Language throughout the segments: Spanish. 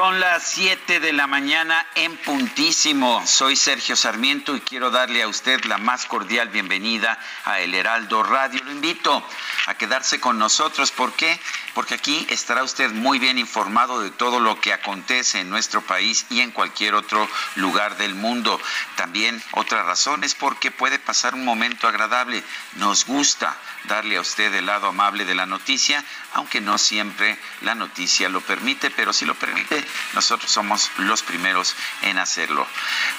Son las 7 de la mañana en puntísimo. Soy Sergio Sarmiento y quiero darle a usted la más cordial bienvenida a El Heraldo Radio. Lo invito a quedarse con nosotros. ¿Por qué? Porque aquí estará usted muy bien informado de todo lo que acontece en nuestro país y en cualquier otro lugar del mundo. También otra razón es porque puede pasar un momento agradable. Nos gusta darle a usted el lado amable de la noticia, aunque no siempre la noticia lo permite, pero si lo permite, nosotros somos los primeros en hacerlo.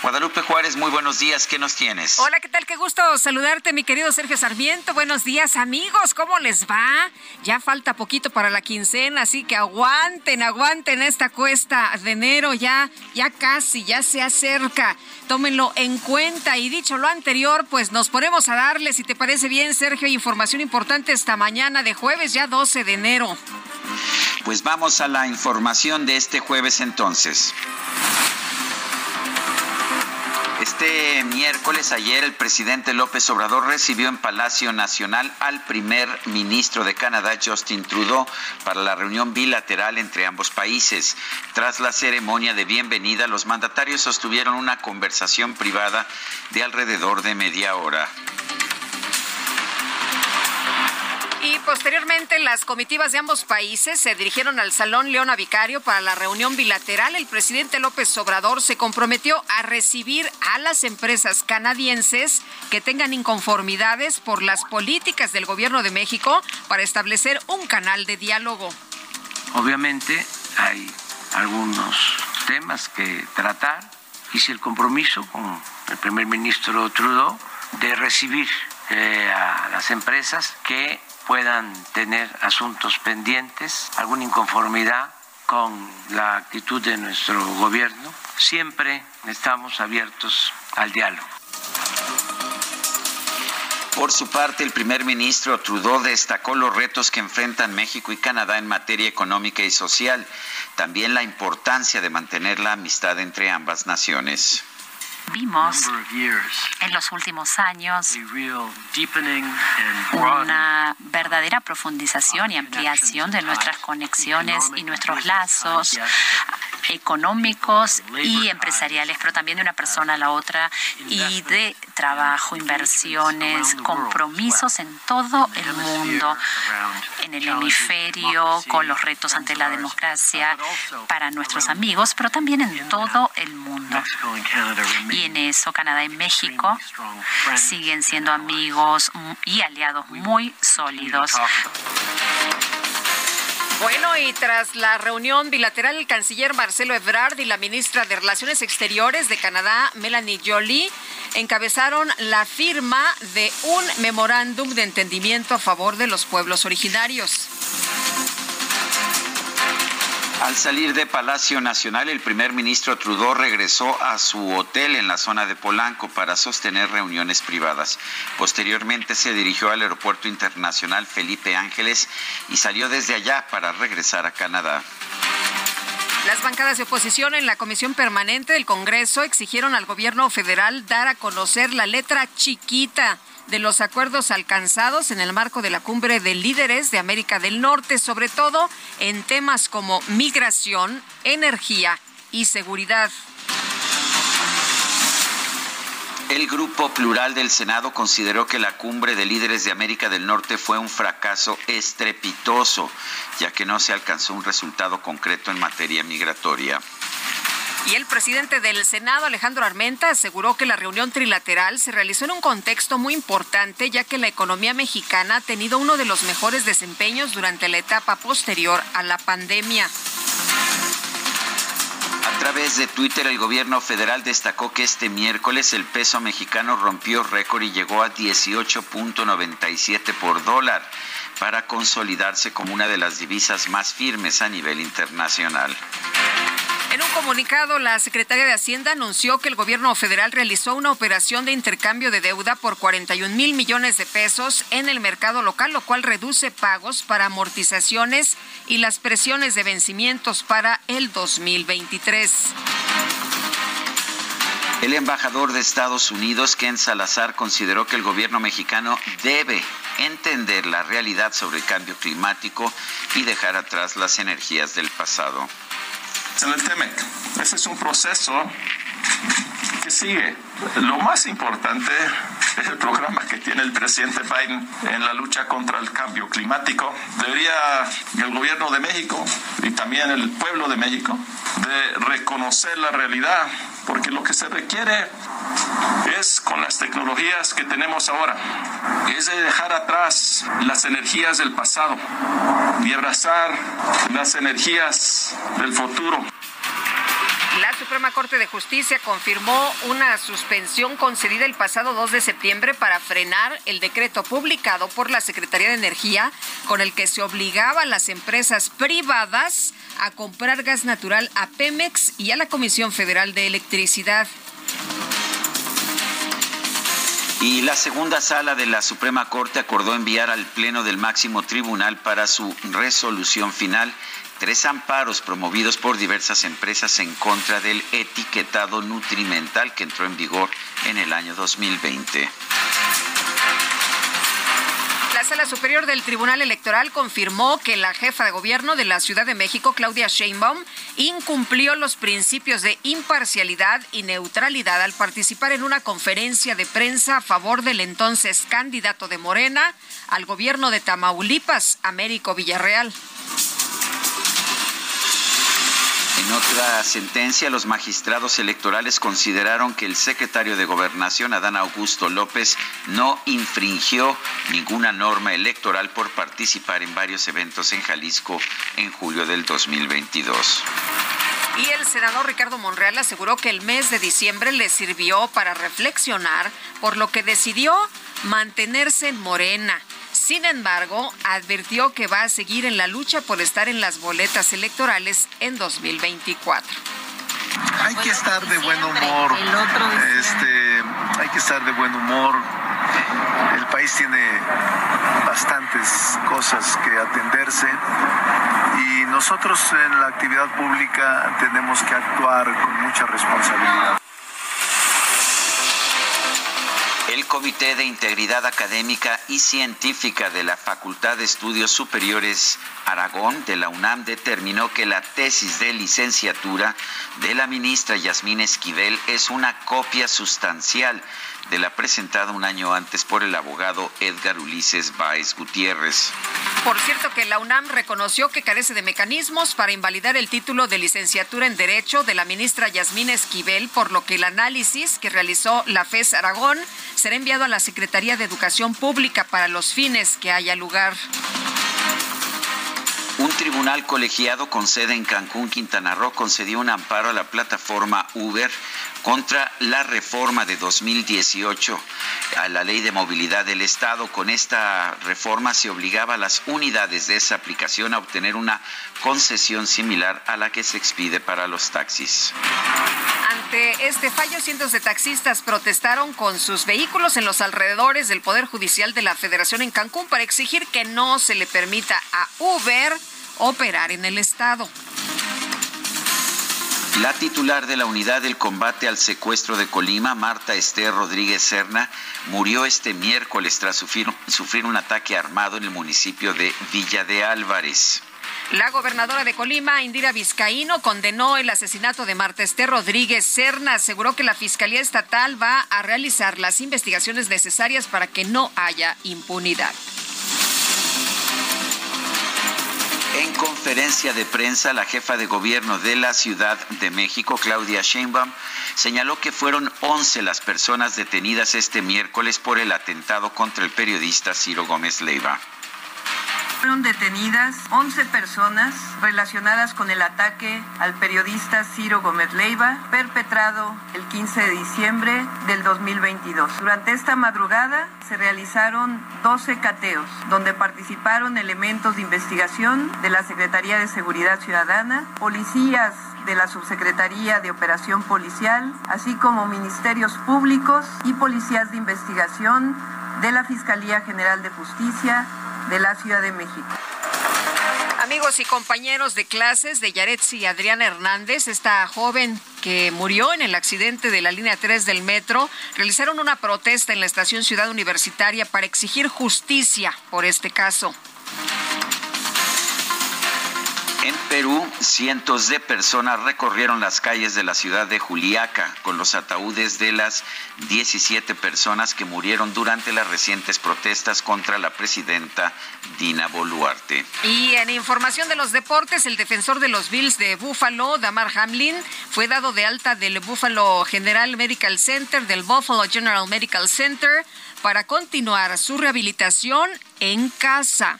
Guadalupe Juárez, muy buenos días, ¿qué nos tienes? Hola, ¿qué tal? Qué gusto saludarte, mi querido Sergio Sarmiento. Buenos días, amigos, ¿cómo les va? Ya falta poquito para la quincena, así que aguanten, aguanten esta cuesta de enero, ya, ya casi, ya se acerca. Tómenlo en cuenta y dicho lo anterior, pues nos ponemos a darle, si te parece bien, Sergio, información importante esta mañana de jueves, ya 12 de enero. Pues vamos a la información de este jueves entonces. Este miércoles, ayer, el presidente López Obrador recibió en Palacio Nacional al primer ministro de Canadá, Justin Trudeau, para la reunión bilateral entre ambos países. Tras la ceremonia de bienvenida, los mandatarios sostuvieron una conversación privada de alrededor de media hora. Y posteriormente las comitivas de ambos países se dirigieron al Salón Leona Vicario para la reunión bilateral. El presidente López Obrador se comprometió a recibir a las empresas canadienses que tengan inconformidades por las políticas del gobierno de México para establecer un canal de diálogo. Obviamente hay algunos temas que tratar. Hice el compromiso con el primer ministro Trudeau de recibir eh, a las empresas que puedan tener asuntos pendientes, alguna inconformidad con la actitud de nuestro gobierno. Siempre estamos abiertos al diálogo. Por su parte, el primer ministro Trudeau destacó los retos que enfrentan México y Canadá en materia económica y social, también la importancia de mantener la amistad entre ambas naciones vimos en los últimos años una verdadera profundización y ampliación de nuestras conexiones y nuestros lazos económicos y empresariales, pero también de una persona a la otra y de trabajo, inversiones, compromisos en todo el mundo, en el hemisferio, con los retos ante la democracia para nuestros amigos, pero también en todo el mundo. Y en eso Canadá y México siguen siendo amigos y aliados muy sólidos. Bueno, y tras la reunión bilateral, el canciller Marcelo Ebrard y la ministra de Relaciones Exteriores de Canadá, Melanie Jolie, encabezaron la firma de un memorándum de entendimiento a favor de los pueblos originarios. Al salir de Palacio Nacional, el primer ministro Trudeau regresó a su hotel en la zona de Polanco para sostener reuniones privadas. Posteriormente se dirigió al Aeropuerto Internacional Felipe Ángeles y salió desde allá para regresar a Canadá. Las bancadas de oposición en la Comisión Permanente del Congreso exigieron al gobierno federal dar a conocer la letra chiquita de los acuerdos alcanzados en el marco de la cumbre de líderes de América del Norte, sobre todo en temas como migración, energía y seguridad. El Grupo Plural del Senado consideró que la cumbre de líderes de América del Norte fue un fracaso estrepitoso, ya que no se alcanzó un resultado concreto en materia migratoria. Y el presidente del Senado, Alejandro Armenta, aseguró que la reunión trilateral se realizó en un contexto muy importante, ya que la economía mexicana ha tenido uno de los mejores desempeños durante la etapa posterior a la pandemia. A través de Twitter, el gobierno federal destacó que este miércoles el peso mexicano rompió récord y llegó a 18.97 por dólar para consolidarse como una de las divisas más firmes a nivel internacional. En un comunicado, la Secretaría de Hacienda anunció que el gobierno federal realizó una operación de intercambio de deuda por 41 mil millones de pesos en el mercado local, lo cual reduce pagos para amortizaciones y las presiones de vencimientos para el 2023. El embajador de Estados Unidos, Ken Salazar, consideró que el gobierno mexicano debe entender la realidad sobre el cambio climático y dejar atrás las energías del pasado en el TEMEC. Ese es un proceso que sigue. Lo más importante es el programa que tiene el presidente Biden en la lucha contra el cambio climático. Debería el gobierno de México y también el pueblo de México de reconocer la realidad, porque lo que se requiere es con las tecnologías que tenemos ahora, es de dejar atrás las energías del pasado y abrazar las energías del futuro. La Suprema Corte de Justicia confirmó una suspensión concedida el pasado 2 de septiembre para frenar el decreto publicado por la Secretaría de Energía con el que se obligaba a las empresas privadas a comprar gas natural a Pemex y a la Comisión Federal de Electricidad. Y la segunda sala de la Suprema Corte acordó enviar al Pleno del Máximo Tribunal para su resolución final tres amparos promovidos por diversas empresas en contra del etiquetado nutrimental que entró en vigor en el año 2020. La Sala Superior del Tribunal Electoral confirmó que la jefa de gobierno de la Ciudad de México, Claudia Sheinbaum, incumplió los principios de imparcialidad y neutralidad al participar en una conferencia de prensa a favor del entonces candidato de Morena al gobierno de Tamaulipas, Américo Villarreal. En otra sentencia, los magistrados electorales consideraron que el secretario de Gobernación, Adán Augusto López, no infringió ninguna norma electoral por participar en varios eventos en Jalisco en julio del 2022. Y el senador Ricardo Monreal aseguró que el mes de diciembre le sirvió para reflexionar, por lo que decidió mantenerse en Morena sin embargo, advirtió que va a seguir en la lucha por estar en las boletas electorales en 2024 hay que estar de buen humor. Este, hay que estar de buen humor. El país tiene bastantes cosas que atenderse y nosotros en la actividad pública tenemos que actuar con mucha responsabilidad. El Comité de Integridad Académica y Científica de la Facultad de Estudios Superiores Aragón de la UNAM determinó que la tesis de licenciatura de la ministra Yasmín Esquivel es una copia sustancial de la presentada un año antes por el abogado Edgar Ulises Báez Gutiérrez. Por cierto que la UNAM reconoció que carece de mecanismos para invalidar el título de licenciatura en Derecho de la ministra Yasmín Esquivel, por lo que el análisis que realizó la FES Aragón será enviado a la Secretaría de Educación Pública para los fines que haya lugar. Un tribunal colegiado con sede en Cancún, Quintana Roo, concedió un amparo a la plataforma Uber contra la reforma de 2018 a la ley de movilidad del Estado. Con esta reforma se obligaba a las unidades de esa aplicación a obtener una concesión similar a la que se expide para los taxis. Ante este fallo, cientos de taxistas protestaron con sus vehículos en los alrededores del Poder Judicial de la Federación en Cancún para exigir que no se le permita a Uber operar en el Estado. La titular de la Unidad del Combate al Secuestro de Colima, Marta Esther Rodríguez Serna, murió este miércoles tras sufrir, un ataque armado en el municipio de Villa de Álvarez. La gobernadora de Colima, Indira Vizcaíno, condenó el asesinato de Martesté Rodríguez Serna. Aseguró que la Fiscalía Estatal va a realizar las investigaciones necesarias para que no haya impunidad. En conferencia de prensa, la jefa de gobierno de la Ciudad de México, Claudia Sheinbaum, señaló que fueron 11 las personas detenidas este miércoles por el atentado contra el periodista Ciro Gómez Leiva. Fueron detenidas 11 personas relacionadas con el ataque al periodista Ciro Gómez Leiva, perpetrado el 15 de diciembre del 2022. Durante esta madrugada se realizaron 12 cateos, donde participaron elementos de investigación de la Secretaría de Seguridad Ciudadana, policías de la Subsecretaría de Operación Policial, así como ministerios públicos y policías de investigación de la Fiscalía General de Justicia de la Ciudad de México. Amigos y compañeros de clases de Yaretsi y Adriana Hernández, esta joven que murió en el accidente de la línea 3 del metro, realizaron una protesta en la estación Ciudad Universitaria para exigir justicia por este caso. En Perú, cientos de personas recorrieron las calles de la ciudad de Juliaca con los ataúdes de las 17 personas que murieron durante las recientes protestas contra la presidenta Dina Boluarte. Y en información de los deportes, el defensor de los Bills de Buffalo, Damar Hamlin, fue dado de alta del Buffalo General Medical Center, del Buffalo General Medical Center, para continuar su rehabilitación en casa.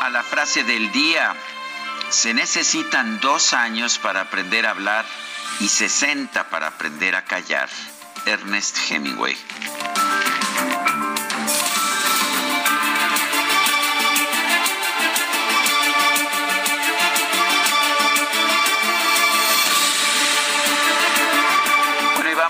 A la frase del día. Se necesitan dos años para aprender a hablar y 60 para aprender a callar. Ernest Hemingway.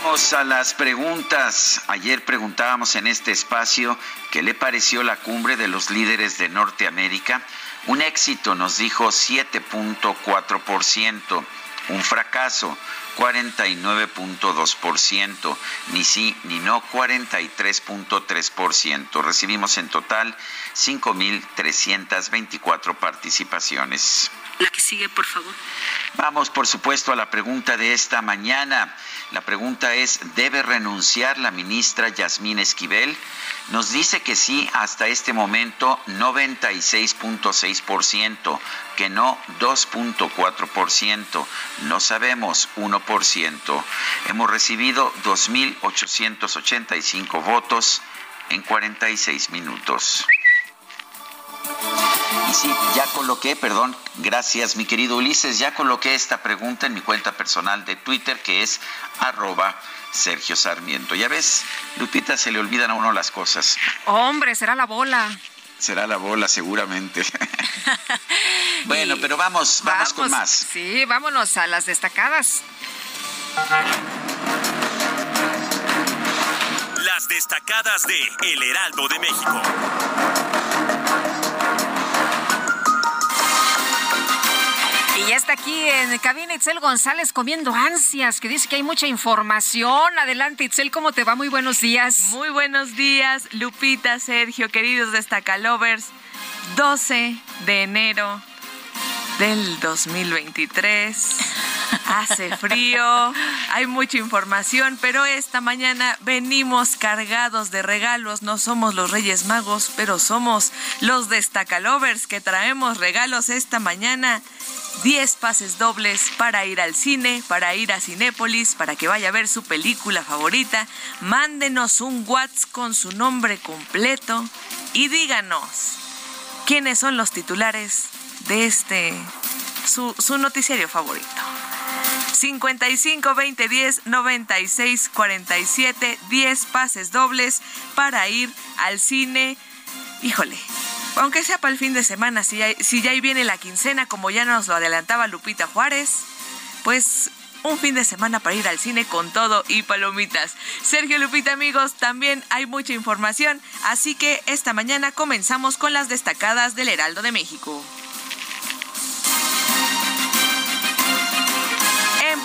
Vamos a las preguntas. Ayer preguntábamos en este espacio qué le pareció la cumbre de los líderes de Norteamérica. Un éxito, nos dijo 7.4%. Un fracaso, 49.2%. Ni sí ni no, 43.3%. Recibimos en total 5.324 participaciones. La que sigue, por favor. Vamos, por supuesto, a la pregunta de esta mañana. La pregunta es, ¿debe renunciar la ministra Yasmín Esquivel? Nos dice que sí hasta este momento 96.6%, que no 2.4%, no sabemos 1%. Hemos recibido 2.885 votos en 46 minutos. Y sí, ya coloqué, perdón, gracias mi querido Ulises, ya coloqué esta pregunta en mi cuenta personal de Twitter que es arroba Sergio Sarmiento. Ya ves, Lupita, se le olvidan a uno las cosas. Hombre, será la bola. Será la bola, seguramente. bueno, pero vamos, vamos, con más. Sí, vámonos a las destacadas. Las destacadas de El Heraldo de México. Está aquí en cabina Itzel González comiendo ansias, que dice que hay mucha información. Adelante, Itzel, ¿cómo te va? Muy buenos días. Muy buenos días, Lupita, Sergio, queridos Destacalovers. 12 de enero del 2023. Hace frío, hay mucha información, pero esta mañana venimos cargados de regalos. No somos los Reyes Magos, pero somos los Destacalovers que traemos regalos esta mañana. 10 pases dobles para ir al cine, para ir a Cinépolis, para que vaya a ver su película favorita. Mándenos un WhatsApp con su nombre completo y díganos quiénes son los titulares de este, su, su noticiario favorito. 55 20 10 96 47 10 pases dobles para ir al cine. Híjole, aunque sea para el fin de semana, si ya, si ya ahí viene la quincena, como ya nos lo adelantaba Lupita Juárez, pues un fin de semana para ir al cine con todo y palomitas. Sergio Lupita, amigos, también hay mucha información, así que esta mañana comenzamos con las destacadas del Heraldo de México.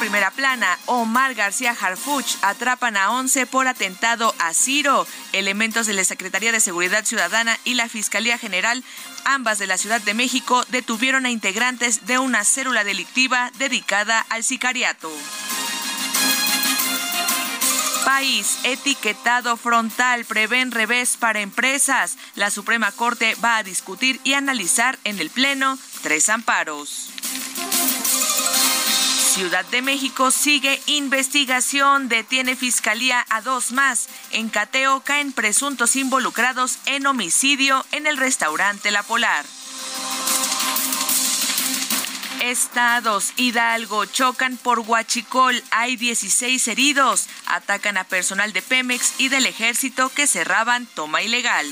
Primera plana, Omar García Harfuch atrapan a 11 por atentado a Ciro. Elementos de la Secretaría de Seguridad Ciudadana y la Fiscalía General, ambas de la Ciudad de México, detuvieron a integrantes de una célula delictiva dedicada al sicariato. País, etiquetado frontal, prevén revés para empresas. La Suprema Corte va a discutir y analizar en el Pleno tres amparos. Ciudad de México sigue investigación, detiene fiscalía a dos más. En cateo caen presuntos involucrados en homicidio en el restaurante La Polar. Estados Hidalgo chocan por Huachicol. Hay 16 heridos. Atacan a personal de Pemex y del ejército que cerraban toma ilegal.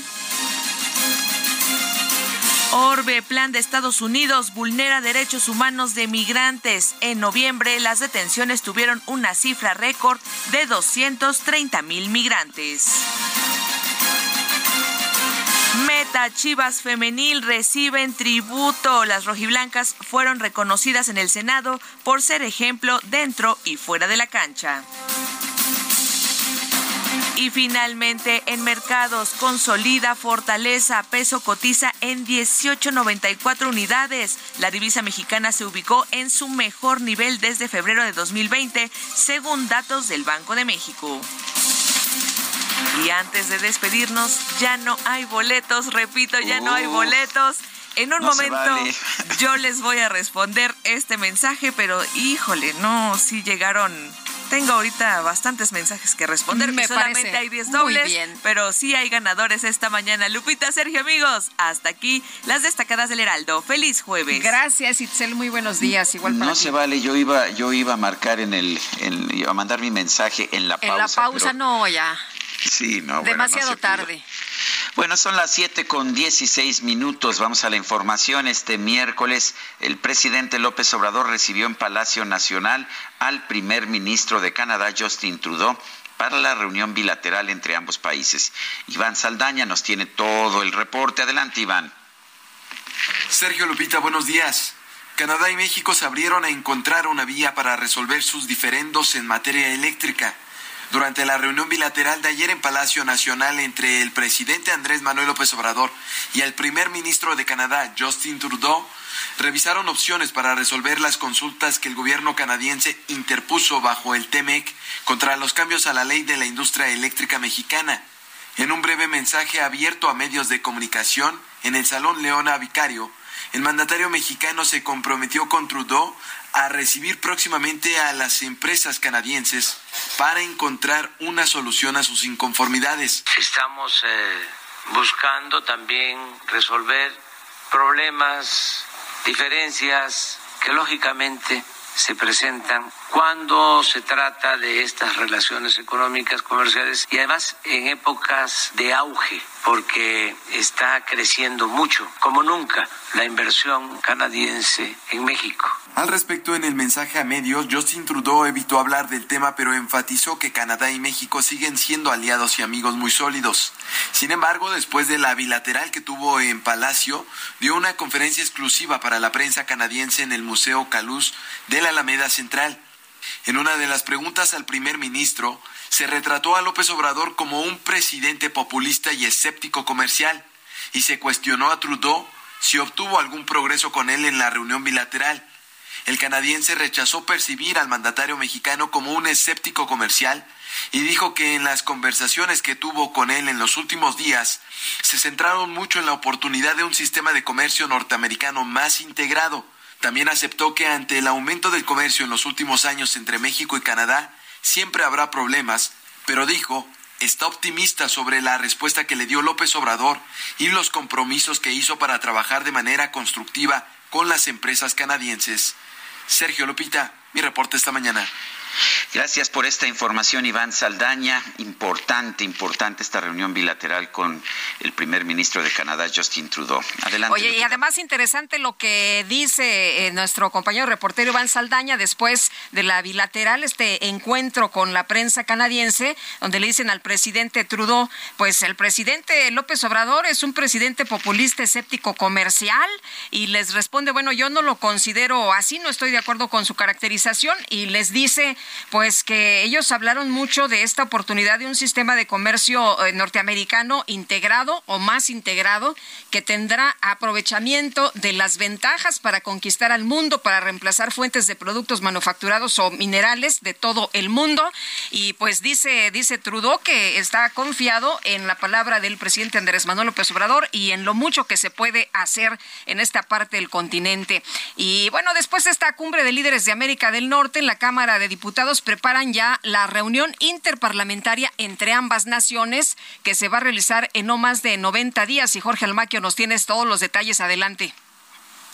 Orbe, plan de Estados Unidos, vulnera derechos humanos de migrantes. En noviembre, las detenciones tuvieron una cifra récord de 230 mil migrantes. Meta Chivas Femenil reciben tributo. Las rojiblancas fueron reconocidas en el Senado por ser ejemplo dentro y fuera de la cancha. Y finalmente, en mercados, consolida fortaleza, peso cotiza en 18.94 unidades. La divisa mexicana se ubicó en su mejor nivel desde febrero de 2020, según datos del Banco de México. Y antes de despedirnos, ya no hay boletos, repito, ya no hay boletos. En un momento yo les voy a responder este mensaje, pero híjole, no, sí llegaron. Tengo ahorita bastantes mensajes que responder. Me solamente parece hay 10 muy dobles, bien. pero sí hay ganadores esta mañana. Lupita, Sergio, amigos, hasta aquí las destacadas del Heraldo. Feliz jueves. Gracias, Itzel. Muy buenos días. Igual para No ti. se vale, yo iba, yo iba a marcar en el, en- iba a mandar mi mensaje en la pausa. En la pausa, pero- no, ya. Sí, no, bueno, no Demasiado pudo. tarde. Bueno, son las 7 con 16 minutos. Vamos a la información. Este miércoles, el presidente López Obrador recibió en Palacio Nacional al primer ministro de Canadá, Justin Trudeau, para la reunión bilateral entre ambos países. Iván Saldaña nos tiene todo el reporte. Adelante, Iván. Sergio Lupita, buenos días. Canadá y México se abrieron a encontrar una vía para resolver sus diferendos en materia eléctrica. Durante la reunión bilateral de ayer en Palacio Nacional entre el presidente Andrés Manuel López Obrador y el primer ministro de Canadá, Justin Trudeau, revisaron opciones para resolver las consultas que el gobierno canadiense interpuso bajo el TEMEC contra los cambios a la ley de la industria eléctrica mexicana. En un breve mensaje abierto a medios de comunicación en el Salón Leona Vicario, el mandatario mexicano se comprometió con Trudeau a recibir próximamente a las empresas canadienses para encontrar una solución a sus inconformidades. Estamos eh, buscando también resolver problemas, diferencias que lógicamente se presentan cuando se trata de estas relaciones económicas, comerciales y además en épocas de auge, porque está creciendo mucho, como nunca, la inversión canadiense en México. Al respecto, en el mensaje a medios, Justin Trudeau evitó hablar del tema, pero enfatizó que Canadá y México siguen siendo aliados y amigos muy sólidos. Sin embargo, después de la bilateral que tuvo en Palacio, dio una conferencia exclusiva para la prensa canadiense en el Museo Caluz de la Alameda Central. En una de las preguntas al primer ministro, se retrató a López Obrador como un presidente populista y escéptico comercial, y se cuestionó a Trudeau si obtuvo algún progreso con él en la reunión bilateral. El canadiense rechazó percibir al mandatario mexicano como un escéptico comercial y dijo que en las conversaciones que tuvo con él en los últimos días se centraron mucho en la oportunidad de un sistema de comercio norteamericano más integrado. También aceptó que ante el aumento del comercio en los últimos años entre México y Canadá siempre habrá problemas, pero dijo está optimista sobre la respuesta que le dio López Obrador y los compromisos que hizo para trabajar de manera constructiva con las empresas canadienses. Sergio Lupita, mi reporte esta mañana. Gracias por esta información, Iván Saldaña. Importante, importante esta reunión bilateral con el primer ministro de Canadá, Justin Trudeau. Adelante. Oye, y además interesante lo que dice eh, nuestro compañero reportero Iván Saldaña después de la bilateral, este encuentro con la prensa canadiense, donde le dicen al presidente Trudeau, pues el presidente López Obrador es un presidente populista, escéptico, comercial, y les responde, bueno, yo no lo considero así, no estoy de acuerdo con su caracterización, y les dice, pues que ellos hablaron mucho de esta oportunidad de un sistema de comercio eh, norteamericano integrado o más integrado que tendrá aprovechamiento de las ventajas para conquistar al mundo, para reemplazar fuentes de productos manufacturados o minerales de todo el mundo. Y pues dice, dice Trudeau que está confiado en la palabra del presidente Andrés Manuel López Obrador y en lo mucho que se puede hacer en esta parte del continente. Y bueno, después de esta cumbre de líderes de América del Norte en la Cámara de Diputados preparan ya la reunión interparlamentaria entre ambas naciones que se va a realizar en no más de 90 días. Y Jorge Almaquio nos tienes todos los detalles. Adelante.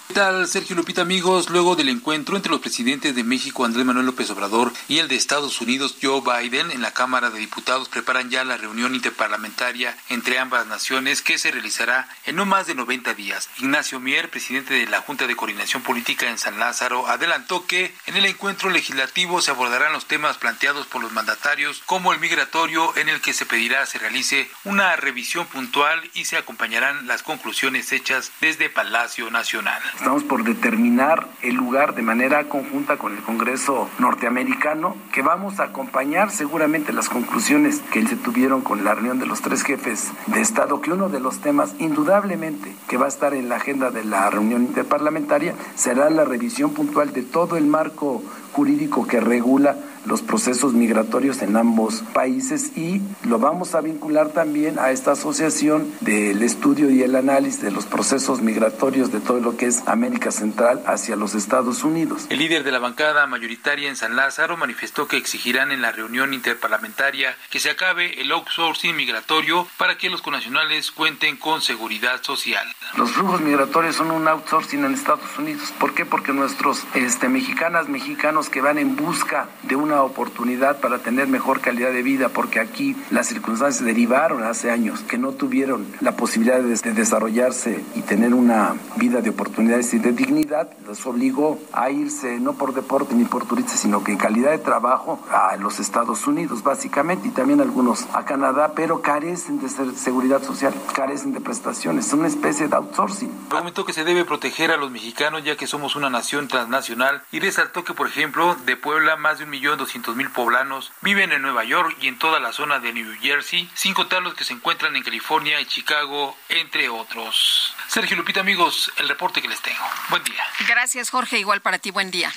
¿Qué tal, Sergio Lupita, amigos? Luego del encuentro entre los presidentes de México, Andrés Manuel López Obrador, y el de Estados Unidos, Joe Biden, en la Cámara de Diputados preparan ya la reunión interparlamentaria entre ambas naciones que se realizará en no más de 90 días. Ignacio Mier, presidente de la Junta de Coordinación Política en San Lázaro, adelantó que en el encuentro legislativo se abordarán los temas planteados por los mandatarios, como el migratorio, en el que se pedirá se realice una revisión puntual y se acompañarán las conclusiones hechas desde Palacio Nacional. Estamos por determinar el lugar de manera conjunta con el Congreso norteamericano, que vamos a acompañar seguramente las conclusiones que se tuvieron con la reunión de los tres jefes de Estado, que uno de los temas indudablemente que va a estar en la agenda de la reunión interparlamentaria será la revisión puntual de todo el marco jurídico que regula los procesos migratorios en ambos países y lo vamos a vincular también a esta asociación del estudio y el análisis de los procesos migratorios de todo lo que es América Central hacia los Estados Unidos. El líder de la bancada mayoritaria en San Lázaro manifestó que exigirán en la reunión interparlamentaria que se acabe el outsourcing migratorio para que los connacionales cuenten con seguridad social. Los flujos migratorios son un outsourcing en Estados Unidos. ¿Por qué? Porque nuestros este, mexicanas, mexicanos que van en busca de una oportunidad para tener mejor calidad de vida, porque aquí las circunstancias derivaron hace años que no tuvieron la posibilidad de, desarrollarse y tener una vida de oportunidades y de dignidad, los obligó a irse no por deporte ni por turistas, sino que calidad de trabajo a los Estados Unidos, básicamente, y también algunos a Canadá, pero carecen de seguridad social, carecen de prestaciones, son una especie de outsourcing. Comentó que se debe proteger a los mexicanos ya que somos una nación transnacional y resaltó que, por ejemplo, de Puebla más de un millón doscientos mil poblanos viven en Nueva York y en toda la zona de New Jersey, sin contar los que se encuentran en California y Chicago, entre otros. Sergio Lupita, amigos, el reporte que les tengo. Buen día. Gracias, Jorge. Igual para ti, buen día.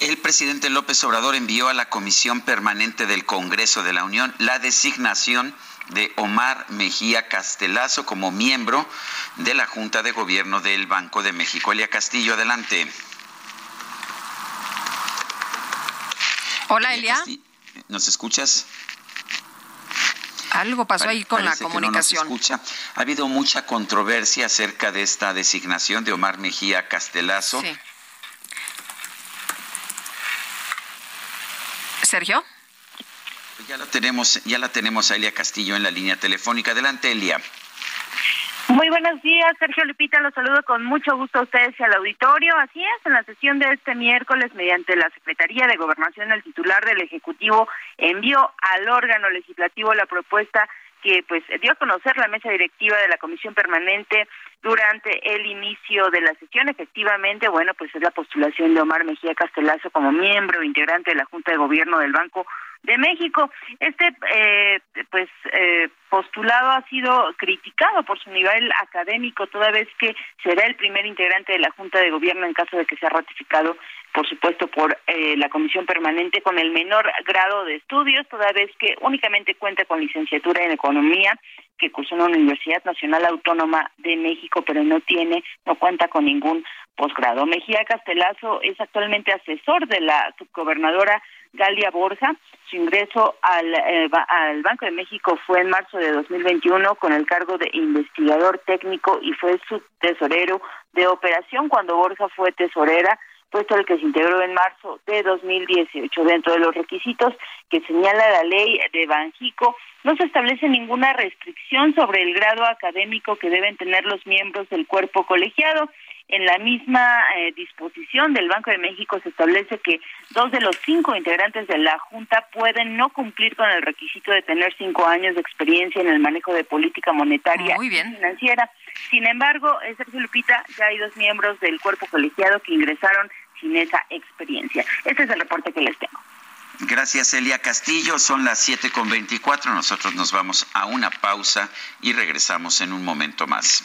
El presidente López Obrador envió a la Comisión Permanente del Congreso de la Unión la designación de Omar Mejía Castelazo como miembro de la Junta de Gobierno del Banco de México. Elia Castillo, adelante. Hola, Elia. ¿Nos escuchas? Algo pasó ahí con la comunicación. No escucha. Ha habido mucha controversia acerca de esta designación de Omar Mejía Castelazo. Sí. Sergio. Ya la tenemos, ya la tenemos a Elia Castillo en la línea telefónica. Adelante, Elia. Muy buenos días, Sergio Lupita. Los saludo con mucho gusto a ustedes y al auditorio. Así es, en la sesión de este miércoles, mediante la Secretaría de Gobernación, el titular del Ejecutivo envió al órgano legislativo la propuesta que pues dio a conocer la mesa directiva de la Comisión Permanente durante el inicio de la sesión. Efectivamente, bueno, pues es la postulación de Omar Mejía Castelazo como miembro integrante de la Junta de Gobierno del Banco de México. Este eh, pues eh, postulado ha sido criticado por su nivel académico, toda vez que será el primer integrante de la Junta de Gobierno en caso de que sea ratificado, por supuesto, por eh, la Comisión Permanente con el menor grado de estudios, toda vez que únicamente cuenta con licenciatura en Economía que cursó en la Universidad Nacional Autónoma de México, pero no tiene, no cuenta con ningún posgrado. Mejía Castelazo es actualmente asesor de la subgobernadora Galia Borja. Su ingreso al, eh, al Banco de México fue en marzo de 2021 con el cargo de investigador técnico y fue su tesorero de operación cuando Borja fue tesorera puesto al que se integró en marzo de 2018. Dentro de los requisitos que señala la ley de Banjico, no se establece ninguna restricción sobre el grado académico que deben tener los miembros del cuerpo colegiado. En la misma eh, disposición del Banco de México se establece que dos de los cinco integrantes de la Junta pueden no cumplir con el requisito de tener cinco años de experiencia en el manejo de política monetaria y financiera. Sin embargo, eh, Sergio Lupita, ya hay dos miembros del cuerpo colegiado que ingresaron sin esa experiencia. Este es el reporte que les tengo. Gracias, Elia Castillo. Son las siete con veinticuatro. Nosotros nos vamos a una pausa y regresamos en un momento más.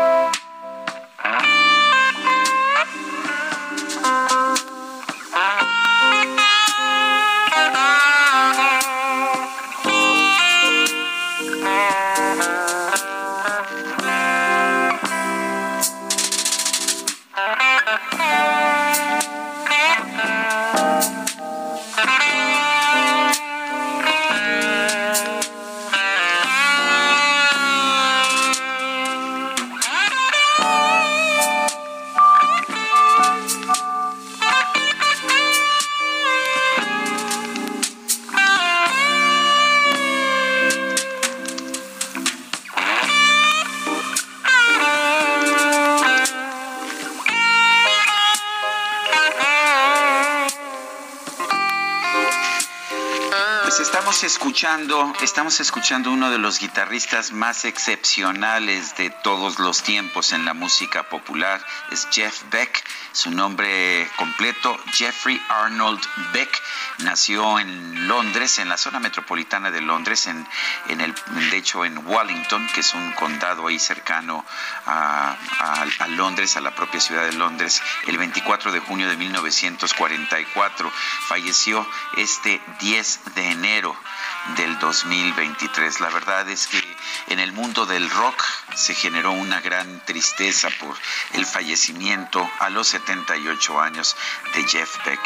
estamos escuchando uno de los guitarristas más excepcionales de todos los tiempos en la música popular, es Jeff Beck. Su nombre completo, Jeffrey Arnold Beck, nació en Londres, en la zona metropolitana de Londres, en, en el, de hecho en Wellington, que es un condado ahí cercano a, a Londres, a la propia ciudad de Londres, el 24 de junio de 1944. Falleció este 10 de enero del 2023. La verdad es que en el mundo del rock se generó una gran tristeza por el fallecimiento a los 78 años de Jeff Beck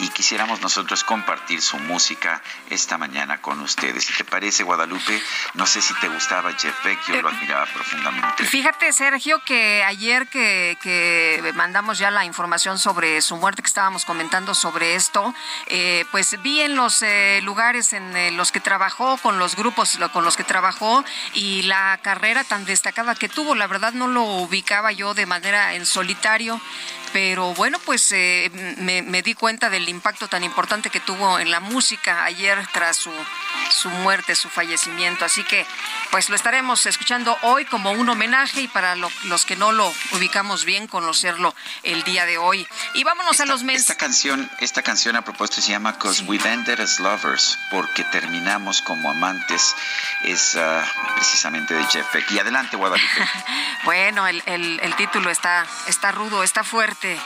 y quisiéramos nosotros compartir su música esta mañana con ustedes. Si te parece, Guadalupe, no sé si te gustaba Jeff Beck, yo lo admiraba profundamente. Fíjate, Sergio, que ayer que, que mandamos ya la información sobre su muerte, que estábamos comentando sobre esto, eh, pues vi en los eh, lugares en eh, los que trabajó, con los grupos con los que trabajó y la carrera tan destacada que tuvo. La verdad no lo ubicaba yo de manera en solitario pero bueno, pues eh, me, di cuenta del impacto tan importante que tuvo en la música ayer tras su, su muerte, su fallecimiento. Así que pues lo estaremos escuchando hoy como un homenaje y para los que no lo ubicamos bien, conocerlo el día de hoy. Y vámonos a los meses. Esta canción, esta canción a propósito se llama Cause We Ended as Lovers, porque terminamos como amantes, es ah, precisamente de Jeff. Y adelante, Guadalupe. bueno, el, el, el título está, está rudo, está fuerte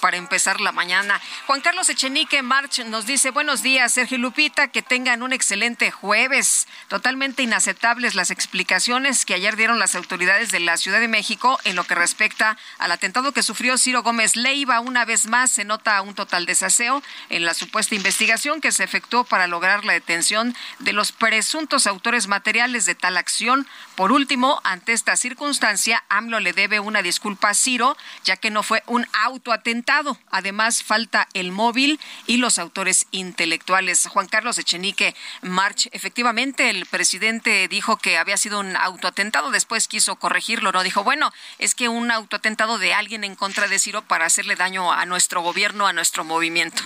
para empezar la mañana. Juan Carlos Echenique March nos dice, buenos días, Sergio Lupita, que tengan un excelente jueves. Totalmente inaceptables las explicaciones que ayer dieron las autoridades de la Ciudad de México en lo que respecta al atentado que sufrió Ciro Gómez Leiva. Una vez más se nota un total desaseo en la supuesta investigación que se efectuó para lograr la detención de los presuntos autores materiales de tal acción. Por último, ante esta circunstancia, AMLO le debe una disculpa a Ciro, ya que no fue un autoatentado. Además, falta el móvil y los autores intelectuales. Juan Carlos Echenique March, efectivamente, el presidente dijo que había sido un autoatentado, después quiso corregirlo, no dijo, bueno, es que un autoatentado de alguien en contra de Ciro para hacerle daño a nuestro gobierno, a nuestro movimiento.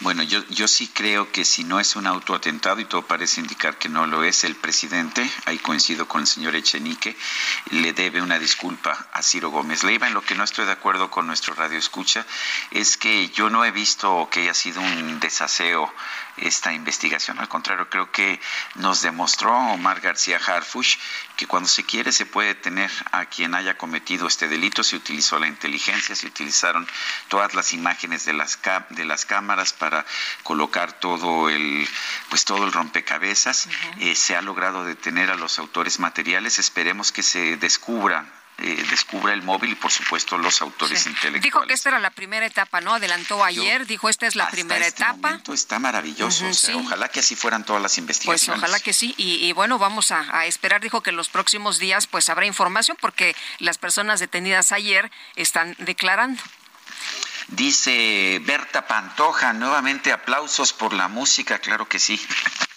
Bueno, yo, yo sí creo que si no es un autoatentado, y todo parece indicar que no lo es, el presidente, ahí coincido con el señor Echenique, le debe una disculpa a Ciro Gómez Leiva. En lo que no estoy de acuerdo con nuestro radio escucha es que yo no he visto que haya sido un desaseo esta investigación. Al contrario, creo que nos demostró Omar García Harfush que cuando se quiere se puede tener a quien haya cometido este delito. Se utilizó la inteligencia, se utilizaron todas las imágenes de las, de las cámaras para colocar todo el, pues todo el rompecabezas. Eh, se ha logrado detener a los autores materiales. Esperemos que se descubran eh, descubra el móvil y por supuesto los autores intelectuales. Dijo que esta era la primera etapa, ¿no? Adelantó ayer, dijo esta es la primera este etapa. está maravilloso, ojalá que así fueran todas las investigaciones. Pues ojalá que sí, y, bueno, vamos a, a, esperar, dijo que en los próximos días pues habrá información porque las personas detenidas ayer están declarando. Dice Berta Pantoja, nuevamente aplausos por la música, claro que sí.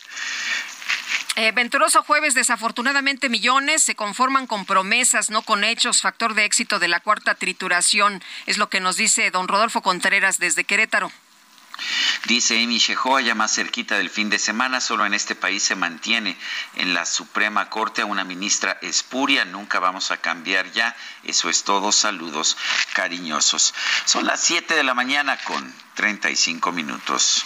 Eh, venturoso jueves, desafortunadamente millones se conforman con promesas, no con hechos, factor de éxito de la cuarta trituración, es lo que nos dice don Rodolfo Contreras desde Querétaro. Dice Amy Shehoa, ya más cerquita del fin de semana, solo en este país se mantiene en la Suprema Corte a una ministra espuria, nunca vamos a cambiar ya, eso es todo, saludos cariñosos. Son las 7 de la mañana con 35 minutos.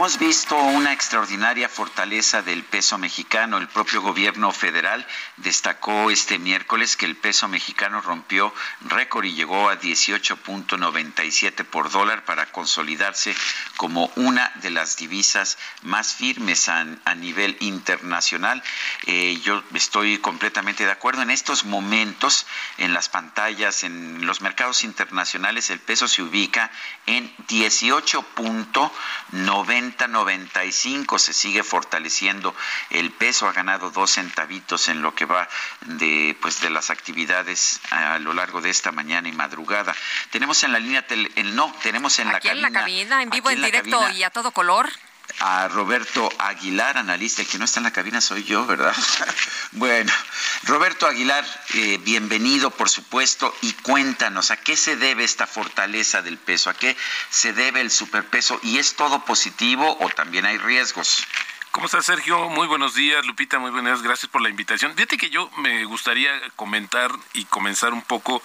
Hemos visto una extraordinaria fortaleza del peso mexicano. El propio gobierno federal destacó este miércoles que el peso mexicano rompió récord y llegó a 18.97 por dólar para consolidarse como una de las divisas más firmes a, nivel internacional. Eh, yo estoy completamente de acuerdo. En estos momentos, en las pantallas, en los mercados internacionales, el peso se ubica en 18.90 95 se sigue fortaleciendo el peso, ha ganado dos centavitos en lo que va de pues de las actividades a lo largo de esta mañana y madrugada. Tenemos en la línea el no, tenemos en la cabina. en la cabina, en vivo, en, directo y a todo color a Roberto Aguilar, analista, que no está en la cabina soy yo, ¿verdad? bueno, Roberto Aguilar, eh, bienvenido, por supuesto, y cuéntanos, ¿a qué se debe esta fortaleza del peso? ¿A qué se debe el superpeso? ¿Y es todo positivo o también hay riesgos? ¿Cómo estás, Sergio? Muy buenos días, Lupita, muy buenos días, gracias por la invitación. Fíjate que yo me gustaría comentar y comenzar un poco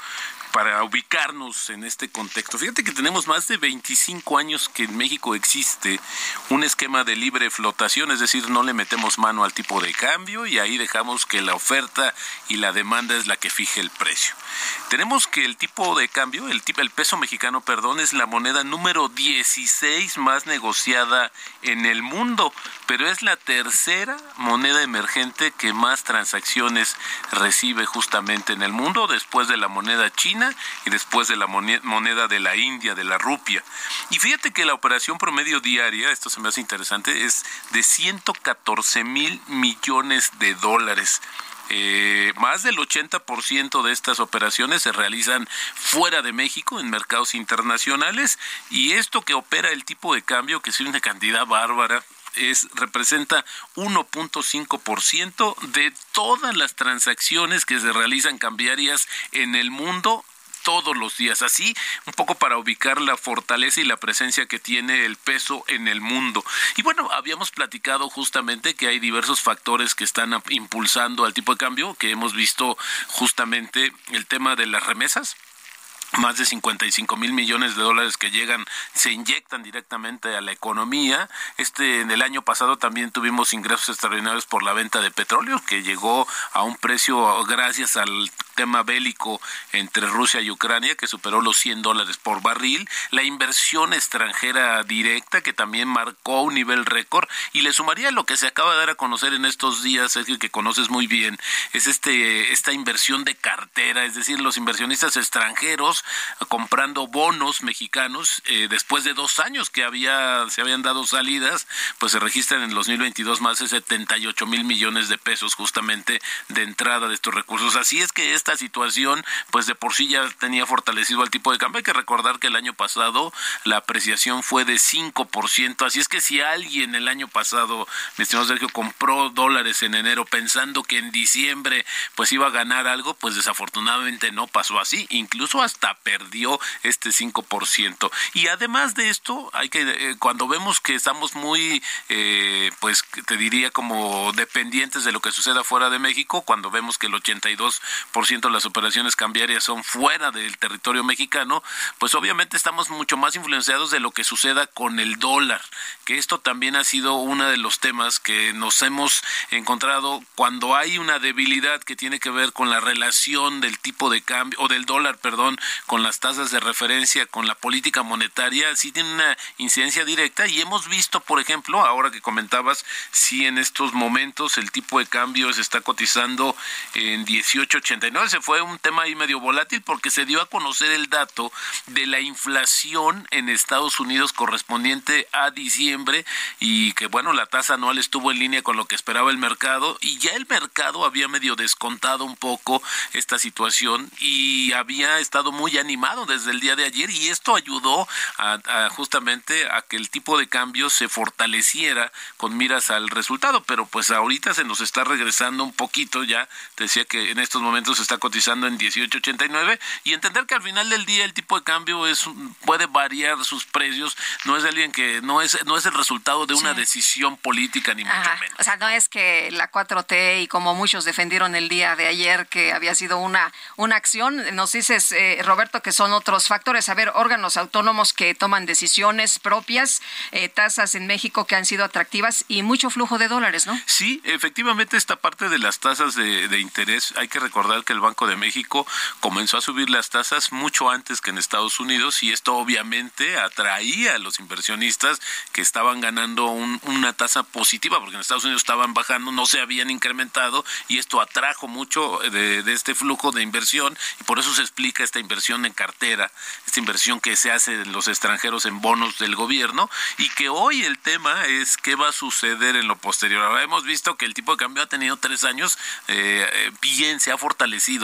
para ubicarnos en este contexto. Fíjate que tenemos más de 25 años que en México existe un esquema de libre flotación, es decir, no le metemos mano al tipo de cambio y ahí dejamos que la oferta y la demanda es la que fije el precio. Tenemos que el tipo de cambio, el, tipo, el peso mexicano, perdón, es la moneda número 16 más negociada en el mundo, pero es la tercera moneda emergente que más transacciones recibe justamente en el mundo después de la moneda china y después de la moneda de la India, de la rupia. Y fíjate que la operación promedio diaria, esto se me hace interesante, es de 114 mil millones de dólares. Eh, más del 80% de estas operaciones se realizan fuera de México, en mercados internacionales, y esto que opera el tipo de cambio, que es una cantidad bárbara, es, representa 1.5% de todas las transacciones que se realizan cambiarias en el mundo todos los días. Así, un poco para ubicar la fortaleza y la presencia que tiene el peso en el mundo. Y bueno, habíamos platicado justamente que hay diversos factores que están impulsando al tipo de cambio, que hemos visto justamente el tema de las remesas más de 55 mil millones de dólares que llegan, se inyectan directamente a la economía. Este, en el año pasado también tuvimos ingresos extraordinarios por la venta de petróleo, que llegó a un precio gracias al tema bélico entre Rusia y Ucrania, que superó los 100 dólares por barril, la inversión extranjera directa, que también marcó un nivel récord, y le sumaría lo que se acaba de dar a conocer en estos días, el que conoces muy bien, es este esta inversión de cartera, es decir, los inversionistas extranjeros comprando bonos mexicanos eh, después de dos años que había se habían dado salidas, pues se registran en el 2022 más de 78 mil millones de pesos justamente de entrada de estos recursos. Así es que esta situación, pues de por sí ya tenía fortalecido el tipo de cambio. Hay que recordar que el año pasado la apreciación fue de 5%. Así es que si alguien el año pasado, mi estimado Sergio, compró dólares en enero pensando que en diciembre pues iba a ganar algo, pues desafortunadamente no pasó así. Incluso hasta perdió este 5%. Y además de esto, hay que, eh, cuando vemos que estamos muy, eh, pues te diría como dependientes de lo que suceda fuera de México, cuando vemos que el 82% las operaciones cambiarias son fuera del territorio mexicano, pues obviamente estamos mucho más influenciados de lo que suceda con el dólar, que esto también ha sido uno de los temas que nos hemos encontrado cuando hay una debilidad que tiene que ver con la relación del tipo de cambio, o del dólar, perdón, con las tasas de referencia, con la política monetaria, sí tiene una incidencia directa. Y hemos visto, por ejemplo, ahora que comentabas, si en estos momentos el tipo de cambio se está cotizando en 18.89, se fue un tema ahí medio volátil porque se dio a conocer el dato de la inflación en Estados Unidos correspondiente a diciembre y que bueno, la tasa anual estuvo en línea con lo que esperaba el mercado y ya el mercado había medio descontado un poco esta situación y había estado muy animado desde el día de ayer y esto ayudó a, justamente a que el tipo de cambio se fortaleciera con miras al resultado, pero pues ahorita se nos está regresando un poquito ya, decía que en estos momentos se está cotizando en 18.89 y entender que al final del día el tipo de cambio es puede variar sus precios, no es alguien que no es no es el resultado de una decisión política ni mucho menos. O sea, no es que la 4T y como muchos defendieron el día de ayer que había sido una una acción, nos dices eh, Roberto que son otros factores, a ver, órganos autónomos que toman decisiones propias, eh, tasas en México que han sido atractivas y mucho flujo de dólares, ¿no? Sí, efectivamente esta parte de las tasas de, de interés, hay que recordar que el Banco de México comenzó a subir las tasas mucho antes que en Estados Unidos y esto obviamente atraía a los inversionistas que estaban ganando una tasa positiva porque en Estados Unidos estaban bajando, no se habían incrementado y esto atrajo mucho de, este flujo de inversión y por eso se explica esta inversión en cartera, esta inversión que se hace de los extranjeros en bonos del gobierno y que hoy el tema es qué va a suceder en lo posterior. Ahora hemos visto que el tipo de cambio ha tenido tres años eh, eh, bien, se ha fortalecido.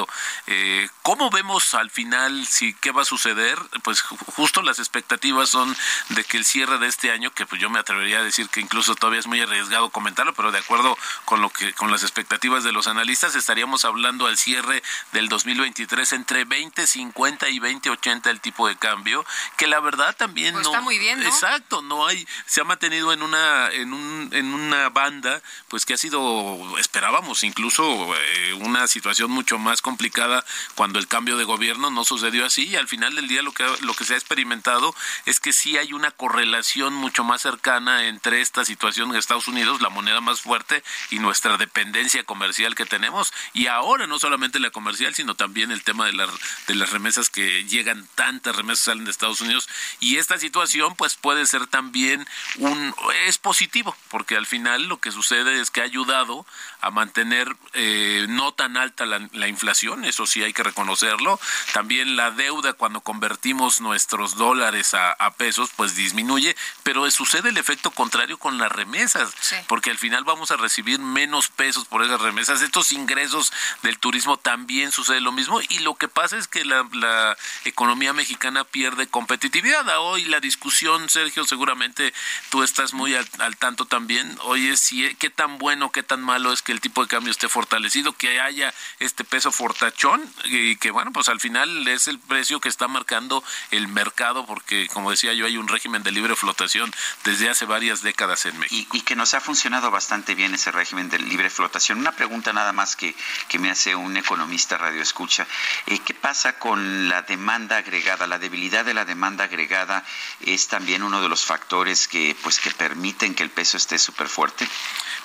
Eh, ¿Cómo vemos al final si qué va a suceder? Pues justo las expectativas son de que el cierre de este año, que pues yo me atrevería a decir que incluso todavía es muy arriesgado comentarlo, pero de acuerdo con lo que con las expectativas de los analistas estaríamos hablando al cierre del 2023 entre 20, 50 y 2080 el tipo de cambio, que la verdad también pues no está muy bien, ¿no? Exacto, no hay se ha mantenido en una en un en una banda pues que ha sido esperábamos incluso eh, una situación mucho más complicada cuando el cambio de gobierno no sucedió así. Y al final del día lo que lo que se ha experimentado es que sí hay una correlación mucho más cercana entre esta situación en Estados Unidos, la moneda más fuerte y nuestra dependencia comercial que tenemos. Y ahora no solamente la comercial, sino también el tema de, la, de las remesas que llegan, tantas remesas salen de Estados Unidos. Y esta situación pues puede ser también un, es positivo porque al final lo que sucede es que ha ayudado a mantener eh, no tan alta la, la, inflación, eso sí hay que reconocerlo, también la deuda cuando convertimos nuestros dólares a, a pesos pues disminuye, pero sucede el efecto contrario con las remesas, sí. porque al final vamos a recibir menos pesos por esas remesas, estos ingresos del turismo también sucede lo mismo y lo que pasa es que la, la economía mexicana pierde competitividad. Hoy la discusión, Sergio, seguramente tú estás muy al, al tanto también. Hoy es si, qué tan bueno, qué tan malo es que el tipo de cambio esté fortalecido, que haya este peso fortachón y que bueno, pues al final es el precio que está marcando el mercado porque como decía yo hay un régimen de libre flotación desde hace varias décadas en México. Y, que nos ha funcionado bastante bien ese régimen de libre flotación. Una pregunta nada más que, que me hace un economista radio escucha. Eh, ¿Qué pasa con la demanda agregada? La debilidad de la demanda agregada es también uno de los factores que pues que permiten que el peso esté súper fuerte.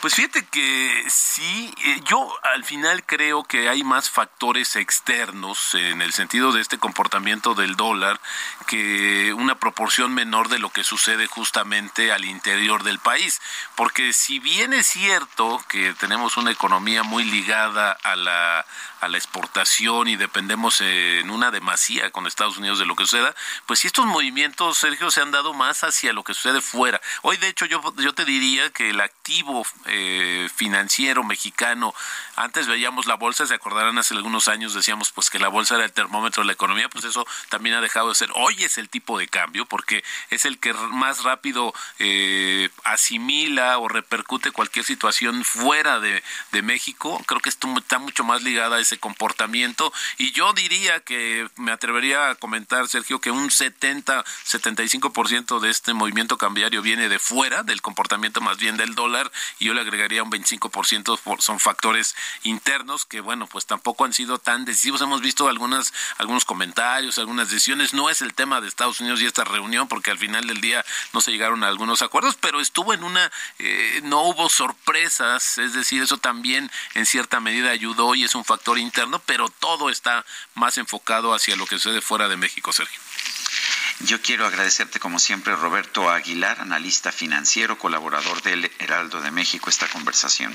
Pues fíjate que sí, eh, yo al final creo que hay más factores externos en el sentido de este comportamiento del dólar que una proporción menor de lo que sucede justamente al interior del país. Porque si bien es cierto que tenemos una economía muy ligada a la a la exportación y dependemos en una demasía con Estados Unidos de lo que suceda, pues si estos movimientos, Sergio, se han dado más hacia lo que sucede fuera. Hoy, de hecho, yo, yo te diría que el activo eh, financiero mexicano, antes veíamos la bolsa, se acordarán hace algunos años, decíamos pues que la bolsa era el termómetro de la economía, pues eso también ha dejado de ser. Hoy es el tipo de cambio, porque es el que más rápido eh, asimila o repercute cualquier situación fuera de, de México. Creo que esto está mucho más ligada a ese comportamiento y yo diría que me atrevería a comentar, Sergio, que un 70-75% de este movimiento cambiario viene de fuera, del comportamiento más bien del dólar, y yo le agregaría un 25% son factores internos que, bueno, pues tampoco han sido tan decisivos. Hemos visto algunas, algunos comentarios, algunas decisiones. No es el tema de Estados Unidos y esta reunión, porque al final del día no se llegaron a algunos acuerdos, pero estuvo en una, eh, no hubo sorpresas, es decir, eso también en cierta medida ayudó y es un factor interno, pero todo está más enfocado hacia lo que sucede fuera de México, Sergio. Yo quiero agradecerte como siempre, Roberto Aguilar, analista financiero, colaborador del Heraldo de México, esta conversación.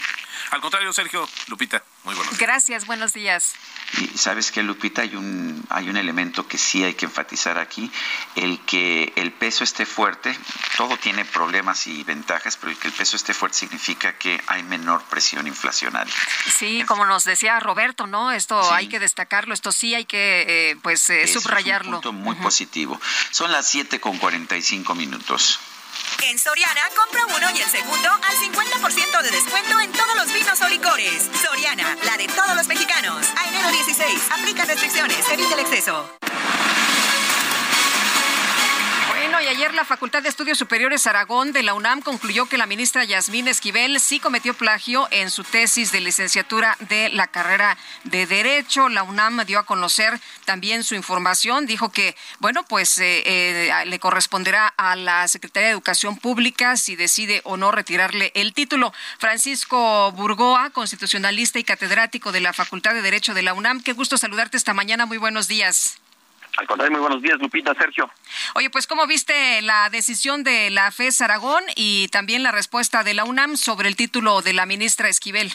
Al contrario, Sergio, Lupita, muy buenos días. Gracias, buenos días. Y sabes que, Lupita, hay un, hay un elemento que sí hay que enfatizar aquí, el que el peso esté fuerte, todo tiene problemas y ventajas, pero el que el peso esté fuerte significa que hay menor presión inflacionaria. Sí, como nos decía Roberto, ¿no? Esto hay que destacarlo, esto sí hay que eh, pues eh, subrayarlo. Es un punto muy positivo. Son las 7 con 45 minutos. En Soriana, compra uno y el segundo al 50% de descuento en todos los vinos o licores. Soriana, la de todos los mexicanos. A enero 16, aplica restricciones, evite el exceso. Y ayer la Facultad de Estudios Superiores Aragón de la UNAM concluyó que la ministra Yasmín Esquivel sí cometió plagio en su tesis de licenciatura de la carrera de Derecho. La UNAM dio a conocer también su información. Dijo que, bueno, pues eh, eh, le corresponderá a la Secretaría de Educación Pública si decide o no retirarle el título. Francisco Burgoa, constitucionalista y catedrático de la Facultad de Derecho de la UNAM. Qué gusto saludarte esta mañana. Muy buenos días. Al contrario, muy buenos días, Lupita, Sergio. Oye, pues, ¿cómo viste la decisión de la FES Aragón y también la respuesta de la UNAM sobre el título de la ministra Esquivel?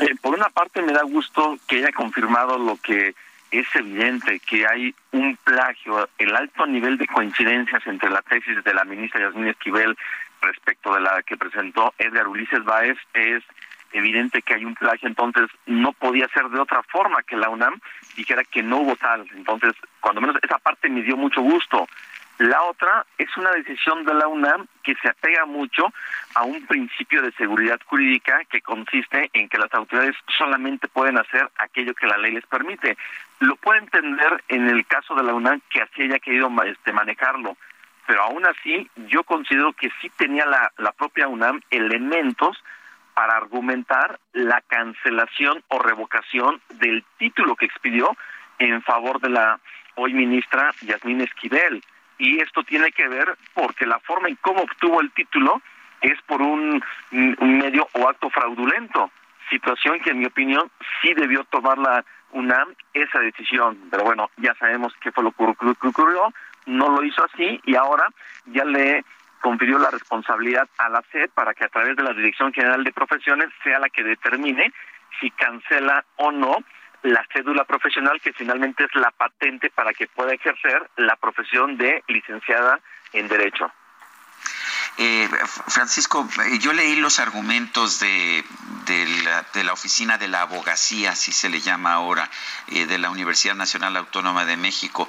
Eh, por una parte, me da gusto que haya confirmado lo que es evidente, que hay un plagio, el alto nivel de coincidencias entre la tesis de la ministra Yasmín Esquivel respecto de la que presentó Edgar Ulises Báez es evidente que hay un plagio, entonces no podía ser de otra forma que la UNAM dijera que no hubo tal. Entonces, cuando menos esa parte me dio mucho gusto. La otra es una decisión de la UNAM que se apega mucho a un principio de seguridad jurídica que consiste en que las autoridades solamente pueden hacer aquello que la ley les permite. Lo puedo entender en el caso de la UNAM que así haya querido este, manejarlo, pero aún así yo considero que sí tenía la, la propia UNAM elementos para argumentar la cancelación o revocación del título que expidió en favor de la hoy ministra Yasmín Esquivel. Y esto tiene que ver porque la forma en cómo obtuvo el título es por un, medio o acto fraudulento, situación que en mi opinión sí debió tomar la UNAM esa decisión. Pero bueno, ya sabemos qué fue lo que ocurrió, no lo hizo así y ahora ya le confirió la responsabilidad a la SED para que a través de la Dirección General de Profesiones sea la que determine si cancela o no la cédula profesional que finalmente es la patente para que pueda ejercer la profesión de licenciada en Derecho. Eh, Francisco, eh, yo leí los argumentos de, la, oficina de la abogacía, así se le llama ahora, eh, de la Universidad Nacional Autónoma de México,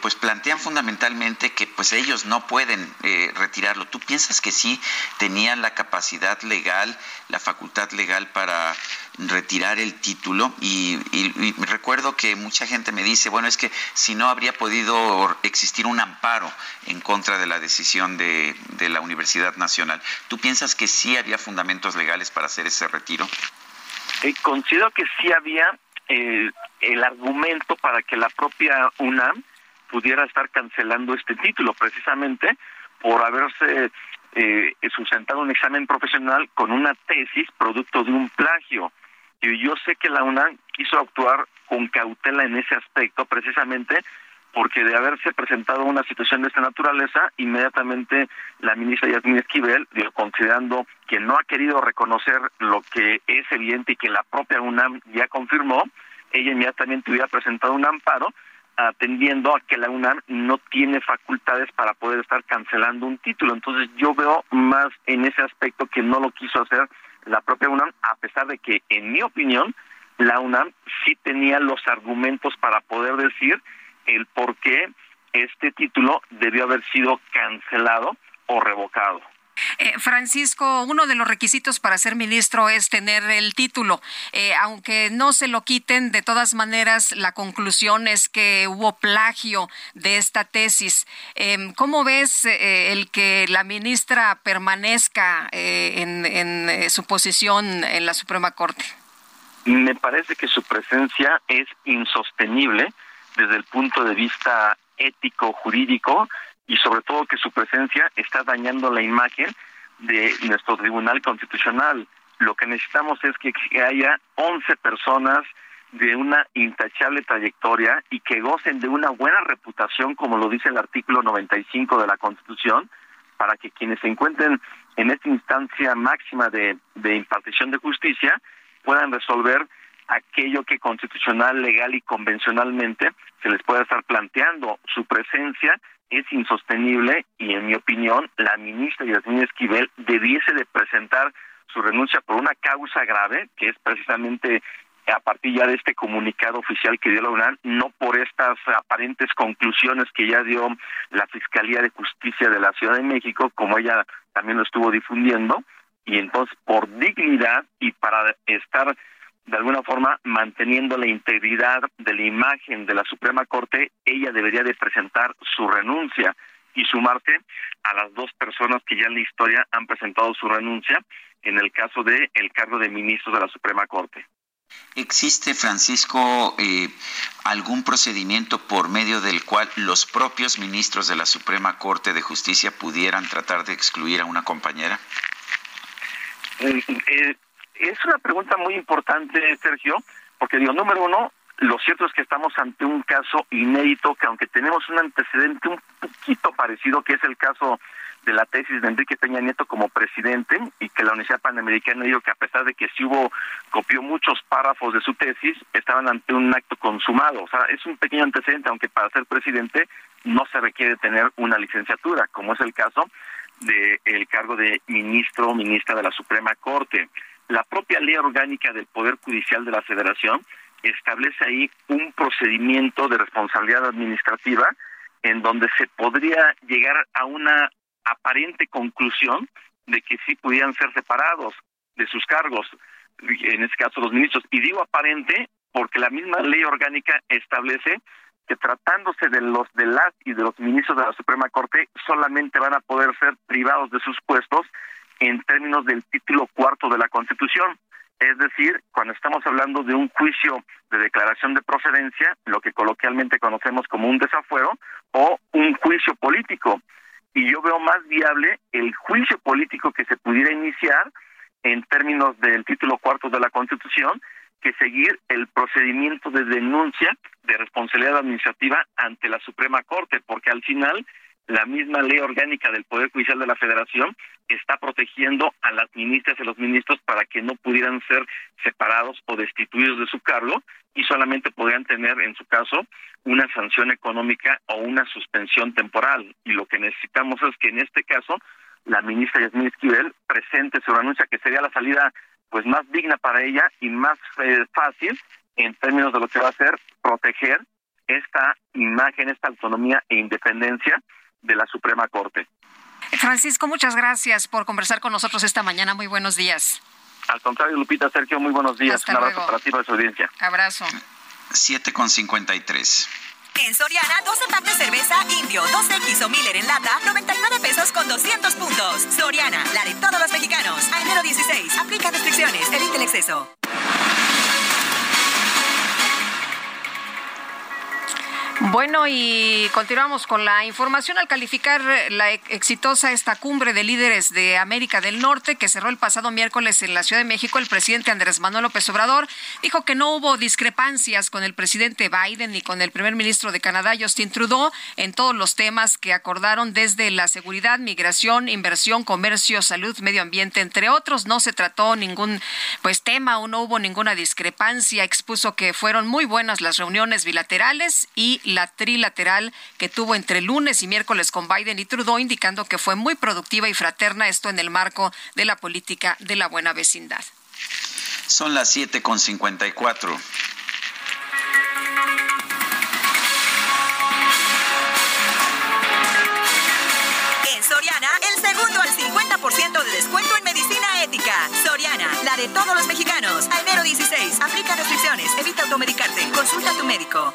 pues plantean fundamentalmente que pues ellos no pueden retirarlo. ¿Tú piensas que sí tenían la capacidad legal, la facultad legal para retirar el título y, recuerdo que mucha gente me dice, bueno, es que si no habría podido existir un amparo en contra de la decisión de, la Universidad Nacional. ¿Tú piensas que sí había fundamentos legales para hacer ese retiro? Eh, considero que sí había eh, el argumento para que la propia UNAM pudiera estar cancelando este título, precisamente por haberse eh, sustentado un examen profesional con una tesis producto de un plagio. Y yo sé que la UNAM quiso actuar con cautela en ese aspecto, precisamente porque de haberse presentado una situación de esta naturaleza, inmediatamente la ministra Yasmin Esquivel, considerando que no ha querido reconocer lo que es evidente y que la propia UNAM ya confirmó, ella inmediatamente hubiera presentado un amparo atendiendo a que la UNAM no tiene facultades para poder estar cancelando un título. Entonces yo veo más en ese aspecto que no lo quiso hacer la propia UNAM, a pesar de que, en mi opinión, la UNAM sí tenía los argumentos para poder decir el por qué este título debió haber sido cancelado o revocado. Eh, Francisco, uno de los requisitos para ser ministro es tener el título. Eh, aunque no se lo quiten, de todas maneras, la conclusión es que hubo plagio de esta tesis. Em, ¿Cómo ves eh, el que la ministra permanezca en, en su posición en la Suprema Corte? Me parece que su presencia es insostenible desde el punto de vista ético, jurídico, y sobre todo que su presencia está dañando la imagen de nuestro Tribunal Constitucional. Lo que necesitamos es que haya 11 personas de una intachable trayectoria y que gocen de una buena reputación, como lo dice el artículo 95 de la Constitución, para que quienes se encuentren en esta instancia máxima de, de impartición de justicia puedan resolver aquello que constitucional, legal y convencionalmente se les pueda estar planteando. Su presencia es insostenible y, en mi opinión, la ministra Yasmín Esquivel debiese de presentar su renuncia por una causa grave, que es precisamente a partir ya de este comunicado oficial que dio la UNAM, no por estas aparentes conclusiones que ya dio la Fiscalía de Justicia de la Ciudad de México, como ella también lo estuvo difundiendo, y entonces por dignidad y para estar de alguna forma manteniendo la integridad de la imagen de la Suprema Corte, ella debería de presentar su renuncia y sumarse a las dos personas que ya en la historia han presentado su renuncia en el caso de el cargo de ministros de la Suprema Corte. ¿Existe, Francisco, eh, algún procedimiento por medio del cual los propios ministros de la Suprema Corte de Justicia pudieran tratar de excluir a una compañera? Eh, eh, es una pregunta muy importante, Sergio, porque digo, número uno, lo cierto es que estamos ante un caso inédito que aunque tenemos un antecedente un poquito parecido, que es el caso de la tesis de Enrique Peña Nieto como presidente y que la Universidad Panamericana dijo que a pesar de que sí hubo, copió muchos párrafos de su tesis, estaban ante un acto consumado. O sea, es un pequeño antecedente, aunque para ser presidente no se requiere tener una licenciatura, como es el caso del cargo de ministro o ministra de la Suprema Corte. La propia ley orgánica del Poder Judicial de la Federación establece ahí un procedimiento de responsabilidad administrativa en donde se podría llegar a una aparente conclusión de que sí pudieran ser separados de sus cargos, en este caso los ministros. Y digo aparente porque la misma ley orgánica establece que tratándose de los de las y de los ministros de la Suprema Corte solamente van a poder ser privados de sus puestos en términos del título cuarto de la Constitución. Es decir, cuando estamos hablando de un juicio de declaración de procedencia, lo que coloquialmente conocemos como un desafuero, o un juicio político. Y yo veo más viable el juicio político que se pudiera iniciar en términos del título cuarto de la Constitución que seguir el procedimiento de denuncia de responsabilidad administrativa ante la Suprema Corte, porque al final la misma ley orgánica del Poder Judicial de la Federación está protegiendo a las ministras y los ministros para que no pudieran ser separados o destituidos de su cargo y solamente podrían tener, en su caso, una sanción económica o una suspensión temporal. Y lo que necesitamos es que en este caso la ministra Yasmín Esquivel presente su renuncia, que sería la salida pues más digna para ella y más eh, fácil en términos de lo que va a ser proteger esta imagen, esta autonomía e independencia de la Suprema Corte. Francisco, muchas gracias por conversar con nosotros esta mañana. Muy buenos días. Al contrario, Lupita, Sergio, muy buenos días. Hasta Un abrazo luego. para ti para su audiencia. Abrazo. 7 con 53. En Soriana, 12 pack de cerveza Indio, 2X o Miller en lata, 99 pesos con 200 puntos. Soriana, la de todos los mexicanos. A enero 16, aplica restricciones, evite el exceso. Bueno, y continuamos con la información al calificar la e- exitosa esta cumbre de líderes de América del Norte que cerró el pasado miércoles en la Ciudad de México. El presidente Andrés Manuel López Obrador dijo que no hubo discrepancias con el presidente Biden ni con el primer ministro de Canadá, Justin Trudeau, en todos los temas que acordaron desde la seguridad, migración, inversión, comercio, salud, medio ambiente, entre otros. No se trató ningún pues tema o no hubo ninguna discrepancia. Expuso que fueron muy buenas las reuniones bilaterales y la trilateral que tuvo entre lunes y miércoles con Biden y Trudeau, indicando que fue muy productiva y fraterna, esto en el marco de la política de la buena vecindad. Son las 7 con 54. En Soriana, el segundo al 50% de descuento en medicina ética. Soriana, la de todos los mexicanos. A enero 16, aplica restricciones, evita automedicarte. Consulta a tu médico.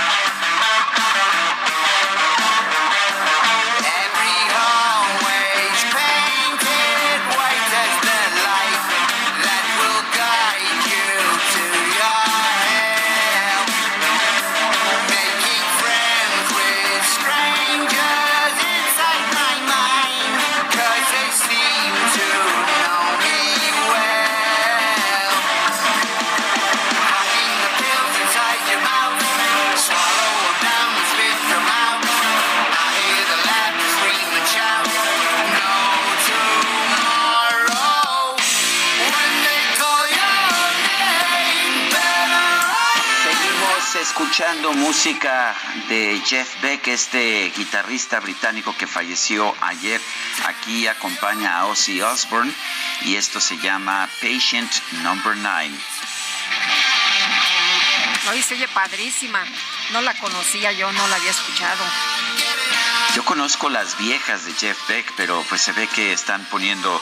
música de Jeff Beck, este guitarrista británico que falleció ayer. Aquí acompaña a Ozzy Osbourne y esto se llama Patient Number 9. No, y se oye padrísima. No la conocía yo, no la había escuchado. Yo conozco las viejas de Jeff Beck, pero pues se ve que están poniendo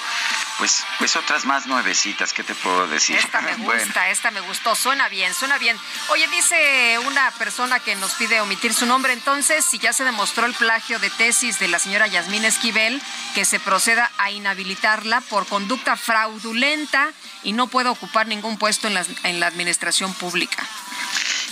pues pues otras más nuevecitas, ¿qué te puedo decir? Esta me gusta, esta me gustó, suena bien, suena bien. Oye, dice una persona que nos pide omitir su nombre, entonces, si ya se demostró el plagio de tesis de la señora Yasmín Esquivel, que se proceda a inhabilitarla por conducta fraudulenta y no pueda ocupar ningún puesto en la, en la administración pública.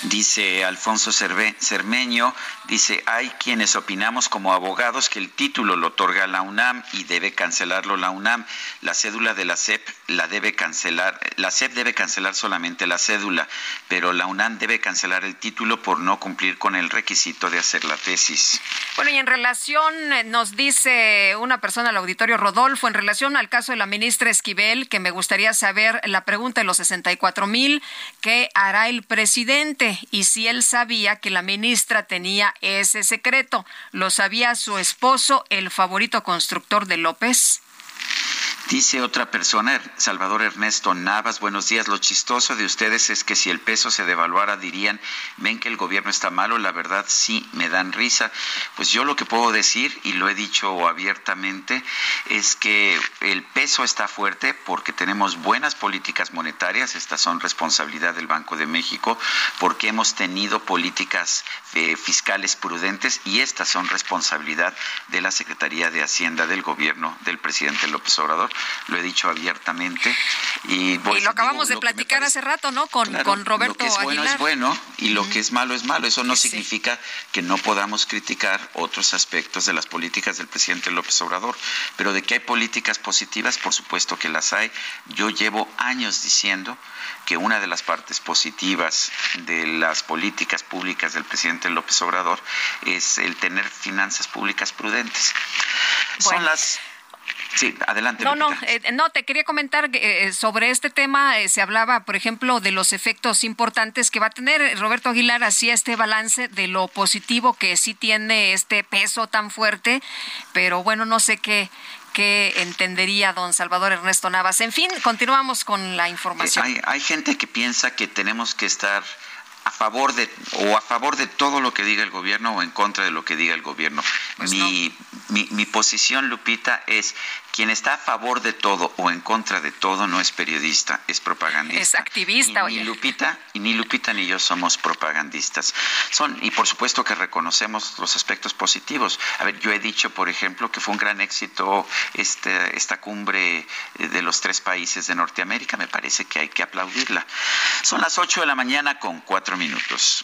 Dice Alfonso Cerve- Cermeño, dice, hay quienes opinamos como abogados que el título lo otorga la UNAM y debe cancelarlo la UNAM. La cédula de la SEP la debe cancelar, la SEP debe cancelar solamente la cédula, pero la UNAM debe cancelar el título por no cumplir con el requisito de hacer la tesis. Bueno, y en relación, eh, nos dice una persona al auditorio Rodolfo, en relación al caso de la ministra Esquivel, que me gustaría saber la pregunta de los 64 mil, ¿qué hará el presidente? Y si él sabía que la ministra tenía ese secreto, ¿lo sabía su esposo, el favorito constructor de López? Dice otra persona, Salvador Ernesto Navas, buenos días. Lo chistoso de ustedes es que si el peso se devaluara dirían, ven que el gobierno está malo, la verdad sí me dan risa. Pues yo lo que puedo decir, y lo he dicho abiertamente, es que el peso está fuerte porque tenemos buenas políticas monetarias, estas son responsabilidad del Banco de México, porque hemos tenido políticas eh, fiscales prudentes y estas son responsabilidad de la Secretaría de Hacienda del gobierno del presidente López Obrador. Lo he dicho abiertamente. Y, lo acabamos de platicar hace rato, ¿no? Con, con Roberto Lo que es bueno es bueno y lo que es malo es malo. Eso no significa que no podamos criticar otros aspectos de las políticas del presidente López Obrador. Pero de que hay políticas positivas, por supuesto que las hay. Yo llevo años diciendo que una de las partes positivas de las políticas públicas del presidente López Obrador es el tener finanzas públicas prudentes. Son las Sí, adelante. No, no, eh, no, te quería comentar eh, sobre este tema. Eh, se hablaba, por ejemplo, de los efectos importantes que va a tener. Roberto Aguilar hacía este balance de lo positivo que sí tiene este peso tan fuerte, pero bueno, no sé qué, qué entendería don Salvador Ernesto Navas. En fin, continuamos con la información. Hay, hay gente que piensa que tenemos que estar a favor de o a favor de todo lo que diga el gobierno o en contra de lo que diga el gobierno. Pues mi, mi, mi, posición, Lupita, es quien está a favor de todo o en contra de todo no es periodista, es propagandista. Es activista, y Ni Lupita, y ni Lupita ni yo somos propagandistas. Son, y por supuesto que reconocemos los aspectos positivos. A ver, yo he dicho, por ejemplo, que fue un gran éxito este, esta cumbre de los tres países de Norteamérica. Me parece que hay que aplaudirla. Son las 8 de la mañana con cuatro minutos.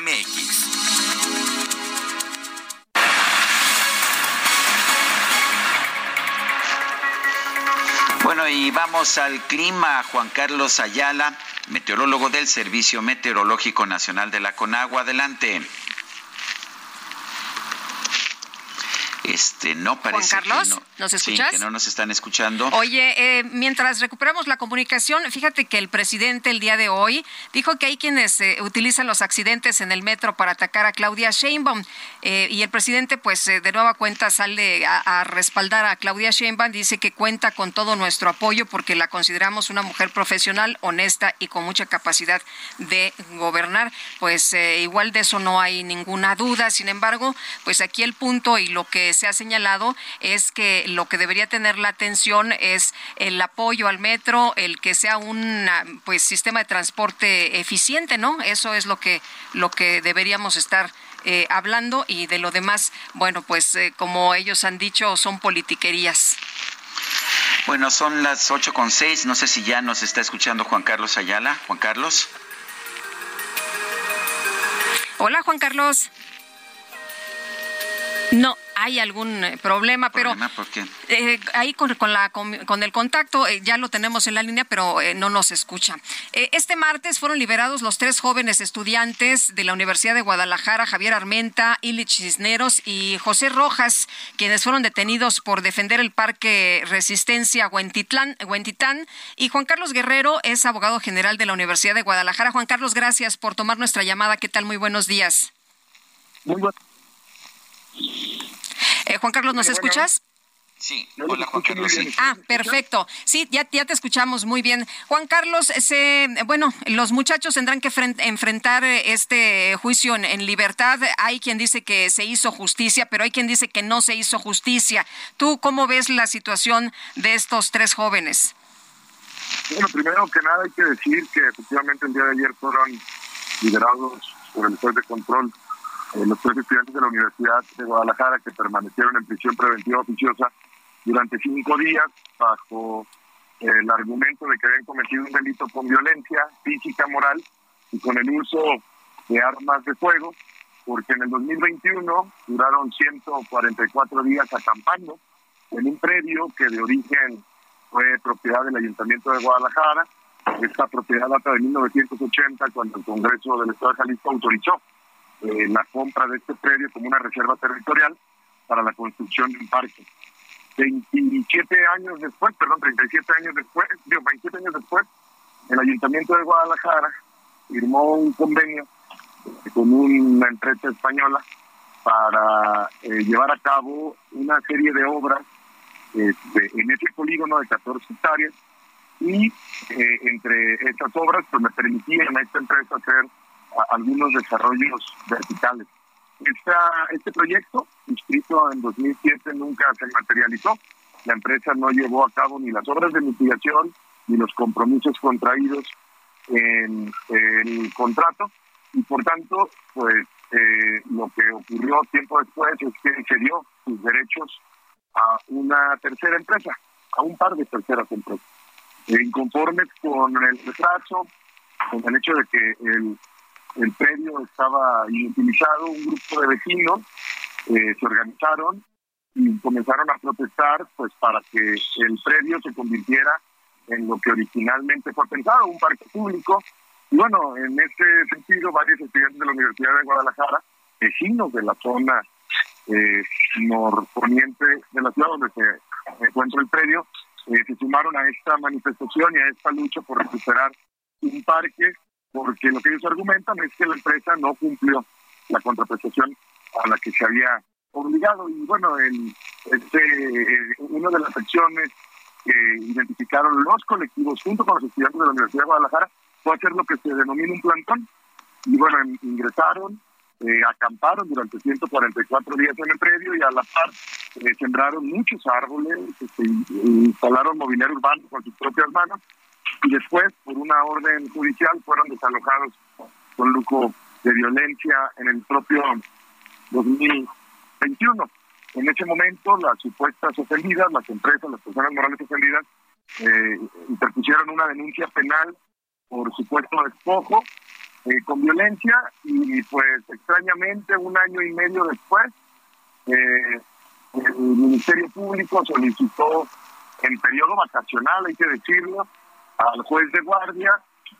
www.finsus.mx. Bueno, y vamos al clima. Juan Carlos Ayala, meteorólogo del Servicio Meteorológico Nacional de la Conagua. Adelante. Este, no parece Juan Carlos, que no, ¿nos escuchas? Sí, que no nos están escuchando. Oye, eh, mientras recuperamos la comunicación, fíjate que el presidente el día de hoy dijo que hay quienes eh, utilizan los accidentes en el metro para atacar a Claudia Sheinbaum eh, y el presidente, pues, de nueva cuenta sale a, a, respaldar a Claudia Sheinbaum, dice que cuenta con todo nuestro apoyo porque la consideramos una mujer profesional, honesta y con mucha capacidad de gobernar. Pues igual de eso no hay ninguna duda. Sin embargo, pues aquí el punto y lo que se ha señalado es que lo que debería tener la atención es el apoyo al metro, el que sea un pues sistema de transporte eficiente, ¿no? Eso es lo que lo que deberíamos estar eh, hablando y de lo demás, bueno, pues eh, como ellos han dicho, son politiquerías. Bueno, son las ocho con seis. No sé si ya nos está escuchando Juan Carlos Ayala. Juan Carlos. Hola, Juan Carlos. No, hay algún eh, problema, pero ¿Problema por qué? Eh, ahí con, con, la, con, con, el contacto eh, ya lo tenemos en la línea, pero eh, no nos escucha. Eh, este martes fueron liberados los tres jóvenes estudiantes de la Universidad de Guadalajara, Javier Armenta, Illich Cisneros y José Rojas, quienes fueron detenidos por defender el Parque Resistencia Huentitlán, Huentitán. Y Juan Carlos Guerrero es abogado general de la Universidad de Guadalajara. Juan Carlos, gracias por tomar nuestra llamada. ¿Qué tal? Muy buenos días. Muy buenos eh, Juan Carlos, ¿nos escuchas? Sí, hola Juan Carlos. Sí. Ah, perfecto. Sí, ya, ya te escuchamos muy bien. Juan Carlos, se, bueno, los muchachos tendrán que enfrentar este juicio en, en, libertad. Hay quien dice que se hizo justicia, pero hay quien dice que no se hizo justicia. ¿Tú cómo ves la situación de estos tres jóvenes? Bueno, primero que nada hay que decir que efectivamente el día de ayer fueron liberados por el juez de control eh, los tres estudiantes de la Universidad de Guadalajara que permanecieron en prisión preventiva oficiosa durante cinco días bajo el argumento de que habían cometido un delito con violencia física, moral y con el uso de armas de fuego, porque en el 2021 duraron 144 días acampando en un predio que de origen fue propiedad del Ayuntamiento de Guadalajara. Esta propiedad data de 1980, cuando el Congreso del Estado Jalisco autorizó eh, la compra de este predio como una reserva territorial para la construcción de un parque. 27 años después, perdón, 37 años después, digo, 27 años después, el Ayuntamiento de Guadalajara firmó un convenio con una empresa española para eh, llevar a cabo una serie de obras este, en ese polígono de 14 hectáreas y eh, entre estas obras pues me permitían a esta empresa hacer algunos desarrollos verticales. Este proyecto, inscrito en 2007, nunca se materializó. La empresa no llevó a cabo ni las obras de mitigación ni los compromisos contraídos en el contrato y por tanto, pues eh, lo que ocurrió tiempo después es que se sus derechos a una tercera empresa, a un par de terceras empresas. E inconformes con el retraso, con el hecho de que el, el predio estaba inutilizado, un grupo de vecinos eh, se organizaron y comenzaron a protestar pues para que el predio se convirtiera en lo que originalmente fue pensado, un parque público. Y bueno, en este sentido, varios estudiantes de la Universidad de Guadalajara, vecinos de la zona eh, norponiente de la ciudad donde se encuentra el predio, eh, se sumaron a esta manifestación y a esta lucha por recuperar un parque, porque lo que ellos argumentan es que la empresa no cumplió la contraprestación a la que se había obligado. Y bueno, en este, eh, una de las acciones que identificaron los colectivos junto con los estudiantes de la Universidad de Guadalajara fue hacer lo que se denomina un plantón. Y bueno, ingresaron, eh, acamparon durante 144 días en el predio y a la par eh, sembraron muchos árboles, este, instalaron mobiliario urbano con sus propias manos y después, por una orden judicial, fueron desalojados con lujo de violencia en el propio 2021. En ese momento, las supuestas ofendidas, las empresas, las personas morales ofendidas, eh, interpusieron una denuncia penal por supuesto despojo eh, con violencia y pues extrañamente un año y medio después eh, el Ministerio Público solicitó en periodo vacacional, hay que decirlo, al juez de guardia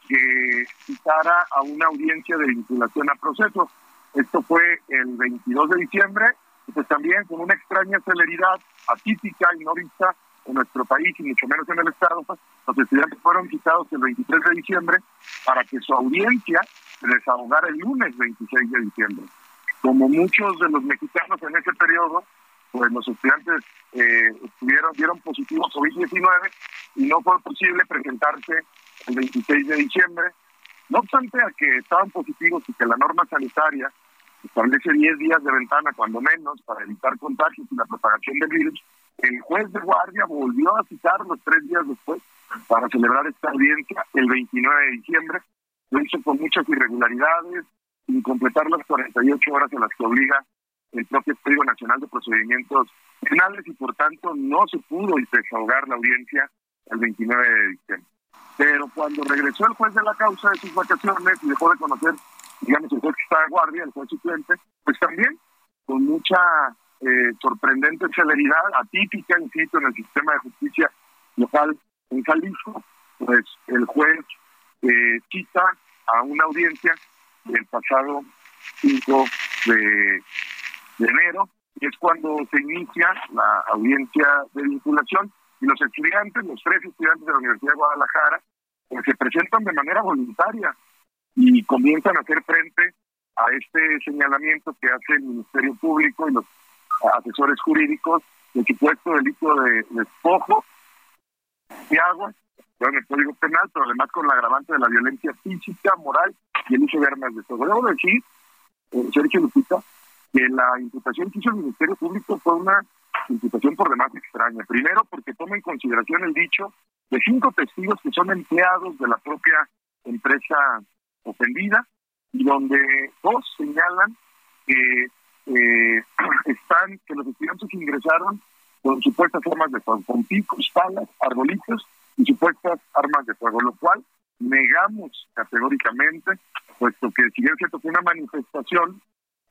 que citara a una audiencia de vinculación a proceso. Esto fue el 22 de diciembre pues también con una extraña celeridad atípica y no vista en nuestro país y mucho menos en el Estado, pues, los estudiantes fueron citados el 23 de diciembre para que su audiencia se desahogara el lunes 26 de diciembre. Como muchos de los mexicanos en ese periodo, pues los estudiantes eh, estuvieron, dieron positivo COVID-19 y no fue posible presentarse el 26 de diciembre. No obstante a que estaban positivos y que la norma sanitaria establece 10 días de ventana, cuando menos, para evitar contagios y la propagación del virus, el juez de guardia volvió a citarlos tres días después para celebrar esta audiencia el 29 de diciembre. Lo hizo con muchas irregularidades, sin completar las 48 horas en las que obliga el propio Código Nacional de Procedimientos Penales y por tanto no se pudo desahogar la audiencia el 29 de diciembre. Pero cuando regresó el juez de la causa de sus vacaciones y dejó de conocer digamos, el juez que está de guardia, el juez suplente, pues también con mucha eh, sorprendente celeridad, atípica, insisto, en el sistema de justicia local en Jalisco, pues el juez eh, cita a una audiencia el pasado 5 de, de enero, es cuando se inicia la audiencia de vinculación, y los estudiantes, los tres estudiantes de la Universidad de Guadalajara, pues se presentan de manera voluntaria y comienzan a hacer frente a este señalamiento que hace el Ministerio Público y los asesores jurídicos del supuesto delito de despojo de agua, en el Código Penal, pero además con la agravante de la violencia física, moral y el uso de armas de fuego. Debo decir, eh, Sergio Lupita, que la imputación que hizo el Ministerio Público fue una imputación por demás extraña. Primero, porque toma en consideración el dicho de cinco testigos que son empleados de la propia empresa ofendida y donde dos señalan que eh, están que los estudiantes ingresaron con supuestas armas de fuego, con picos, palas, arbolitos y supuestas armas de fuego, lo cual negamos categóricamente, puesto que si bien cierto fue una manifestación,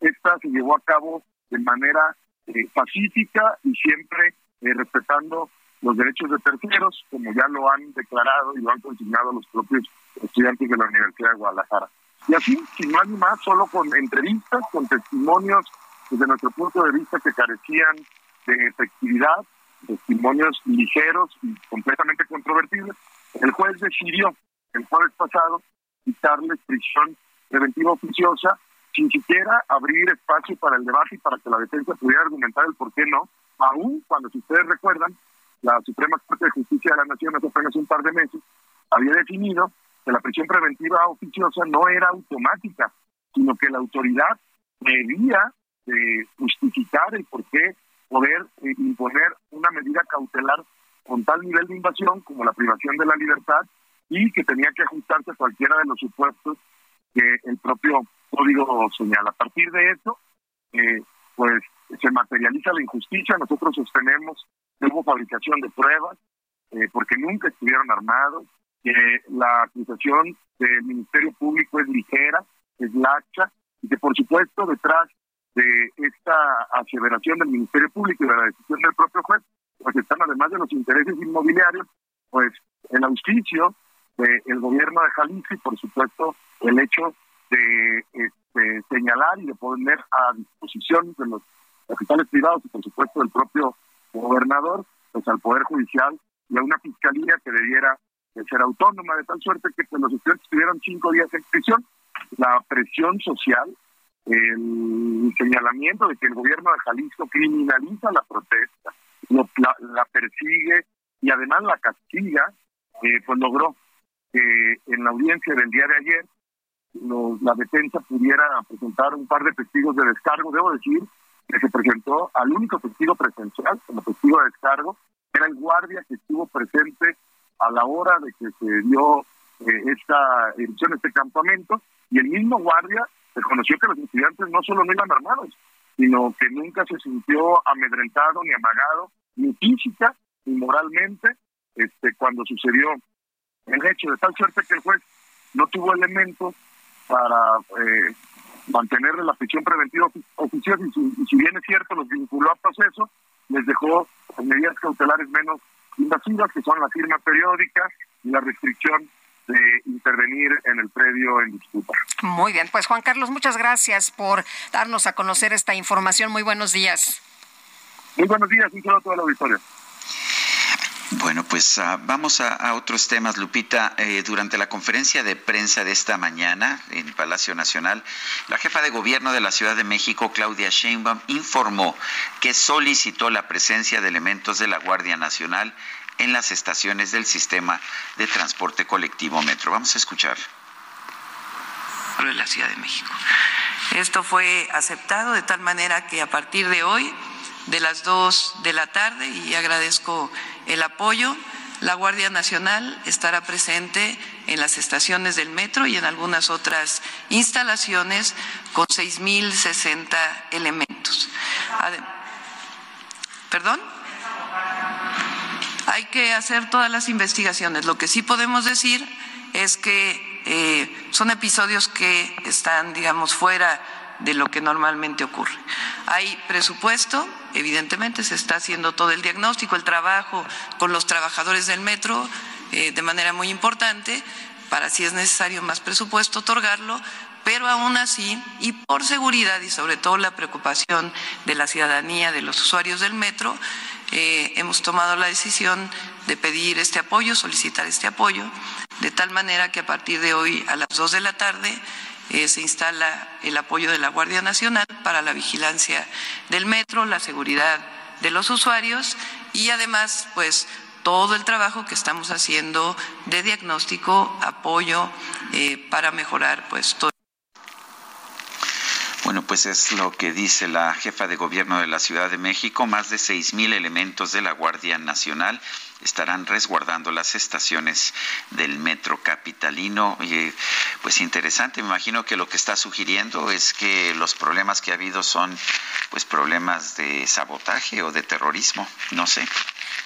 esta se llevó a cabo de manera eh, pacífica y siempre eh, respetando los derechos de terceros, como ya lo han declarado y lo han consignado los propios estudiantes de la Universidad de Guadalajara. Y así, sin más ni más, solo con entrevistas, con testimonios desde nuestro punto de vista que carecían de efectividad, testimonios ligeros y completamente controvertibles, el juez decidió el jueves pasado quitarles prisión preventiva oficiosa sin siquiera abrir espacio para el debate y para que la defensa pudiera argumentar el por qué no, aún cuando, si ustedes recuerdan, la Suprema Corte de Justicia de la Nación hace apenas un par de meses había definido que la prisión preventiva oficiosa no era automática, sino que la autoridad debía de justificar el por qué poder eh, imponer una medida cautelar con tal nivel de invasión como la privación de la libertad y que tenía que ajustarse a cualquiera de los supuestos que el propio código señala. A partir de eso, eh, pues se materializa la injusticia. Nosotros sostenemos que hubo fabricación de pruebas, eh, porque nunca estuvieron armados, que la acusación del Ministerio Público es ligera, es laxa, y que por supuesto detrás de esta aseveración del Ministerio Público y de la decisión del propio juez, pues están además de los intereses inmobiliarios, pues el auspicio del gobierno de Jalisco y por supuesto el hecho de este, señalar y de poner a disposición de los capitales privados y por supuesto del propio gobernador, pues al Poder Judicial y a una fiscalía que debiera de ser autónoma, de tal suerte que pues, los estudiantes estuvieron cinco días en prisión. La presión social, el señalamiento de que el gobierno de Jalisco criminaliza la protesta, la, persigue y además la castiga, eh, pues logró que en la audiencia del día de ayer la defensa pudiera presentar un par de testigos de descargo. Debo decir que se presentó al único testigo presencial como testigo de descargo, era el guardia que estuvo presente a la hora de que se dio eh, esta erupción, este campamento, y el mismo guardia reconoció que los estudiantes no solo no iban armados, sino que nunca se sintió amedrentado ni amagado, ni física ni moralmente, este, cuando sucedió el hecho, de tal suerte que el juez no tuvo elementos para eh, mantener la prisión preventiva oficial y si, bien es cierto los vinculó a proceso, les dejó medidas cautelares menos invasivas, que son la firma periódica y la restricción de intervenir en el predio en disputa. Muy bien, pues Juan Carlos, muchas gracias por darnos a conocer esta información. Muy buenos días. Muy buenos días, un saludo a toda la auditoria. Bueno, pues uh, vamos a, a, otros temas, Lupita. Eh, durante la conferencia de prensa de esta mañana en Palacio Nacional, la jefa de gobierno de la Ciudad de México, Claudia Sheinbaum, informó que solicitó la presencia de elementos de la Guardia Nacional en las estaciones del sistema de transporte colectivo Metro. Vamos a escuchar. De la Ciudad de México. Esto fue aceptado de tal manera que a partir de hoy de las dos de la tarde y agradezco el apoyo. La Guardia Nacional estará presente en las estaciones del metro y en algunas otras instalaciones con 6.060 elementos. ¿Perdón? Hay que hacer todas las investigaciones. Lo que sí podemos decir es que eh, son episodios que están, digamos, fuera de lo que normalmente ocurre. Hay presupuesto, evidentemente se está haciendo todo el diagnóstico, el trabajo con los trabajadores del metro eh, de manera muy importante para si es necesario más presupuesto otorgarlo, pero aún así, y por seguridad y sobre todo la preocupación de la ciudadanía, de los usuarios del metro, eh, hemos tomado la decisión de pedir este apoyo, solicitar este apoyo, de tal manera que a partir de hoy a las dos de la tarde eh, se instala el apoyo de la Guardia Nacional para la vigilancia del metro, la seguridad de los usuarios y además, pues, todo el trabajo que estamos haciendo de diagnóstico, apoyo eh, para mejorar, pues, todo. Bueno, pues es lo que dice la jefa de gobierno de la Ciudad de México. Más de seis mil elementos de la Guardia Nacional estarán resguardando las estaciones del metro capitalino. Oye, pues interesante, me imagino que lo que está sugiriendo es que los problemas que ha habido son pues problemas de sabotaje o de terrorismo, no sé.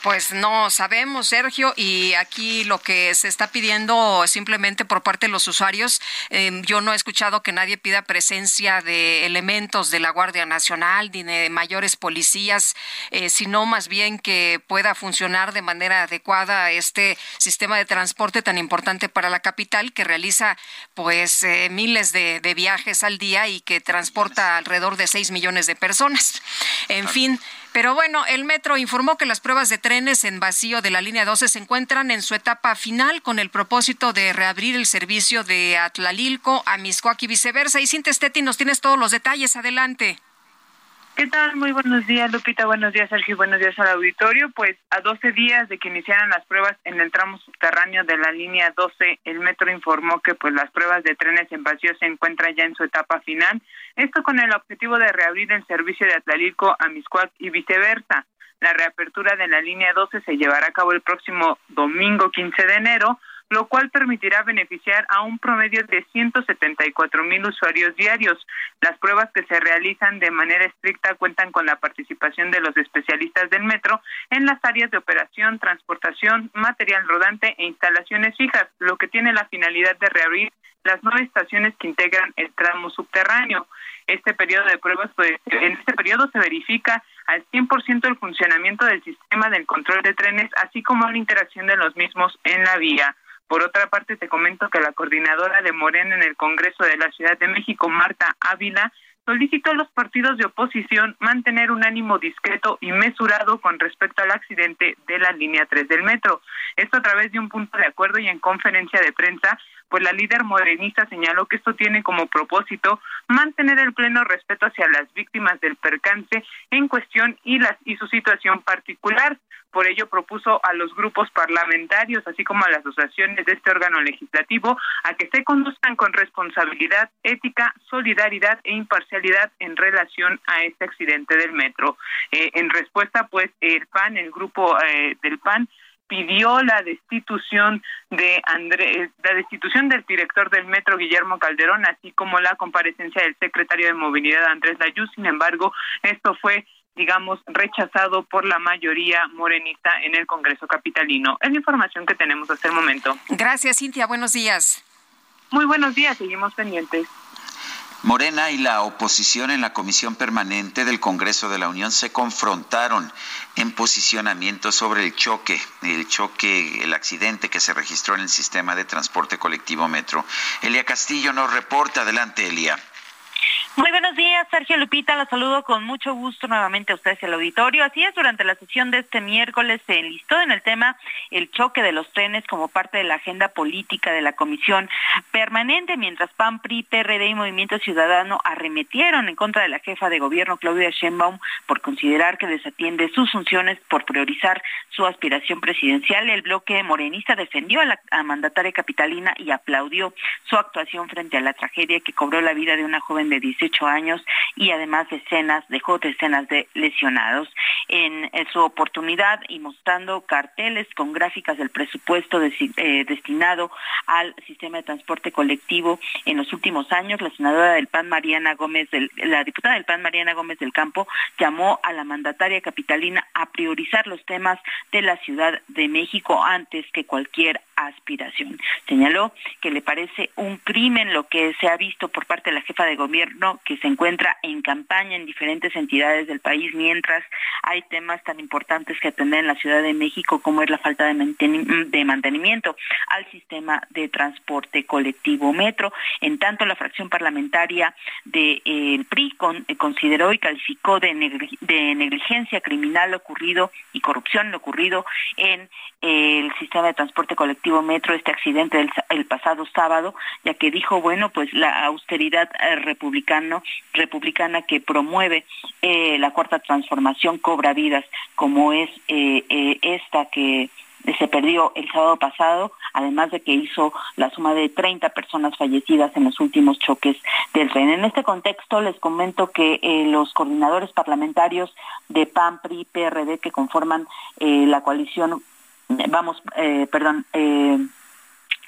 Pues no sabemos, Sergio, y aquí lo que se está pidiendo simplemente por parte de los usuarios, em, yo no he escuchado que nadie pida presencia de elementos de la Guardia Nacional ni de mayores policías, eh, sino más bien que pueda funcionar de manera adecuada este sistema de transporte tan importante para la capital que realiza pues eh, miles de, de viajes al día y que transporta alrededor de 6 millones de personas. En fin, pero bueno, el metro informó que las pruebas de trenes en vacío de la línea 12 se encuentran en su etapa final con el propósito de reabrir el servicio de Atlalilco a Miscoac y viceversa. Y Cintia nos tienes todos los detalles. Adelante. ¿Qué tal? Muy buenos días, Lupita. Buenos días, Sergio. Buenos días al auditorio. Pues a 12 días de que iniciaran las pruebas en el tramo subterráneo de la línea 12, el metro informó que pues las pruebas de trenes en vacío se encuentran ya en su etapa final. Esto con el objetivo de reabrir el servicio de Atlalilco a Miscuac y viceversa. La reapertura de la línea 12 se llevará a cabo el próximo domingo 15 de enero lo cual permitirá beneficiar a un promedio de 174 mil usuarios diarios. Las pruebas que se realizan de manera estricta cuentan con la participación de los especialistas del metro en las áreas de operación, transportación, material rodante e instalaciones fijas, lo que tiene la finalidad de reabrir las nueve estaciones que integran el tramo subterráneo. Este periodo de pruebas, pues, en este periodo se verifica al 100% el funcionamiento del sistema del control de trenes, así como la interacción de los mismos en la vía. Por otra parte, te comento que la coordinadora de Morena en el Congreso de la Ciudad de México, Marta Ávila, solicitó a los partidos de oposición mantener un ánimo discreto y mesurado con respecto al accidente de la línea 3 del metro. Esto a través de un punto de acuerdo y en conferencia de prensa, pues la líder morenista señaló que esto tiene como propósito mantener el pleno respeto hacia las víctimas del percance en cuestión y las y su situación particular. Por ello propuso a los grupos parlamentarios, así como a las asociaciones de este órgano legislativo, a que se conduzcan con responsabilidad, ética, solidaridad e imparcialidad en relación a este accidente del metro. Eh, en respuesta, pues, el PAN, el grupo eh, del PAN, pidió la destitución de Andrés, la destitución del director del metro Guillermo Calderón, así como la comparecencia del secretario de movilidad Andrés Layú. Sin embargo, esto fue digamos, rechazado por la mayoría morenista en el Congreso Capitalino. Es la información que tenemos hasta el momento. Gracias, Cintia. Buenos días. Muy buenos días. Seguimos pendientes. Morena y la oposición en la Comisión Permanente del Congreso de la Unión se confrontaron en posicionamiento sobre el choque, el choque, el accidente que se registró en el sistema de transporte colectivo Metro. Elia Castillo nos reporta. Adelante, Elia. Muy buenos días, Sergio Lupita. La saludo con mucho gusto nuevamente a ustedes al auditorio. Así es, durante la sesión de este miércoles se enlistó en el tema el choque de los trenes como parte de la agenda política de la Comisión Permanente, mientras PAN, PRI, PRD y Movimiento Ciudadano arremetieron en contra de la jefa de gobierno Claudia Sheinbaum por considerar que desatiende sus funciones por priorizar su aspiración presidencial. El bloque morenista defendió a la mandataria capitalina y aplaudió su actuación frente a la tragedia que cobró la vida de una joven de 18 años y además decenas, dejó decenas de lesionados. En, su oportunidad y mostrando carteles con gráficas del presupuesto eh, destinado al sistema de transporte colectivo en los últimos años, la senadora del PAN Mariana Gómez, del, la diputada del PAN Mariana Gómez del Campo llamó a la mandataria capitalina a priorizar los temas de la Ciudad de México antes que cualquier aspiración. Señaló que le parece un crimen lo que se ha visto por parte de la jefa de gobierno que se encuentra en campaña en diferentes entidades del país mientras hay temas tan importantes que atender en la Ciudad de México como es la falta de, mantenimiento al sistema de transporte colectivo metro. En tanto, la fracción parlamentaria del de, PRI consideró y calificó de, de negligencia criminal ocurrido y corrupción ocurrido en el sistema de transporte colectivo metro este accidente del, el pasado sábado, ya que dijo, bueno, pues la austeridad eh, republicano, republicana que promueve eh, la cuarta transformación cobra vidas, como es eh, esta que se perdió el sábado pasado, además de que hizo la suma de 30 personas fallecidas en los últimos choques del tren. En este contexto les comento que los coordinadores parlamentarios de PAN, PRI, PRD que conforman la coalición vamos, eh, perdón, eh,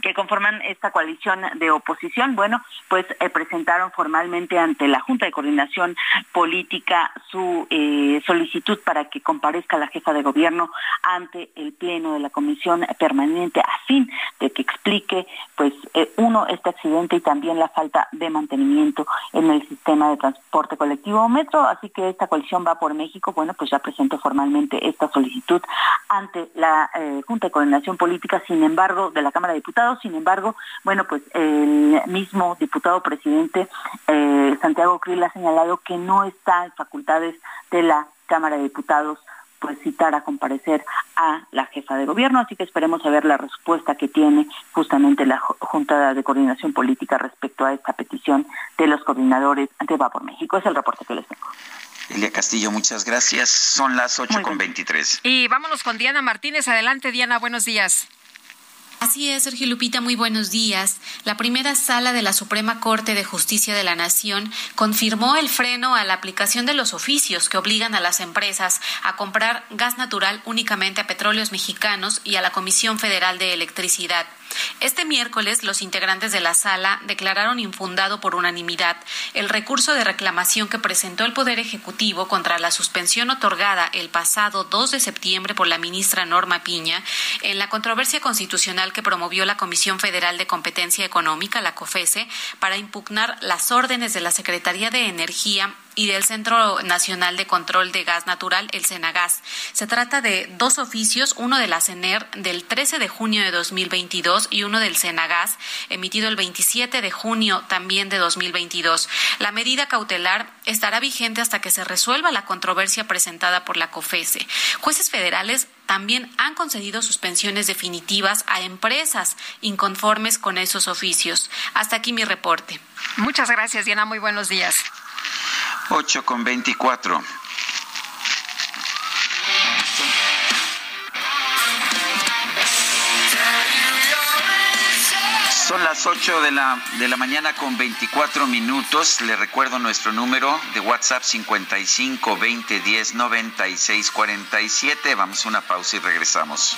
que conforman esta coalición de oposición, bueno, pues eh, presentaron formalmente ante la Junta de Coordinación Política su eh, solicitud para que comparezca la jefa de gobierno ante el Pleno de la Comisión Permanente a fin de que explique, pues, eh, uno, este accidente y también la falta de mantenimiento en el sistema de transporte colectivo metro. Así que esta coalición va por México, bueno, pues ya presentó formalmente esta solicitud ante la Junta de Coordinación Política, sin embargo, de la Cámara de Diputados sin embargo, bueno, pues el mismo diputado presidente eh, Santiago Krill ha señalado que no está en facultades de la Cámara de Diputados pues citar a comparecer a la jefa de gobierno, así que esperemos a ver la respuesta que tiene justamente la Junta de Coordinación Política respecto a esta petición de los coordinadores de Va por México. Es el reporte que les tengo. Elia Castillo, muchas gracias. Son las 8 con 23. Y vámonos con Diana Martínez. Adelante, Diana, buenos días. Así es, Sergio Lupita, muy buenos días. La primera sala de la Suprema Corte de Justicia de la Nación confirmó el freno a la aplicación de los oficios que obligan a las empresas a comprar gas natural únicamente a petróleos mexicanos y a la Comisión Federal de Electricidad. Este miércoles, los integrantes de la sala declararon infundado por unanimidad el recurso de reclamación que presentó el Poder Ejecutivo contra la suspensión otorgada el pasado 2 de septiembre por la ministra Norma Piña en la controversia constitucional que promovió la Comisión Federal de Competencia Económica, la COFESE, para impugnar las órdenes de la Secretaría de Energía y del Centro Nacional de Control de Gas Natural, el Senagas. Se trata de dos oficios, uno de la CENER del 13 de junio de 2022 y uno del Senagas, emitido el 27 de junio también de 2022. La medida cautelar estará vigente hasta que se resuelva la controversia presentada por la COFESE. Jueces federales también han concedido suspensiones definitivas a empresas inconformes con esos oficios. Hasta aquí mi reporte. Muchas gracias, Diana. Muy buenos días. 8 con 24. Son las 8 de la, de la mañana con 24 minutos. Le recuerdo nuestro número de WhatsApp 55 20 10 96 47. Vamos a una pausa y regresamos.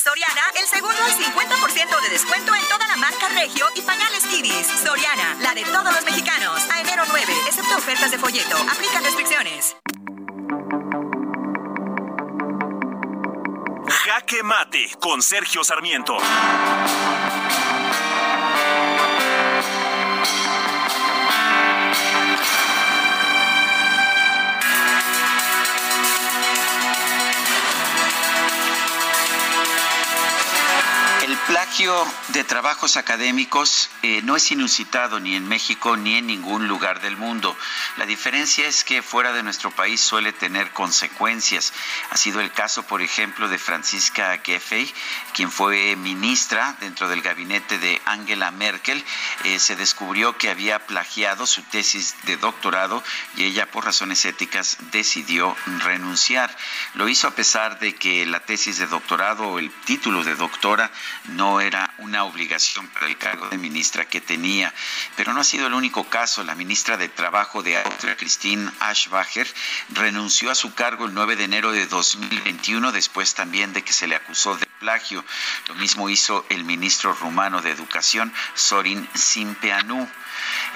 Soriana, el segundo al 50% de descuento en toda la marca Regio y pañales Kidis. Soriana, la de todos los mexicanos. A enero 9, excepto ofertas de folleto. Aplican restricciones. Jaque Mate con Sergio Sarmiento. El plagio de trabajos académicos eh, no es inusitado ni en México ni en ningún lugar del mundo. La diferencia es que fuera de nuestro país suele tener consecuencias. Ha sido el caso, por ejemplo, de Francisca Giffey, quien fue ministra dentro del gabinete de Angela Merkel. Eh, se descubrió que había plagiado su tesis de doctorado y ella, por razones éticas, decidió renunciar. Lo hizo a pesar de que la tesis de doctorado o el título de doctora no era era una obligación para el cargo de ministra que tenía. Pero no ha sido el único caso. La ministra de Trabajo de Austria, Christine Aschbacher, renunció a su cargo el 9 de enero de 2021, después también de que se le acusó de plagio. Lo mismo hizo el ministro rumano de Educación, Sorin Simpeanu.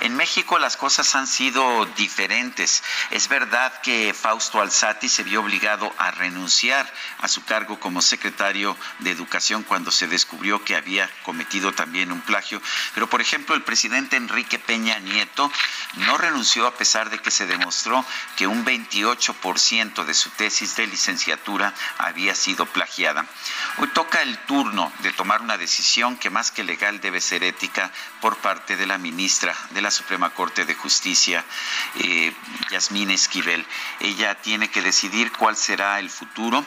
En México las cosas han sido diferentes. Es verdad que Fausto Alzati se vio obligado a renunciar a su cargo como secretario de Educación cuando se descubrió que había cometido también un plagio, pero por ejemplo el presidente Enrique Peña Nieto no renunció a pesar de que se demostró que un 28% de su tesis de licenciatura había sido plagiada. Hoy toca el turno de tomar una decisión que más que legal debe ser ética por parte de la ministra de la Suprema Corte de Justicia, eh, Esquivel. Ella tiene que decidir cuál será el futuro,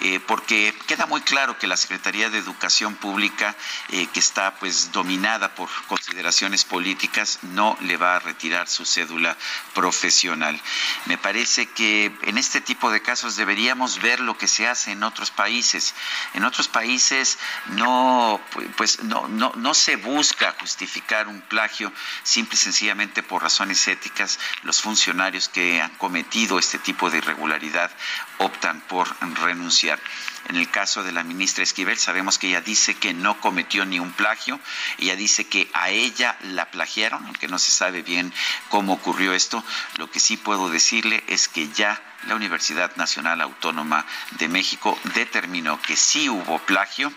eh, porque queda muy claro que la Secretaría de Educación Pública, eh, que está pues dominada por consideraciones políticas, no le va a retirar su cédula profesional. Me parece que en este tipo de casos deberíamos ver lo que se hace en otros países. En otros países no, pues, no, no, no se busca justificar un plagio simple sencillamente por razones éticas, los funcionarios que han cometido este tipo de irregularidad optan por renunciar. En el caso de la ministra Esquivel, sabemos que ella dice que no cometió ni un plagio, ella dice que a ella la plagiaron, aunque no se sabe bien cómo ocurrió esto. Lo que sí puedo decirle es que ya la Universidad Nacional Autónoma de México determinó que sí hubo plagio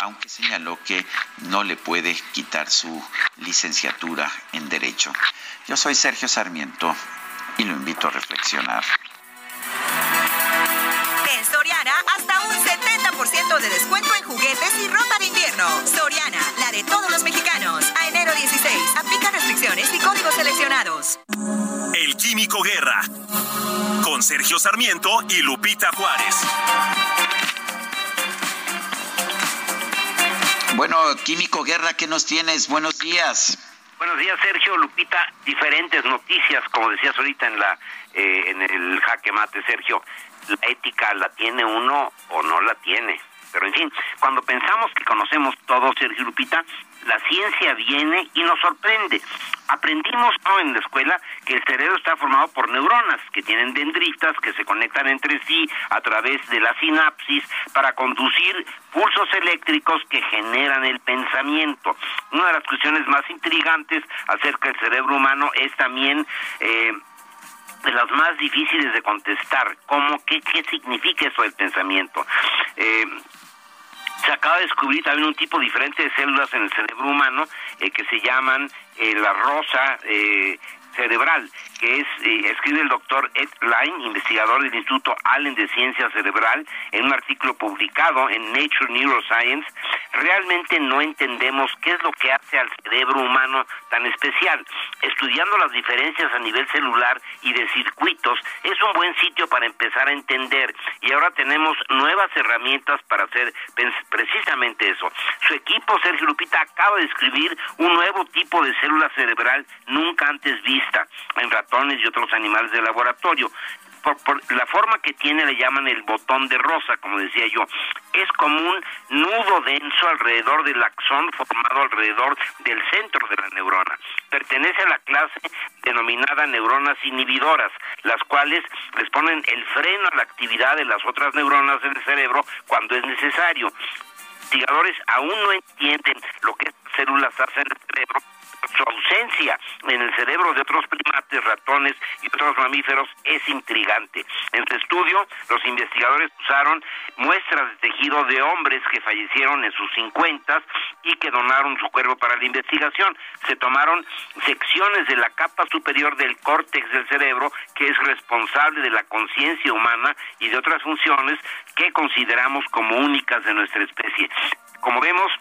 aunque señaló que no le puede quitar su licenciatura en Derecho. Yo soy Sergio Sarmiento y lo invito a reflexionar. En Soriana, hasta un 70% de descuento en juguetes y ropa de invierno. Soriana, la de todos los mexicanos. A enero 16, aplica restricciones y códigos seleccionados. El Químico Guerra, con Sergio Sarmiento y Lupita Juárez. Bueno, Químico Guerra, ¿qué nos tienes? Buenos días. Buenos días, Sergio Lupita. Diferentes noticias, como decías ahorita en la eh, en el jaque mate, Sergio. La ética la tiene uno o no la tiene. Pero en fin, cuando pensamos que conocemos todo, Sergio Lupita, la ciencia viene y nos sorprende. Aprendimos en la escuela que el cerebro está formado por neuronas que tienen dendritas que se conectan entre sí a través de la sinapsis para conducir pulsos eléctricos que generan el pensamiento. Una de las cuestiones más intrigantes acerca del cerebro humano es también eh, de las más difíciles de contestar, ¿cómo, qué, qué significa eso del pensamiento? Eh, se acaba de descubrir también un tipo diferente de células en el cerebro humano eh, que se llaman eh, la rosa eh, cerebral, que es, eh, escribe el doctor Ed Line, investigador del Instituto Allen de Ciencia Cerebral, en un artículo publicado en Nature Neuroscience, realmente no entendemos qué es lo que hace al cerebro humano tan especial. Estudiando las diferencias a nivel celular y de circuitos es un buen sitio para empezar a entender y ahora tenemos nuevas herramientas para hacer precisamente eso. Su equipo, Sergio Lupita, acaba de escribir un nuevo tipo de célula cerebral nunca antes vista en ratones y otros animales de laboratorio. Por, la forma que tiene le llaman el botón de rosa, como decía yo. Es como un nudo denso alrededor del axón formado alrededor del centro de la neurona. Pertenece a la clase denominada neuronas inhibidoras, las cuales les ponen el freno a la actividad de las otras neuronas del cerebro cuando es necesario. Investigadores aún no entienden lo que estas células hacen en el cerebro su ausencia en el cerebro de otros primates, ratones y otros mamíferos es intrigante. En su estudio, los investigadores usaron muestras de tejido de hombres que fallecieron en sus 50 y que donaron su cuerpo para la investigación. Se tomaron secciones de la capa superior del córtex del cerebro que es responsable de la conciencia humana y de otras funciones que consideramos como únicas de nuestra especie. Como vemos,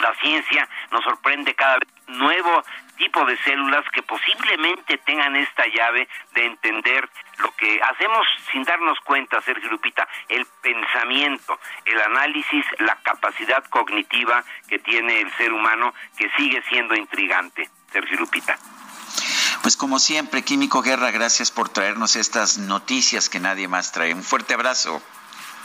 la ciencia nos sorprende cada vez nuevo tipo de células que posiblemente tengan esta llave de entender lo que hacemos sin darnos cuenta, Sergio Lupita, el pensamiento, el análisis, la capacidad cognitiva que tiene el ser humano que sigue siendo intrigante, Sergio Lupita. Pues como siempre, Químico Guerra, gracias por traernos estas noticias que nadie más trae. Un fuerte abrazo.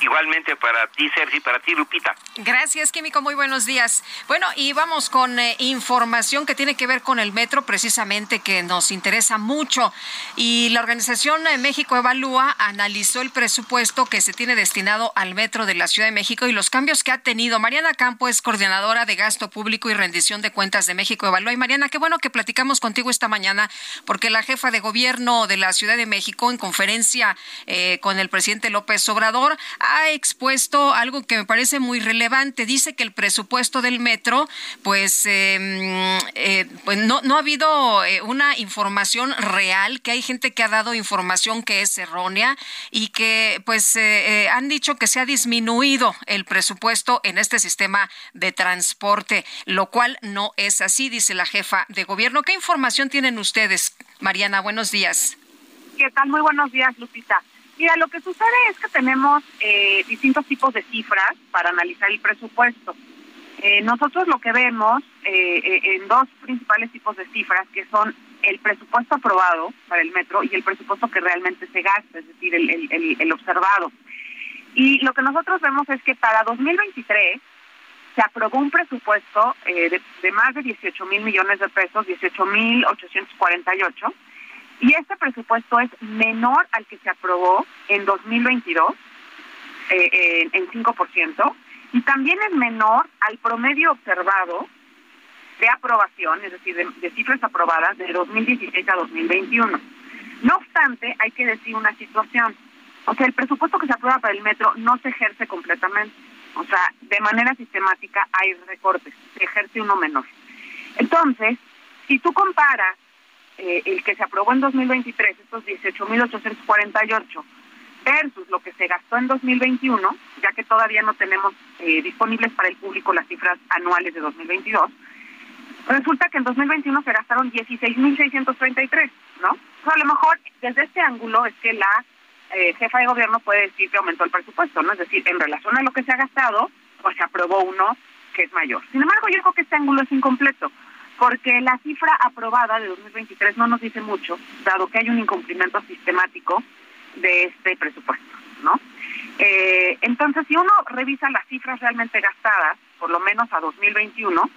Igualmente para ti, Sergio, y para ti, Lupita. Gracias, Químico. Muy buenos días. Bueno, y vamos con eh, información que tiene que ver con el metro, precisamente, que nos interesa mucho. Y la organización eh, México Evalúa analizó el presupuesto que se tiene destinado al metro de la Ciudad de México y los cambios que ha tenido. Mariana Campo es coordinadora de gasto público y rendición de cuentas de México Evalúa. Y Mariana, qué bueno que platicamos contigo esta mañana, porque la jefa de gobierno de la Ciudad de México, en conferencia eh, con el presidente López Obrador, expuesto algo que me parece muy relevante. Dice que el presupuesto del metro, pues, em, eh, pues no, no ha habido eh, una información real, que hay gente que ha dado información que es errónea y que, pues, eh, han dicho que se ha disminuido el presupuesto en este sistema de transporte, lo cual no es así, dice la jefa de gobierno. ¿Qué información tienen ustedes, Mariana? Buenos días. ¿Qué tal? Muy buenos días, Lupita. Mira, lo que sucede es que tenemos eh, distintos tipos de cifras para analizar el presupuesto. Eh, nosotros lo que vemos eh, en dos principales tipos de cifras, que son el presupuesto aprobado para el metro y el presupuesto que realmente se gasta, es decir, el, observado. Y lo que nosotros vemos es que para 2023 se aprobó un presupuesto de, de, más de 18 mil millones de pesos, 18 mil 848, y este presupuesto es menor al que se aprobó en 2022 eh, en 5% y también es menor al promedio observado de aprobación, es decir, de, cifras aprobadas de 2016 a 2021. No obstante, hay que decir una situación. O sea, el presupuesto que se aprueba para el metro no se ejerce completamente. O sea, de manera sistemática hay recortes, se ejerce uno menor. Entonces, si tú comparas eh, el que se aprobó en 2023, estos 18.848, versus lo que se gastó en 2021, ya que todavía no tenemos eh, disponibles para el público las cifras anuales de 2022, resulta que en 2021 se gastaron 16.633, ¿no? a lo mejor desde este ángulo es que la eh, jefa de gobierno puede decir que aumentó el presupuesto, ¿no? Es decir, en relación a lo que se ha gastado, pues se aprobó uno que es mayor. Sin embargo, yo creo que este ángulo es incompleto porque la cifra aprobada de 2023 no nos dice mucho, dado que hay un incumplimiento sistemático de este presupuesto, ¿no? Eh, entonces, si uno revisa las cifras realmente gastadas, por lo menos a 2021,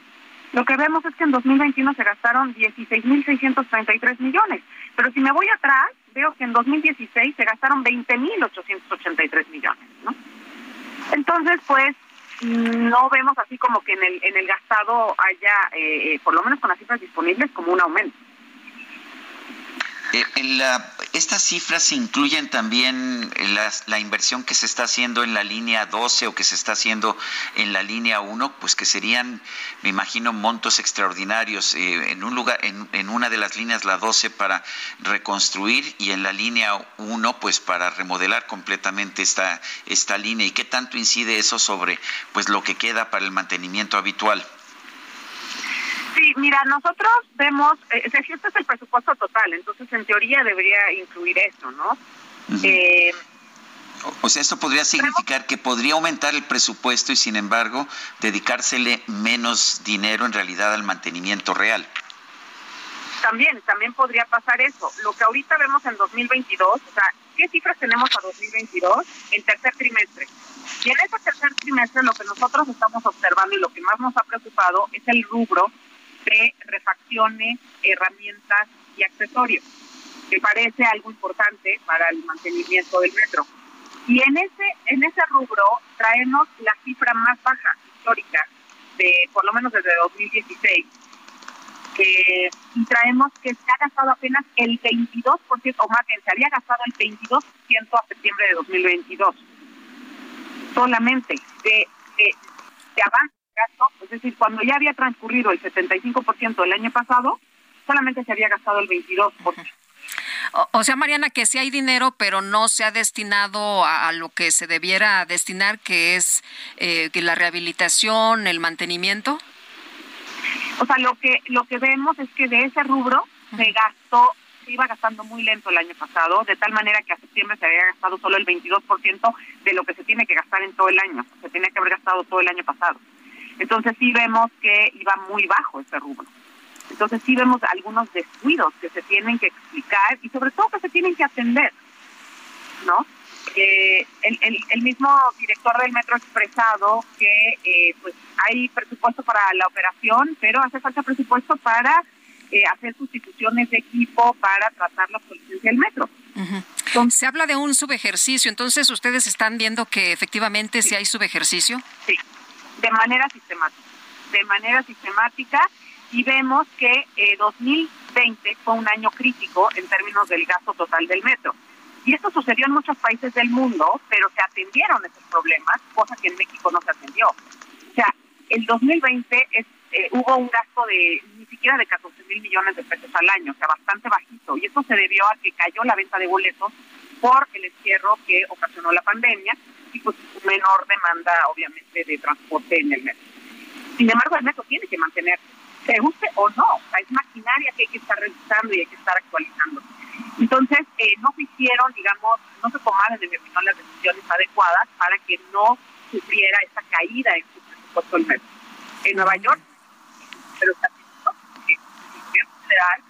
lo que vemos es que en 2021 se gastaron 16.633 millones, pero si me voy atrás, veo que en 2016 se gastaron 20.883 millones, ¿no? Entonces, pues, no vemos así como que en el, en el gastado haya, eh, eh, por lo menos con las cifras disponibles, como un aumento. Eh, en la, estas cifras incluyen también la, inversión que se está haciendo en la línea 12 o que se está haciendo en la línea 1, pues que serían, me imagino, montos extraordinarios eh, en un lugar, en, una de las líneas, la 12, para reconstruir y en la línea 1, pues para remodelar completamente esta, esta línea. ¿Y qué tanto incide eso sobre pues lo que queda para el mantenimiento habitual? Sí, mira, nosotros vemos, eh, este es el presupuesto total, entonces en teoría debería incluir eso, ¿no? eh, o sea, esto podría significar que podría aumentar el presupuesto y sin embargo dedicársele menos dinero en realidad al mantenimiento real. También, también podría pasar eso. Lo que ahorita vemos en 2022, o sea, ¿qué cifras tenemos a 2022? En tercer trimestre. Y en ese tercer trimestre lo que nosotros estamos observando y lo que más nos ha preocupado es el rubro de refacciones, herramientas y accesorios, que parece algo importante para el mantenimiento del metro. Y en ese en ese rubro traemos la cifra más baja histórica de por lo menos desde 2016 que y traemos que se ha gastado apenas el 22%, o más bien se había gastado el 22% a septiembre de 2022. Solamente de, de, de avance es decir, cuando ya había transcurrido el 75% del año pasado, solamente se había gastado el 22%. O, o sea, Mariana, que sí hay dinero, pero no se ha destinado a, lo que se debiera destinar, que es eh, que la rehabilitación, el mantenimiento. O sea, lo que lo que vemos es que de ese rubro se gastó, se iba gastando muy lento el año pasado, de tal manera que a septiembre se había gastado solo el 22% de lo que se tiene que gastar en todo el año. Se tiene que haber gastado todo el año pasado. Entonces sí vemos que iba muy bajo ese rubro. Entonces sí vemos algunos descuidos que se tienen que explicar y sobre todo que se tienen que atender, ¿no? eh, el, mismo director del metro ha expresado que eh, pues hay presupuesto para la operación, pero hace falta presupuesto para eh, hacer sustituciones de equipo para tratar la políticas del metro. Se habla de un subejercicio, entonces ustedes están viendo que efectivamente sí, hay subejercicio. Sí, de manera sistemática, de manera sistemática y vemos que 2020 fue un año crítico en términos del gasto total del metro. Y esto sucedió en muchos países del mundo, pero se atendieron esos problemas, cosa que en México no se atendió. O sea, el 2020 es, eh, hubo un gasto de ni siquiera de 14 mil millones de pesos al año, o sea, bastante bajito. Y esto se debió a que cayó la venta de boletos por el encierro que ocasionó la pandemia y pues menor demanda, obviamente, de transporte en el metro. Sin embargo, el metro tiene que mantenerse, se use o no. O sea, es maquinaria que hay que estar revisando y hay que estar actualizando. Entonces, eh, no se hicieron, digamos, no se tomaron, en mi opinión, las decisiones adecuadas para que no sufriera esta caída en su presupuesto el metro. En Nueva York, pero está gobierno federal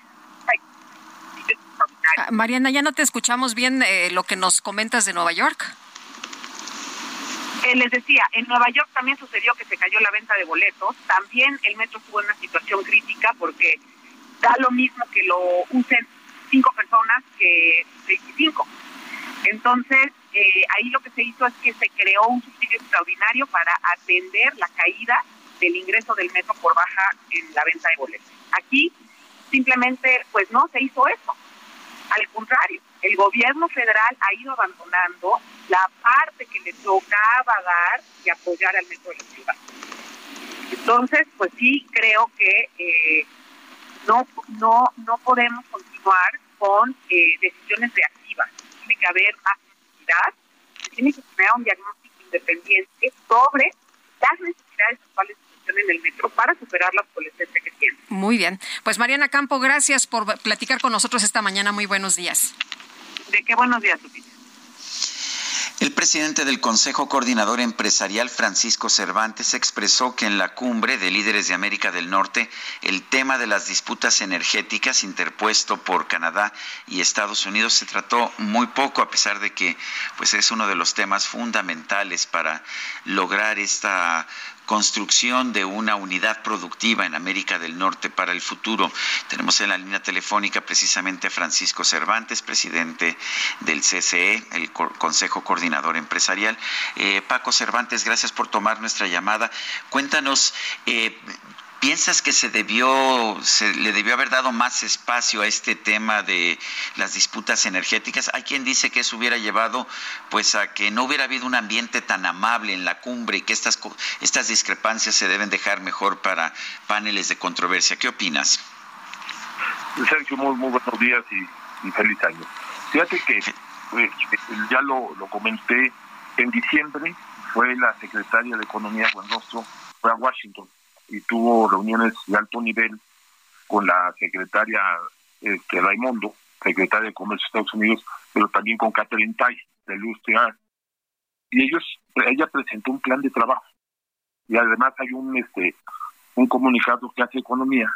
ah, Mariana, ya no te escuchamos bien eh, lo que nos comentas de Nueva York. Eh, les decía, en Nueva York también sucedió que se cayó la venta de boletos. También el metro estuvo en una situación crítica porque da lo mismo que lo usen cinco personas que 25. Entonces, eh, ahí lo que se hizo es que se creó un subsidio extraordinario para atender la caída del ingreso del metro por baja en la venta de boletos. Aquí simplemente, pues no se hizo eso. Al contrario, el gobierno federal ha ido abandonando la parte que le tocaba dar y apoyar al metro de la ciudad. Entonces, pues sí creo que eh, no, no, no podemos continuar con eh, decisiones reactivas. Tiene que haber actividad, tiene que tener un diagnóstico independiente sobre las necesidades actuales en el metro para superar la obsolescencia que tiene. Muy bien. Pues Mariana Campo, gracias por platicar con nosotros esta mañana. Muy buenos días. De qué buenos días, Lupita. El presidente del Consejo Coordinador Empresarial, Francisco Cervantes, expresó que en la cumbre de líderes de América del Norte, el tema de las disputas energéticas interpuesto por Canadá y Estados Unidos se trató muy poco, a pesar de que pues, es uno de los temas fundamentales para lograr esta construcción de una unidad productiva en América del Norte para el futuro. Tenemos en la línea telefónica precisamente a Francisco Cervantes, presidente del CCE, el Consejo Coordinador Empresarial. Eh, Paco Cervantes, gracias por tomar nuestra llamada. Cuéntanos, eh, ¿Piensas que se debió, se le debió haber dado más espacio a este tema de las disputas energéticas? Hay quien dice que eso hubiera llevado pues a que no hubiera habido un ambiente tan amable en la cumbre y que estas, estas discrepancias se deben dejar mejor para paneles de controversia. ¿Qué opinas? Sergio, muy, buenos días y, feliz año. Fíjate que pues, ya lo, lo comenté, en diciembre fue la secretaria de Economía Buenrostro, fue a Washington y tuvo reuniones de alto nivel con la secretaria este, Raimundo, secretaria de Comercio de Estados Unidos, pero también con Catherine Tai de USTR. Y ellos, ella presentó un plan de trabajo. Y además hay un este un comunicado que hace economía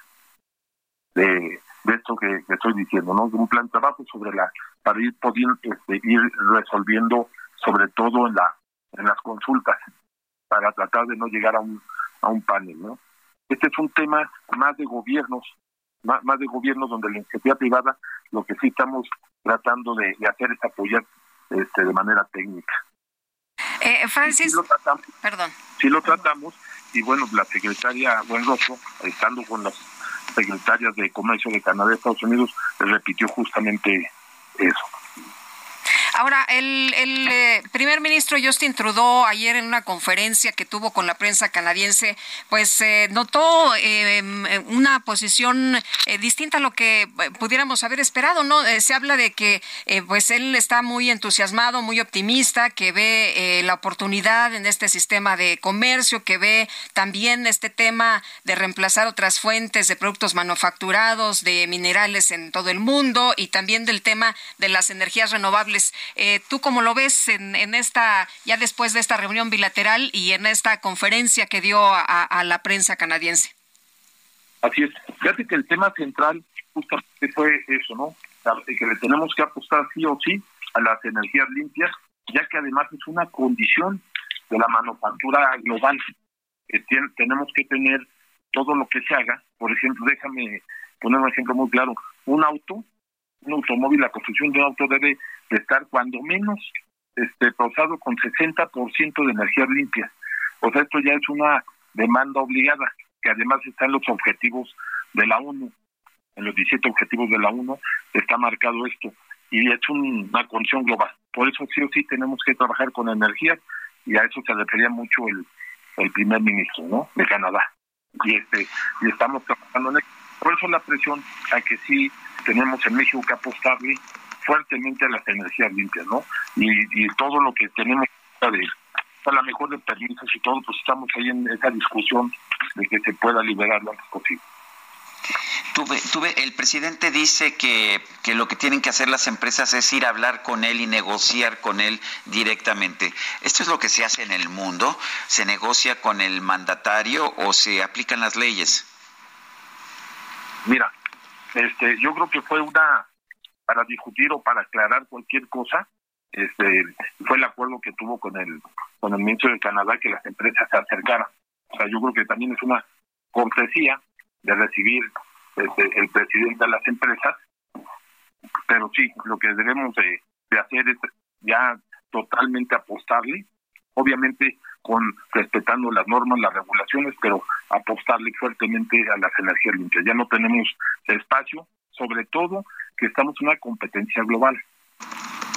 de, de esto que, estoy diciendo, ¿no? Un plan de trabajo sobre la para ir pudiendo este, ir resolviendo sobre todo en la en las consultas para tratar de no llegar a un a un panel, ¿no? Este es un tema más de gobiernos, más, más de gobiernos donde la iniciativa privada lo que sí estamos tratando de, hacer es apoyar este, de manera técnica. Eh, Francis, sí lo tratamos, perdón. Sí lo tratamos y bueno, la secretaria Buenroso, estando con las secretarias de Comercio de Canadá y Estados Unidos, repitió justamente eso. Ahora, el, eh, primer ministro Justin Trudeau ayer en una conferencia que tuvo con la prensa canadiense, pues eh, notó eh, una posición distinta a lo que pudiéramos haber esperado, ¿no? se habla de que pues él está muy entusiasmado, muy optimista, que ve la oportunidad en este sistema de comercio, que ve también este tema de reemplazar otras fuentes de productos manufacturados, de minerales en todo el mundo y también del tema de las energías renovables. Eh, ¿Tú cómo lo ves en, esta, ya después de esta reunión bilateral y en esta conferencia que dio a, la prensa canadiense? Así es. Fíjate que el tema central justamente fue eso, ¿no? Que le tenemos que apostar sí o sí a las energías limpias ya que además es una condición de la manufactura global. que tenemos que tener todo lo que se haga. Por ejemplo, déjame poner un ejemplo muy claro. Un auto, un automóvil, la construcción de un auto debe de estar cuando menos este, causado con 60% de energía limpia. O sea, esto ya es una demanda obligada, que además está en los objetivos de la ONU. En los 17 objetivos de la ONU está marcado esto. Y es una condición global. Por eso sí o sí tenemos que trabajar con energía y a eso se refería mucho el, primer ministro de Canadá. Y, este, y estamos trabajando en Por eso la presión a que sí tenemos en México que apostarle fuertemente a las energías limpias, ¿no? Y, todo lo que tenemos de a la mejor de permisos y todo, pues estamos ahí en esa discusión de que se pueda liberar lo antes posible. Tuve, tuve, el presidente dice que, que, lo que tienen que hacer las empresas es ir a hablar con él y negociar con él directamente. ¿Esto es lo que se hace en el mundo? ¿Se negocia con el mandatario o se aplican las leyes? Mira, este, yo creo que fue una para discutir o para aclarar cualquier cosa, este, fue el acuerdo que tuvo con el con el ministro de Canadá que las empresas se acercaran. O sea, yo creo que también es una cortesía de recibir este, el presidente de las empresas, pero sí, lo que debemos de, de hacer es ya totalmente apostarle, obviamente con respetando las normas, las regulaciones, pero apostarle fuertemente a las energías limpias. Ya no tenemos espacio, sobre todo que estamos en una competencia global.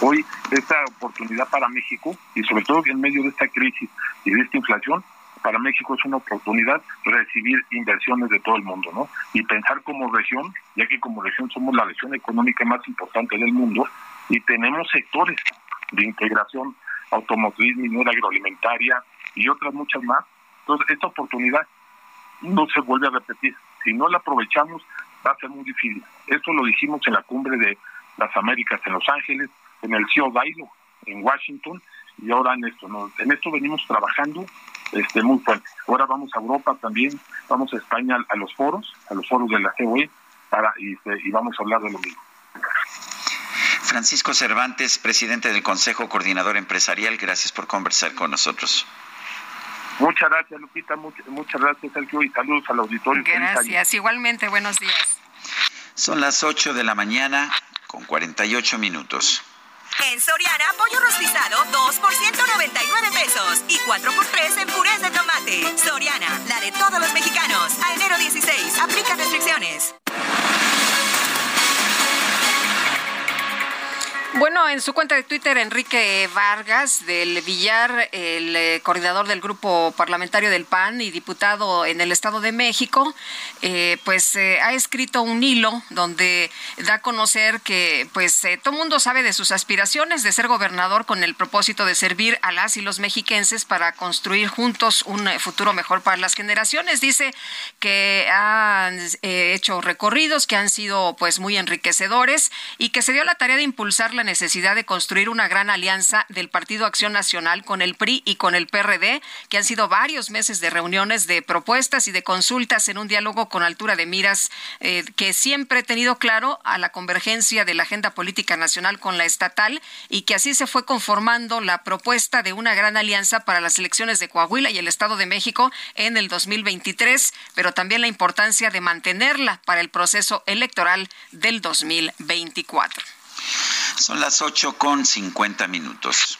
Hoy esta oportunidad para México y sobre todo en medio de esta crisis y de esta inflación, para México es una oportunidad recibir inversiones de todo el mundo, ¿no? Y pensar como región, ya que como región somos la región económica más importante del mundo y tenemos sectores de integración automotriz, minera, agroalimentaria y otras muchas más. Entonces, esta oportunidad no se vuelve a repetir. Si no la aprovechamos, va a ser muy difícil. Esto lo dijimos en la cumbre de las Américas en Los Ángeles, en el CEO Bailo en Washington y ahora en esto. ¿no? En esto venimos trabajando este muy fuerte. Ahora vamos a Europa también, vamos a España a los foros, a los foros de la COE para y, este, y vamos a hablar de lo mismo. Francisco Cervantes, presidente del Consejo Coordinador Empresarial, gracias por conversar con nosotros. Muchas gracias, Lupita. Muchas, gracias, Sergio, y saludos al auditorio. Gracias, igualmente. Buenos días. Son las 8 de la mañana con 48 minutos. En Soriana, pollo rostizado 2 por 199 pesos y 4 por 3 en purés de tomate. Soriana, la de todos los mexicanos. A enero 16, aplica restricciones. En su cuenta de Twitter, Enrique Vargas del Villar, el eh, coordinador del grupo parlamentario del PAN y diputado en el Estado de México, eh, pues eh, ha escrito un hilo donde da a conocer que pues todo el mundo sabe de sus aspiraciones de ser gobernador con el propósito de servir a las y los mexiquenses para construir juntos un futuro mejor para las generaciones. Dice que han hecho recorridos que han sido pues muy enriquecedores y que se dio la tarea de impulsar la necesidad de construir una gran alianza del Partido Acción Nacional con el PRI y con el PRD, que han sido varios meses de reuniones, de propuestas y de consultas en un diálogo con altura de miras eh, que siempre he tenido claro a la convergencia de la agenda política nacional con la estatal y que así se fue conformando la propuesta de una gran alianza para las elecciones de Coahuila y el Estado de México en el 2023, pero también la importancia de mantenerla para el proceso electoral del 2024. Son las 8 con 50 minutos.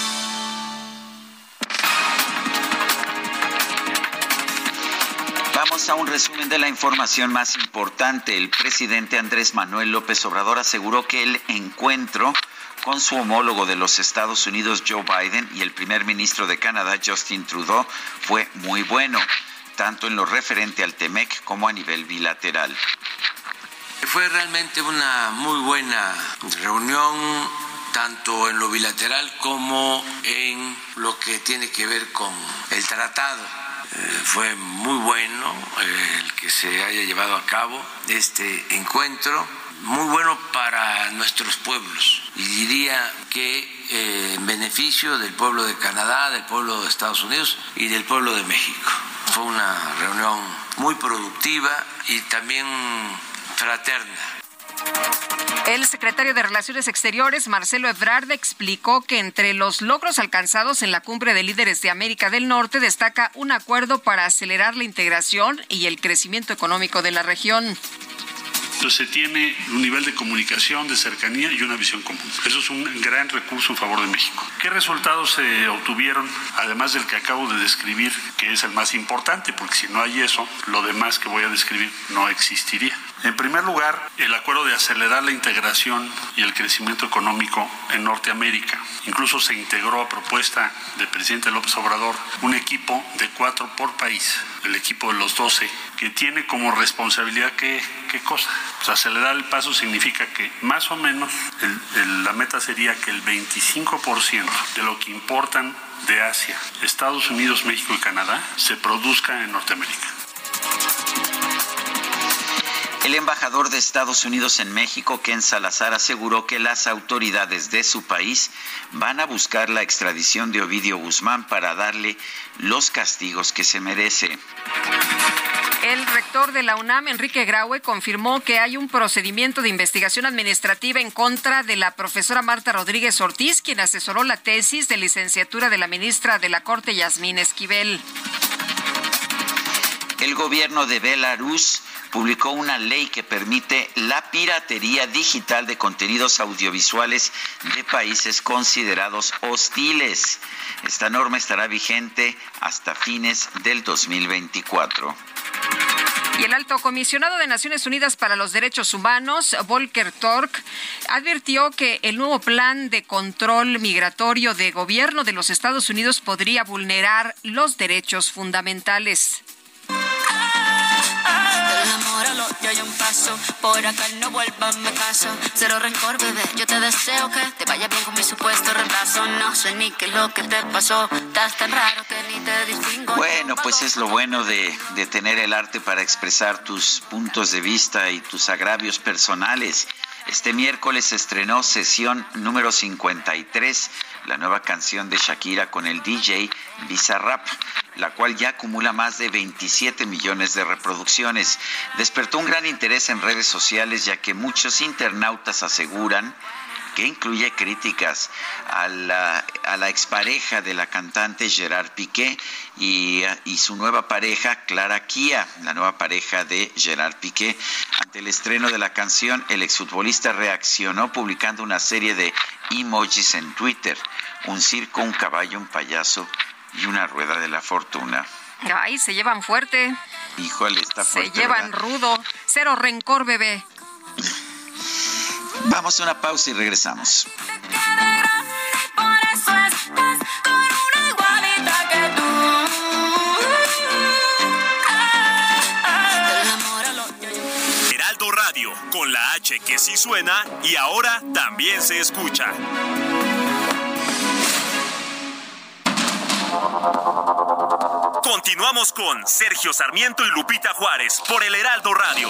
Vamos a un resumen de la información más importante. El presidente Andrés Manuel López Obrador aseguró que el encuentro con su homólogo de los Estados Unidos, Joe Biden, y el primer ministro de Canadá, Justin Trudeau, fue muy bueno, tanto en lo referente al TEMEC como a nivel bilateral. Fue realmente una muy buena reunión tanto en lo bilateral como en lo que tiene que ver con el tratado. Eh, fue muy bueno eh, el que se haya llevado a cabo este encuentro, muy bueno para nuestros pueblos y diría que eh, en beneficio del pueblo de Canadá, del pueblo de Estados Unidos y del pueblo de México. Fue una reunión muy productiva y también fraterna. El secretario de Relaciones Exteriores, Marcelo Ebrard, explicó que entre los logros alcanzados en la cumbre de líderes de América del Norte destaca un acuerdo para acelerar la integración y el crecimiento económico de la región. Entonces se tiene un nivel de comunicación, de cercanía y una visión común. Eso es un gran recurso en favor de México. ¿Qué resultados se obtuvieron, además del que acabo de describir, que es el más importante? Porque si no hay eso, lo demás que voy a describir no existiría. En primer lugar, el acuerdo de acelerar la integración y el crecimiento económico en Norteamérica. Incluso se integró a propuesta del presidente López Obrador un equipo de cuatro por país, el equipo de los doce, que tiene como responsabilidad qué, qué cosa. Pues acelerar el paso significa que más o menos la meta sería que el 25% de lo que importan de Asia, Estados Unidos, México y Canadá se produzca en Norteamérica. El embajador de Estados Unidos en México, Ken Salazar, aseguró que las autoridades de su país van a buscar la extradición de Ovidio Guzmán para darle los castigos que se merece. El rector de la UNAM, Enrique Graue, confirmó que hay un procedimiento de investigación administrativa en contra de la profesora Marta Rodríguez Ortiz, quien asesoró la tesis de licenciatura de la ministra de la Corte, Yasmín Esquivel. El gobierno de Belarus publicó una ley que permite la piratería digital de contenidos audiovisuales de países considerados hostiles. Esta norma estará vigente hasta fines del 2024. Y el alto comisionado de Naciones Unidas para los Derechos Humanos, Volker Tork, advirtió que el nuevo plan de control migratorio de gobierno de los Estados Unidos podría vulnerar los derechos fundamentales. Bueno, pues es lo bueno de, de tener el arte para expresar tus puntos de vista y tus agravios personales. Este miércoles estrenó sesión número 53, la nueva canción de Shakira con el DJ Bizarrap, la cual ya acumula más de 27 millones de reproducciones. Despertó un gran interés en redes sociales ya que muchos internautas aseguran que incluye críticas a la, a la expareja de la cantante Gerard Piqué y, y, su nueva pareja Clara Kia, la nueva pareja de Gerard Piqué. Ante el estreno de la canción, el exfutbolista reaccionó publicando una serie de emojis en Twitter, un circo, un caballo, un payaso y una rueda de la fortuna. Ay, se llevan fuerte. Híjole, está fuerte. Se llevan rudo. Cero rencor, bebé. Vamos a una pausa y regresamos. Heraldo Radio, con la H que sí suena y ahora también se escucha. Continuamos con Sergio Sarmiento y Lupita Juárez por el Heraldo Radio.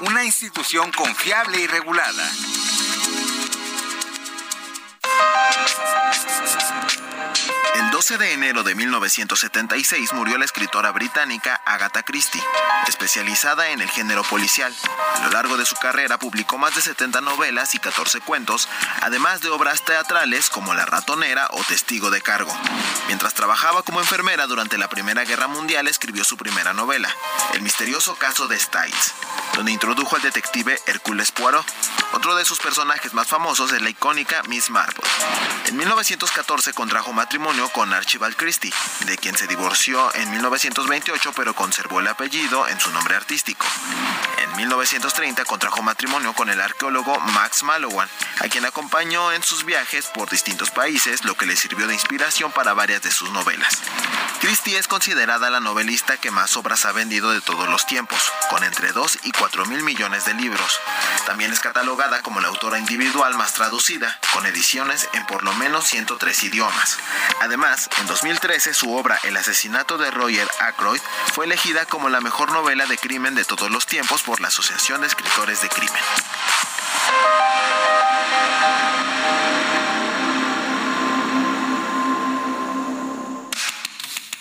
una institución confiable y regulada. El 12 de enero de 1976 murió la escritora británica Agatha Christie, especializada en el género policial. A lo largo de su carrera publicó más de 70 novelas y 14 cuentos, además de obras teatrales como La ratonera o Testigo de cargo. Mientras trabajaba como enfermera durante la Primera Guerra Mundial, escribió su primera novela, El misterioso caso de Stites, donde introdujo al detective Hércules Poirot. Otro de sus personajes más famosos es la icónica Miss Marple. En 1914 contrajo matrimonio con Archibald Christie, de quien se divorció en 1928 pero conservó el apellido en su nombre artístico. En 1930 contrajo matrimonio con el arqueólogo Max Mallowan, a quien acompañó en sus viajes por distintos países, lo que le sirvió de inspiración para varias de sus novelas. Christie es considerada la novelista que más obras ha vendido de todos los tiempos, con entre 2 y 4 mil millones de libros. También es catalogada como la autora individual más traducida, con ediciones en por lo menos 103 idiomas. Además, en 2013 su obra El asesinato de Roger Ackroyd fue elegida como la mejor novela de crimen de todos los tiempos por la Asociación de Escritores de Crimen.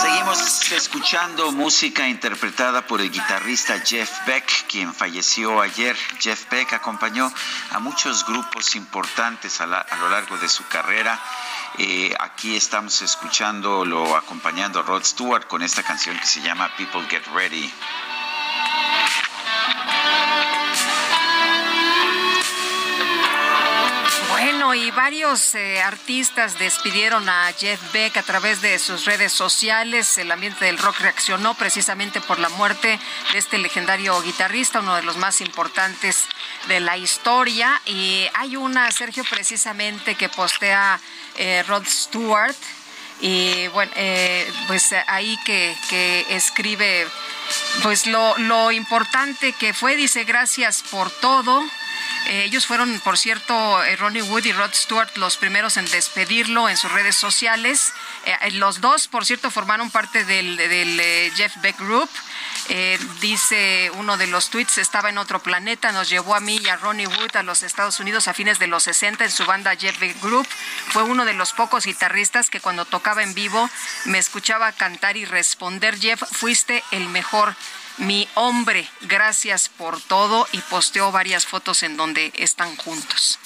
Seguimos escuchando música interpretada por el guitarrista Jeff Beck, quien falleció ayer. Jeff Beck acompañó a muchos grupos importantes a, lo largo de su carrera. Eh, aquí estamos escuchándolo acompañando a Rod Stewart con esta canción que se llama People Get Ready. Y varios eh, artistas despidieron a Jeff Beck a través de sus redes sociales. El ambiente del rock reaccionó precisamente por la muerte de este legendario guitarrista, uno de los más importantes de la historia. Y hay una, Sergio, precisamente que postea eh, Rod Stewart. Y bueno, eh, pues ahí que, que escribe pues lo, lo importante que fue, dice, gracias por todo. Eh, ellos fueron, por cierto, eh, Ronnie Wood y Rod Stewart los primeros en despedirlo en sus redes sociales. Eh, los dos, por cierto, formaron parte del, del, Jeff Beck Group. Dice uno de los tweets, estaba en otro planeta, nos llevó a mí y a Ronnie Wood a los Estados Unidos a fines de los 60 en su banda Jeff Beck Group. Fue uno de los pocos guitarristas que cuando tocaba en vivo me escuchaba cantar y responder, Jeff, fuiste el mejor mi hombre, gracias por todo y posteó varias fotos en donde están juntos.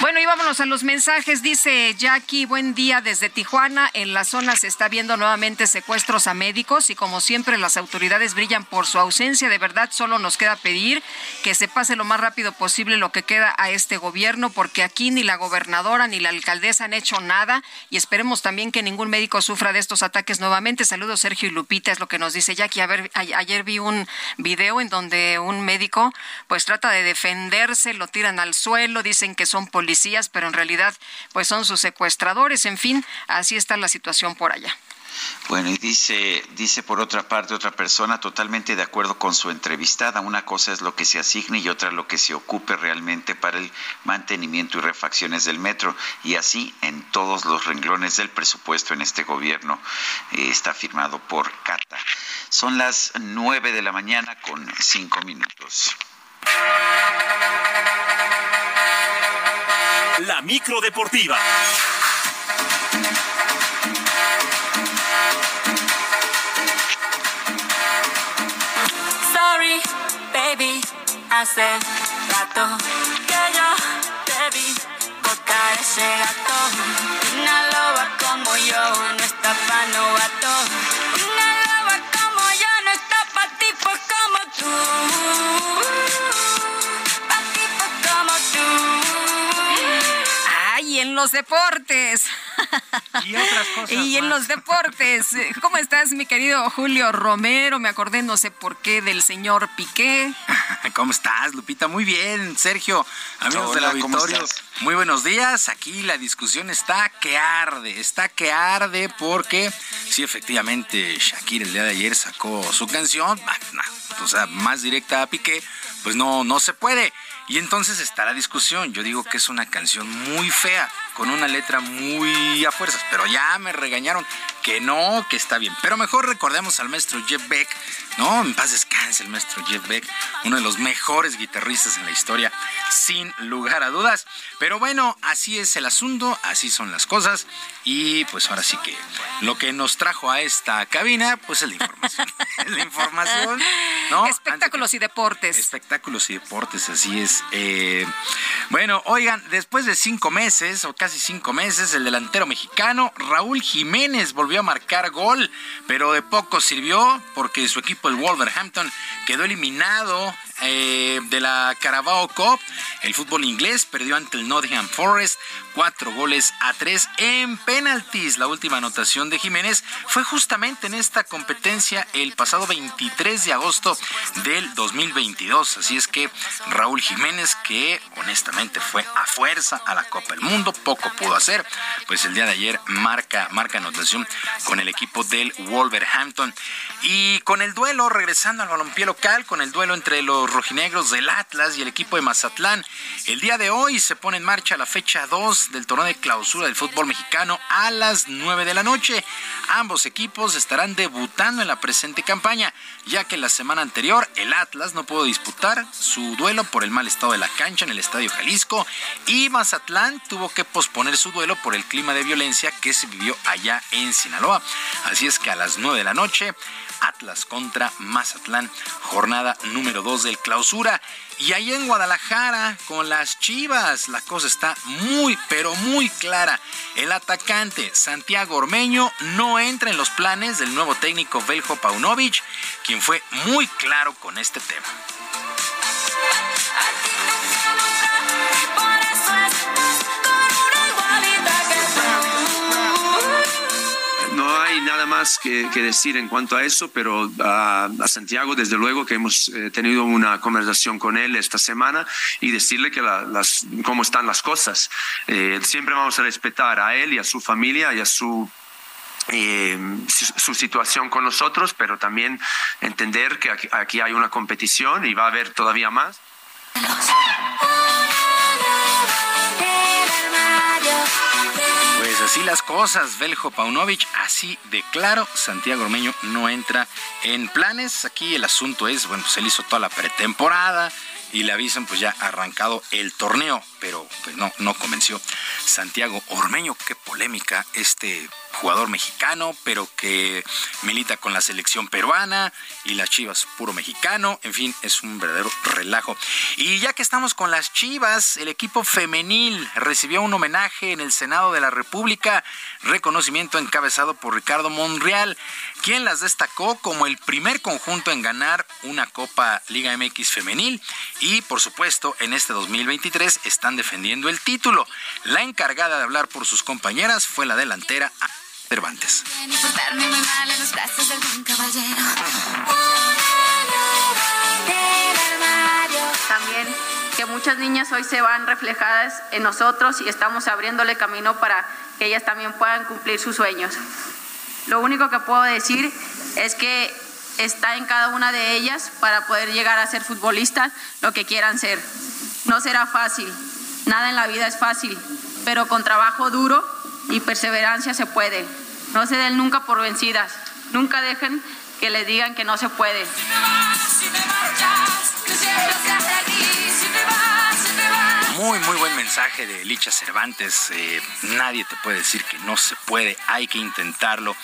Bueno, y vámonos a los mensajes. Dice Jackie, buen día desde Tijuana. En la zona se está viendo nuevamente secuestros a médicos y como siempre las autoridades brillan por su ausencia. De verdad, solo nos queda pedir que se pase lo más rápido posible lo que queda a este gobierno porque aquí ni la gobernadora ni la alcaldesa han hecho nada y esperemos también que ningún médico sufra de estos ataques nuevamente. Saludos Sergio y Lupita, es lo que nos dice Jackie. A ver, a- ayer vi un video en donde un médico pues trata de defenderse, lo tiran al suelo, dicen que son policías, pero en realidad pues son sus secuestradores. En fin, así está la situación por allá. Bueno, y dice, dice por otra parte otra persona totalmente de acuerdo con su entrevistada. Una cosa es lo que se asigne y otra lo que se ocupe realmente para el mantenimiento y refacciones del metro. Y así en todos los renglones del presupuesto en este gobierno eh, está firmado por Cata. Son las nueve de la mañana con cinco minutos. La micro deportiva. Sorry, baby, hace rato que yo te vi tocar ese gato. Una loba como yo no está pa' novato. Una loba como yo no está pa' tipos como tú. En los deportes. Y otras cosas. Y en más. los deportes, ¿cómo estás, mi querido Julio Romero? Me acordé, no sé por qué, del señor Piqué. ¿Cómo estás, Lupita? Muy bien, Sergio. Amigos Hola, del ¿cómo auditorio, muy buenos días. Aquí la discusión está que arde, está que arde porque sí, efectivamente, Shakira el día de ayer sacó su canción, no, o sea, más directa a Piqué, pues no, no se puede. Y entonces está la discusión. Yo digo que es una canción muy fea, con una letra muy a fuerzas, pero ya me regañaron que no, que está bien. Pero mejor recordemos al maestro Jeff Beck, ¿no? En paz descanse el maestro Jeff Beck, uno de los mejores guitarristas en la historia, sin lugar a dudas. Pero bueno, así es el asunto, así son las cosas. Y pues ahora sí que lo que nos trajo a esta cabina, pues es la información. Es la información, ¿no? Espectáculos y deportes. Espectáculos y deportes, así es. Eh, bueno, oigan, después de cinco meses, o casi cinco meses, el delantero mexicano Raúl Jiménez volvió a marcar gol, pero de poco sirvió porque su equipo, el Wolverhampton, quedó eliminado eh, de la Carabao Cup. El fútbol inglés perdió ante el Nottingham Forest cuatro goles a tres en penaltis. La última anotación de Jiménez fue justamente en esta competencia el pasado 23 de agosto del 2022. Así es que Raúl Jiménez, que honestamente fue a fuerza a la Copa del Mundo, poco pudo hacer, pues el día de ayer marca, marca anotación con el equipo del Wolverhampton. Y con el duelo, regresando al balompié local, con el duelo entre los rojinegros del Atlas y el equipo de Mazatlán, el día de hoy se pone en marcha la fecha 2 del torneo de clausura del fútbol mexicano a las 9 de la noche. Ambos equipos estarán debutando en la presente campaña, ya que la semana anterior el Atlas no pudo disputar su duelo por el mal estado de la cancha en el Estadio Jalisco y Mazatlán tuvo que posponer su duelo por el clima de violencia que se vivió allá en Sinaloa. Así es que a las 9 de la noche Atlas contra Mazatlán, jornada número 2 del clausura. Y ahí en Guadalajara, con las Chivas, la cosa está muy, pero muy clara. El atacante Santiago Ormeño no entra en los planes del nuevo técnico Beljo Paunovic, quien fue muy claro con este tema. No hay nada más que, decir en cuanto a eso, pero a, a Santiago, desde luego que hemos eh, tenido una conversación con él esta semana y decirle que la- las, cómo están las cosas. Eh, siempre vamos a respetar a él y a su familia y a su eh, su, situación con nosotros, pero también entender que aquí, aquí hay una competición y va a haber todavía más. Pues así las cosas, Beljo Paunovic, así de claro, Santiago Ormeño no entra en planes. Aquí el asunto es, bueno, pues él hizo toda la pretemporada y le avisan pues ya arrancado el torneo, pero pues no, no convenció. Santiago Ormeño, qué polémica este jugador mexicano, pero que milita con la selección peruana y las Chivas puro mexicano, en fin, es un verdadero relajo. Y ya que estamos con las Chivas, el equipo femenil recibió un homenaje en el Senado de la República, reconocimiento encabezado por Ricardo Monreal, quien las destacó como el primer conjunto en ganar una Copa Liga MX femenil y por supuesto en este 2023 están defendiendo el título. La encargada de hablar por sus compañeras fue la delantera Cervantes. También que muchas niñas hoy se van reflejadas en nosotros y estamos abriéndole camino para que ellas también puedan cumplir sus sueños. Lo único que puedo decir es que está en cada una de ellas para poder llegar a ser futbolistas lo que quieran ser. No será fácil, nada en la vida es fácil, pero con trabajo duro y perseverancia se puede. No se den nunca por vencidas, nunca dejen que les digan que no se puede. muy, muy buen mensaje de Licha Cervantes. Eh, nadie te puede decir que no se puede, hay que intentarlo.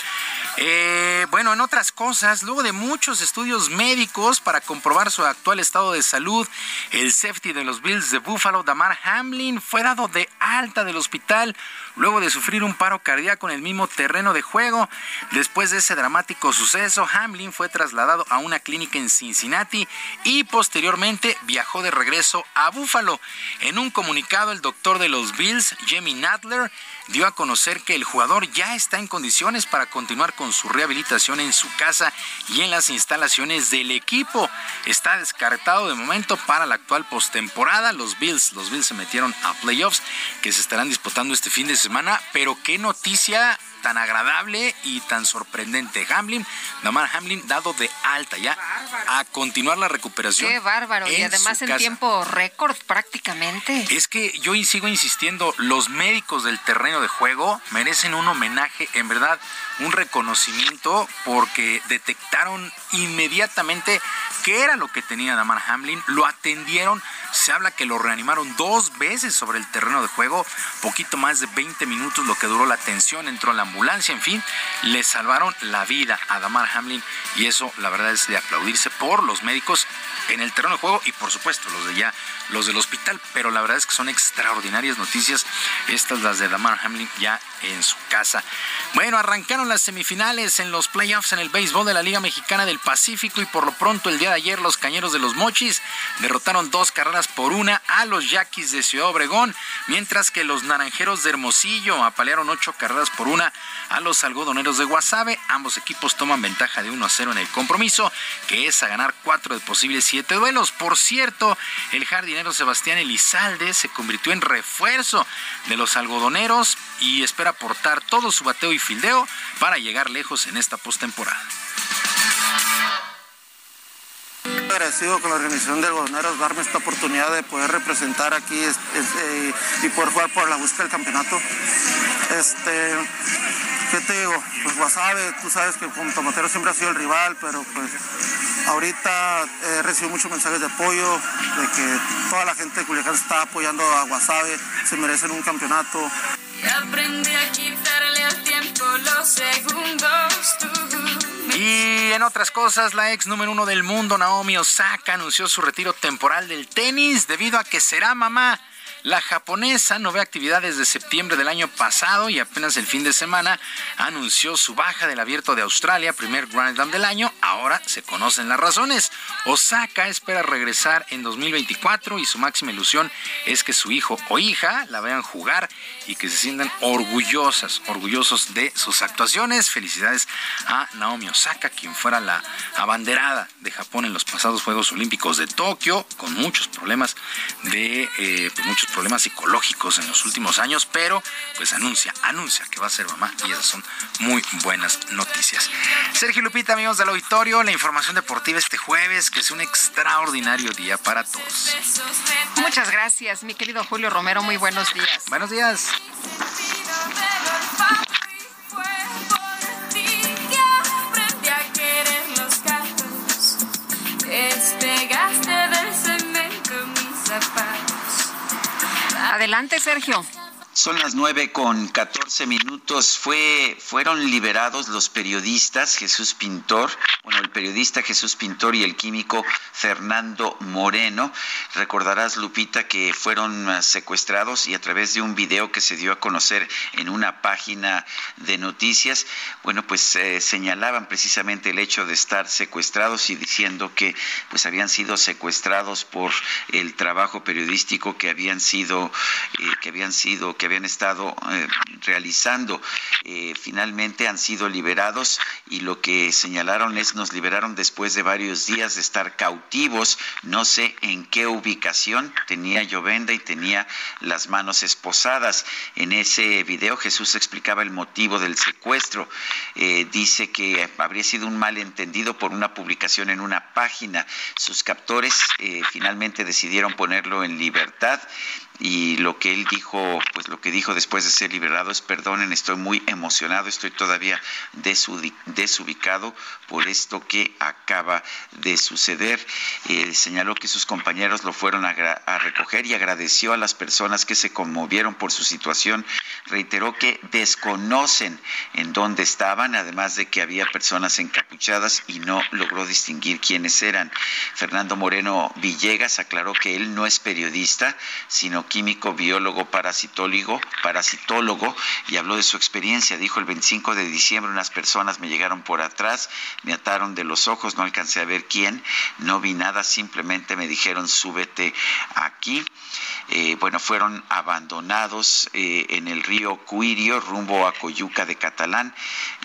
Eh, bueno, en otras cosas, luego de muchos estudios médicos para comprobar su actual estado de salud, el safety de los Bills de Buffalo, Damar Hamlin, fue dado de alta del hospital luego de sufrir un paro cardíaco en el mismo terreno de juego. Después de ese dramático suceso, Hamlin fue trasladado a una clínica en Cincinnati y posteriormente viajó de regreso a Buffalo. En un comunicado, el doctor de los Bills, Jamie Nadler, dio a conocer que el jugador ya está en condiciones para continuar con su rehabilitación en su casa y en las instalaciones del equipo. Está descartado de momento para la actual postemporada. Los Bills, los Bills se metieron a playoffs que se estarán disputando este fin de semana, pero qué noticia tan agradable y tan sorprendente. Hamlin, Damar Hamlin, dado de alta ya a continuar la recuperación. Qué bárbaro, y además en tiempo récord prácticamente. Es que yo sigo insistiendo, los médicos del terreno de juego merecen un homenaje, en verdad, un reconocimiento porque detectaron inmediatamente qué era lo que tenía Damar Hamlin, lo atendieron, se habla que lo reanimaron dos veces sobre el terreno de juego, poquito más de 20 minutos lo que duró la atención, entró en la ambulancia, en fin, le salvaron la vida a Damar Hamlin y eso la verdad es de aplaudirse por los médicos en el terreno de juego y por supuesto los de ya, los del hospital, pero la verdad es que son extraordinarias noticias estas las de Damar Hamlin ya en su casa. Bueno, arrancaron las semifinales en los playoffs en el béisbol de la Liga Mexicana del Pacífico y por lo pronto el día de ayer los Cañeros de los Mochis derrotaron dos carreras por una a los Yaquis de Ciudad Obregón, mientras que los Naranjeros de Hermosillo apalearon ocho carreras por una a los Algodoneros de Guasave. Ambos equipos toman ventaja de 1 a 0 en el compromiso, que es a ganar cuatro de posibles siete duelos. Por cierto, el jardinero Sebastián Elizalde se convirtió en refuerzo de los algodoneros y espera aportar todo su bateo y fildeo para llegar lejos en esta postemporada. agradecido con la organización de algodoneros darme esta oportunidad de poder representar aquí eh, y poder jugar por la búsqueda del campeonato. Este, ¿Qué te digo? Pues Guasave, tú sabes que como Tomatero siempre ha sido el rival, pero pues ahorita he recibido muchos mensajes de apoyo, de que toda la gente de Culiacán está apoyando a Guasave, se merecen un campeonato. aprendí a quitarle al tiempo los segundos. Y en otras cosas, la ex número uno del mundo, Naomi Osaka, anunció su retiro temporal del tenis debido a que será mamá. La japonesa no ve actividad desde septiembre del año pasado y apenas el fin de semana anunció su baja del abierto de Australia, primer Grand Slam del año. Ahora se conocen las razones. Osaka espera regresar en 2024 y su máxima ilusión es que su hijo o hija la vean jugar y que se sientan orgullosas, orgullosos de sus actuaciones. Felicidades a Naomi Osaka, quien fuera la abanderada de Japón en los pasados Juegos Olímpicos de Tokio, con muchos problemas de eh, pues muchos problemas psicológicos en los últimos años, pero pues anuncia, anuncia que va a ser mamá y esas son muy buenas noticias. Sergio Lupita, amigos del auditorio, la información deportiva este jueves, que es un extraordinario día para todos. Muchas gracias, mi querido Julio Romero, muy buenos días. Buenos días. Despegaste del cemento mis zapatos. Adelante, Sergio. Son las nueve con catorce minutos. Fue, fueron liberados los periodistas Jesús Pintor, bueno, el periodista Jesús Pintor y el químico Fernando Moreno. Recordarás, Lupita, que fueron ah, secuestrados y a través de un video que se dio a conocer en una página de noticias, bueno, pues eh, señalaban precisamente el hecho de estar secuestrados y diciendo que pues habían sido secuestrados por el trabajo periodístico que habían sido, eh, que habían sido, que habían estado eh, realizando. Eh, finalmente han sido liberados y lo que señalaron es nos liberaron después de varios días de estar cautivos. No sé en qué ubicación tenía Llovenda y tenía las manos esposadas. En ese video Jesús explicaba el motivo del secuestro. Eh, dice que habría sido un malentendido por una publicación en una página. Sus captores finalmente decidieron ponerlo en libertad y lo que él dijo, pues lo que dijo después de ser liberado es perdonen, estoy muy emocionado, estoy todavía desubicado por esto que acaba de suceder. Eh, señaló que sus compañeros lo fueron a, a recoger y agradeció a las personas que se conmovieron por su situación. Reiteró que desconocen en dónde estaban, además de que había personas encapuchadas y no logró distinguir quiénes eran. Fernando Moreno Villegas aclaró que él no es periodista, sino químico, biólogo, parasitólogo, parasitólogo y habló de su experiencia. Dijo el 25 de diciembre unas personas me llegaron por atrás, me ataron de los ojos, no alcancé a ver quién, no vi nada, simplemente me dijeron súbete aquí. Eh, bueno, fueron abandonados eh, en el río Cuirio, rumbo a Coyuca de Catalán,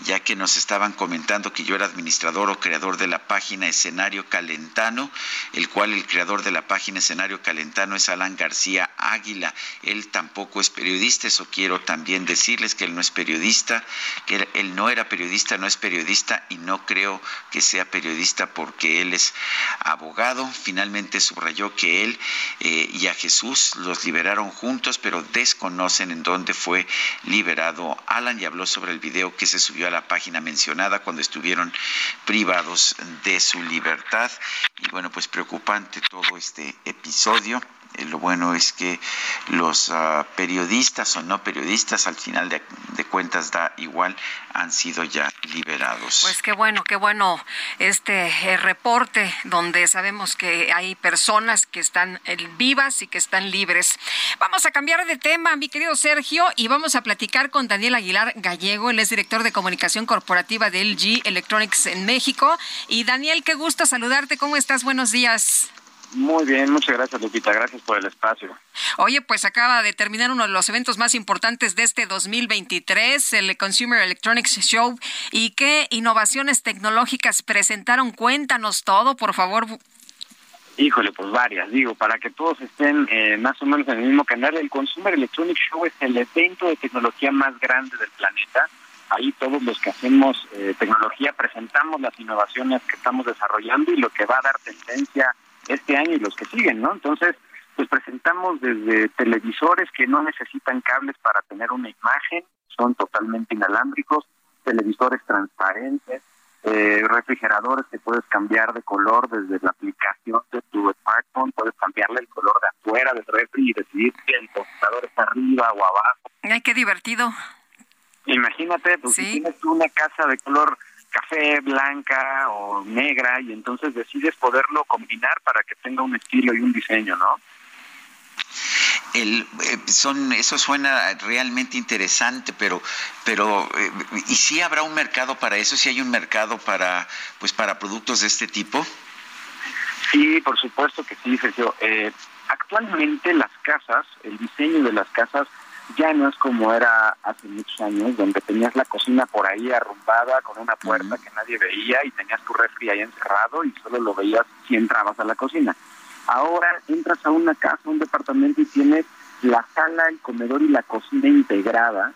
ya que nos estaban comentando que yo era administrador o creador de la página Escenario Calentano, el cual el creador de la página Escenario Calentano es Alan García Águila. Él tampoco es periodista, eso quiero también decirles que él no es periodista, que él no era periodista, no es periodista y no creo que sea periodista porque él es abogado. Finalmente subrayó que él eh, y a Jesús los liberaron juntos, pero desconocen en dónde fue liberado Alan y habló sobre el video que se subió a la página mencionada cuando estuvieron privados de su libertad. Y bueno, pues preocupante todo este episodio. Lo bueno es que los ah, periodistas o no periodistas, al final de, cuentas da igual, han sido ya liberados. Pues qué bueno, qué bueno este eh, reporte donde sabemos que hay personas que están eh, vivas y que están libres. Vamos a cambiar de tema, mi querido Sergio, y vamos a platicar con Daniel Aguilar Gallego, él es director de comunicación corporativa de LG Electronics en México. Y Daniel, qué gusto saludarte, ¿cómo estás? Buenos días. Muy bien, muchas gracias Lupita, gracias por el espacio. Oye, pues acaba de terminar uno de los eventos más importantes de este 2023, el Consumer Electronics Show. ¿Y qué innovaciones tecnológicas presentaron? Cuéntanos todo, por favor. Híjole, pues varias, digo, para que todos estén eh, más o menos en el mismo canal, el Consumer Electronics Show es el evento de tecnología más grande del planeta. Ahí todos los que hacemos eh, tecnología presentamos las innovaciones que estamos desarrollando y lo que va a dar tendencia este año y los que siguen, ¿no? Entonces, pues presentamos desde televisores que no necesitan cables para tener una imagen, son totalmente inalámbricos, televisores transparentes, eh, refrigeradores que puedes cambiar de color desde la aplicación de tu smartphone, puedes cambiarle el color de afuera del refri y decidir si el computador está arriba o abajo. Ay, qué divertido. Imagínate, pues si tienes una casa de color café, blanca o negra y entonces decides poderlo combinar para que tenga un estilo y un diseño, ¿no? El, eh, son eso suena realmente interesante pero pero eh, y si habrá un mercado para eso si hay un mercado para pues para productos de este tipo sí por supuesto que sí Sergio. Eh, actualmente las casas el diseño de las casas ya no es como era hace muchos años, donde tenías la cocina por ahí arrumbada con una puerta que nadie veía y tenías tu refri ahí encerrado y solo lo veías si entrabas a la cocina. Ahora entras a una casa, un departamento y tienes la sala, el comedor y la cocina integrada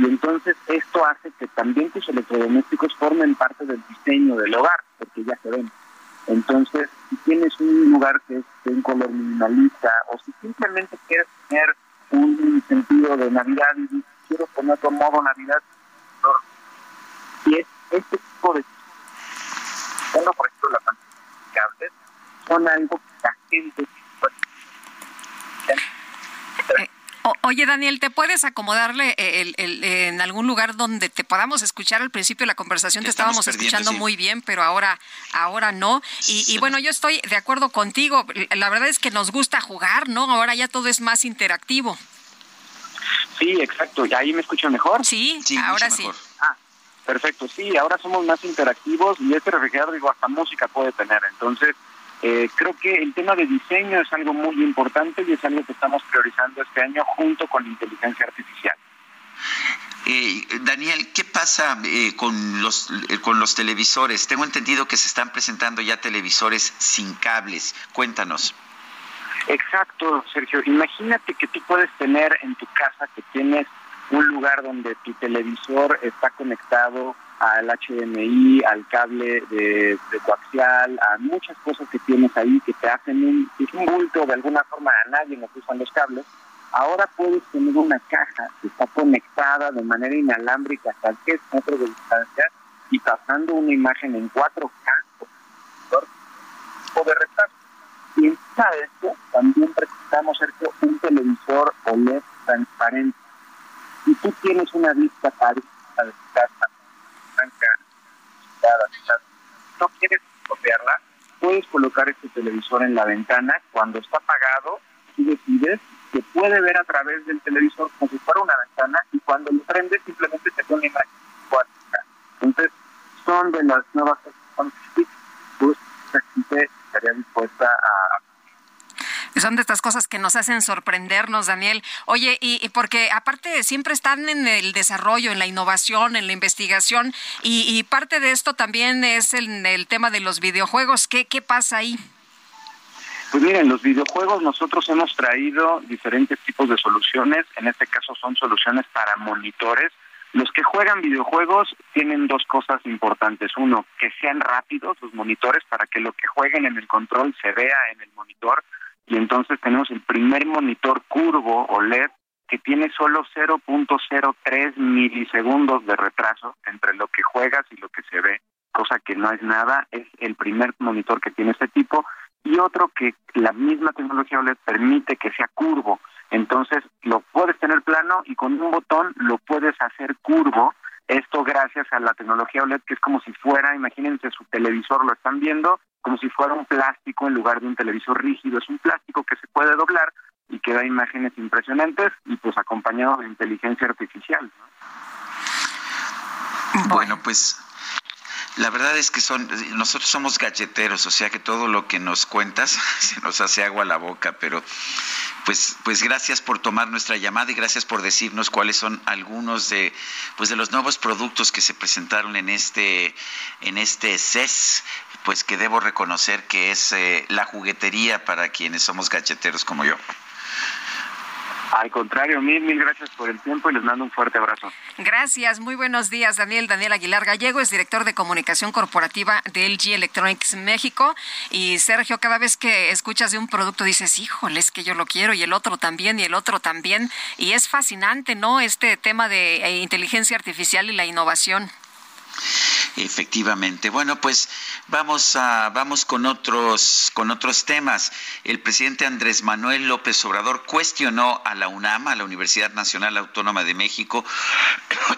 y entonces esto hace que también tus electrodomésticos formen parte del diseño del hogar, porque ya se ven. Entonces, si tienes un lugar que es de un color minimalista o si simplemente quieres tener un sentido de Navidad y quiero ponerlo modo Navidad. Y es este tipo de bueno, por ejemplo, las cables son algo que la gente eh, oye, Daniel, ¿te puedes acomodarle el, el, en algún lugar donde te podamos escuchar al principio de la conversación? Te estábamos escuchando muy bien, pero ahora, ahora no. Y, y, bueno, yo estoy de acuerdo contigo. La verdad es que nos gusta jugar, ¿no? Ahora ya todo es más interactivo. Sí, exacto. ¿Y ahí me escuchan mejor? Sí, ahora sí. Ah, perfecto. Sí, ahora somos más interactivos y este refrigerador, digo, hasta música puede tener. Entonces, eh, creo que el tema de diseño es algo muy importante y es algo que estamos priorizando este año junto con la inteligencia artificial. Eh, Daniel, ¿qué pasa eh, con los con los televisores? Tengo entendido que se están presentando ya televisores sin cables. Cuéntanos. Exacto, Sergio. Imagínate que tú puedes tener en tu casa que tienes un lugar donde tu televisor está conectado al HDMI, al cable de, coaxial, a muchas cosas que tienes ahí que te hacen un, un bulto de alguna forma a nadie nos usan los cables. Ahora puedes tener una caja que está conectada de manera inalámbrica a 10 metros de distancia y pasando una imagen en 4K o de retraso. Y encima de esto también presentamos un televisor OLED transparente. Si tú tienes una vista para de tu casa, no quieres copiarla, puedes colocar este televisor en la ventana cuando está apagado, tú decides que puede ver a través del televisor como si fuera una ventana y cuando lo prende simplemente te pone imagen Entonces, son de las nuevas que pues, estaría dispuesta a son de estas cosas que nos hacen sorprendernos, Daniel. Oye, y, porque aparte siempre están en el desarrollo, en la innovación, en la investigación, y, parte de esto también es el, el tema de los videojuegos. ¿Qué, ¿Qué pasa ahí? Pues miren, los videojuegos nosotros hemos traído diferentes tipos de soluciones, en este caso son soluciones para monitores. Los que juegan videojuegos tienen dos cosas importantes. Uno, que sean rápidos los monitores para que lo que jueguen en el control se vea en el monitor. Y entonces tenemos el primer monitor curvo o LED que tiene solo 0.03 milisegundos de retraso entre lo que juegas y lo que se ve, cosa que no es nada. Es el primer monitor que tiene este tipo y otro que la misma tecnología OLED permite que sea curvo. Entonces lo puedes tener plano y con un botón lo puedes hacer curvo. Esto gracias a la tecnología OLED que es como si fuera, imagínense su televisor, lo están viendo, como si fuera un plástico en lugar de un televisor rígido. Es un plástico que se puede doblar y que da imágenes impresionantes y pues acompañado de inteligencia artificial. Bueno, pues la verdad es que son, nosotros somos galleteros, o sea que todo lo que nos cuentas se nos hace agua a la boca, pero pues, pues gracias por tomar nuestra llamada y gracias por decirnos cuáles son algunos de, pues de los nuevos productos que se presentaron en este, en este CES, pues que debo reconocer que es eh, la juguetería para quienes somos galleteros como yo. Al contrario, mil, mil gracias por el tiempo y les mando un fuerte abrazo. Gracias, muy buenos días, Daniel. Daniel Aguilar Gallego es director de comunicación corporativa de LG Electronics México. Y Sergio, cada vez que escuchas de un producto dices, híjole, es que yo lo quiero y el otro también y el otro también. Y es fascinante, ¿no? Este tema de eh, inteligencia artificial y la innovación. Efectivamente. Bueno, pues vamos a vamos con otros con otros temas. El presidente Andrés Manuel López Obrador cuestionó a la UNAM, a la Universidad Nacional Autónoma de México,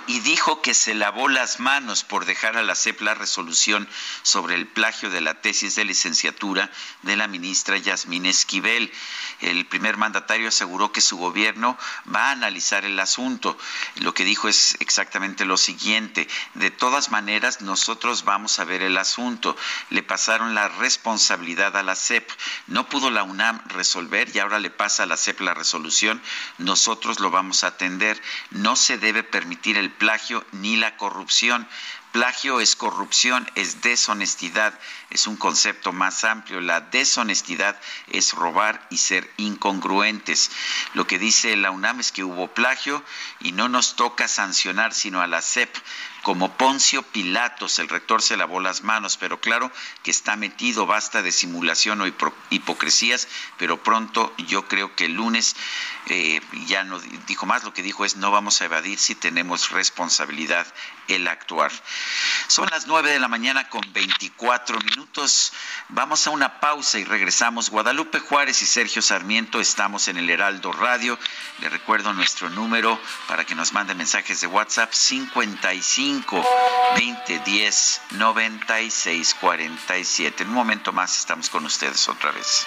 y dijo que se lavó las manos por dejar a la CEP la resolución sobre el plagio de la tesis de licenciatura de la ministra Yasmín Esquivel. El primer mandatario aseguró que su gobierno va a analizar el asunto. Lo que dijo es exactamente lo siguiente: de todas maneras nosotros vamos a ver el asunto. Le pasaron la responsabilidad a la CEP. No pudo la UNAM resolver y ahora le pasa a la CEP la resolución. Nosotros lo vamos a atender. No se debe permitir el plagio ni la corrupción. Plagio es corrupción, es deshonestidad, es un concepto más amplio. La deshonestidad es robar y ser incongruentes. Lo que dice la UNAM es que hubo plagio y no nos toca sancionar sino a la CEP como Poncio Pilatos, el rector se lavó las manos, pero claro que está metido, basta de simulación o hipocresías, pero pronto yo creo que el lunes eh, ya no dijo más, lo que dijo es no vamos a evadir si tenemos responsabilidad el actuar. Son las nueve de la mañana con 24 minutos, vamos a una pausa y regresamos. Guadalupe Juárez y Sergio Sarmiento estamos en el Heraldo Radio, le recuerdo nuestro número para que nos mande mensajes de WhatsApp 55 20 10 96 47. En un momento más estamos con ustedes otra vez.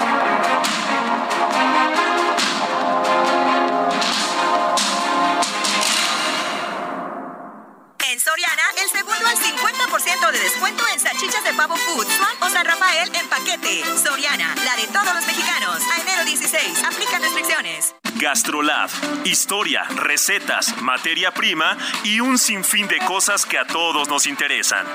Soriana, el segundo al 50% de descuento en salchichas de pavo food, o San Rafael en paquete. Soriana, la de todos los mexicanos. A enero 16. Aplica restricciones. Gastrolab. Historia, recetas, materia prima y un sinfín de cosas que a todos nos interesan.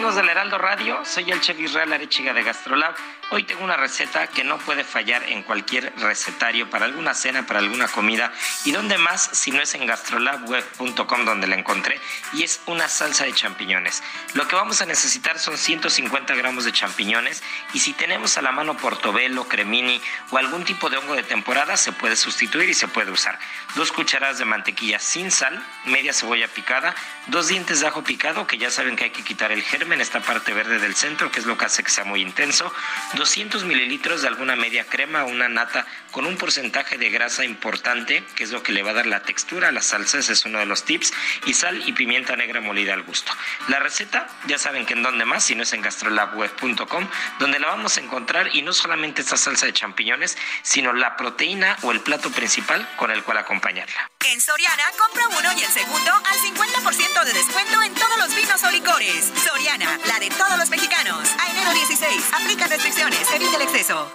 Amigos del Heraldo Radio, soy el chef Israel Arechiga de Gastrolab. Hoy tengo una receta que no puede fallar en cualquier recetario para alguna cena, para alguna comida. ¿Y dónde más si no es en gastrolabweb.com donde la encontré? Y es una salsa de champiñones. Lo que vamos a necesitar son 150 gramos de champiñones y si tenemos a la mano portobelo, cremini o algún tipo de hongo de temporada se puede sustituir y se puede usar. Dos cucharadas de mantequilla sin sal, media cebolla picada, dos dientes de ajo picado que ya saben que hay que quitar el germen, esta parte verde del centro que es lo que hace que sea muy intenso 200 mililitros de alguna media crema o una nata con un porcentaje de grasa importante, que es lo que le va a dar la textura a la salsa, ese es uno de los tips, y sal y pimienta negra molida al gusto. La receta, ya saben que en donde más, si no es en gastrolabweb.com, donde la vamos a encontrar y no solamente esta salsa de champiñones, sino la proteína o el plato principal con el cual acompañarla. En Soriana, compra uno y el segundo al 50% de descuento en todos los vinos o licores. Soriana, la de todos los mexicanos. A enero 16, aplica restricciones. Evite el exceso.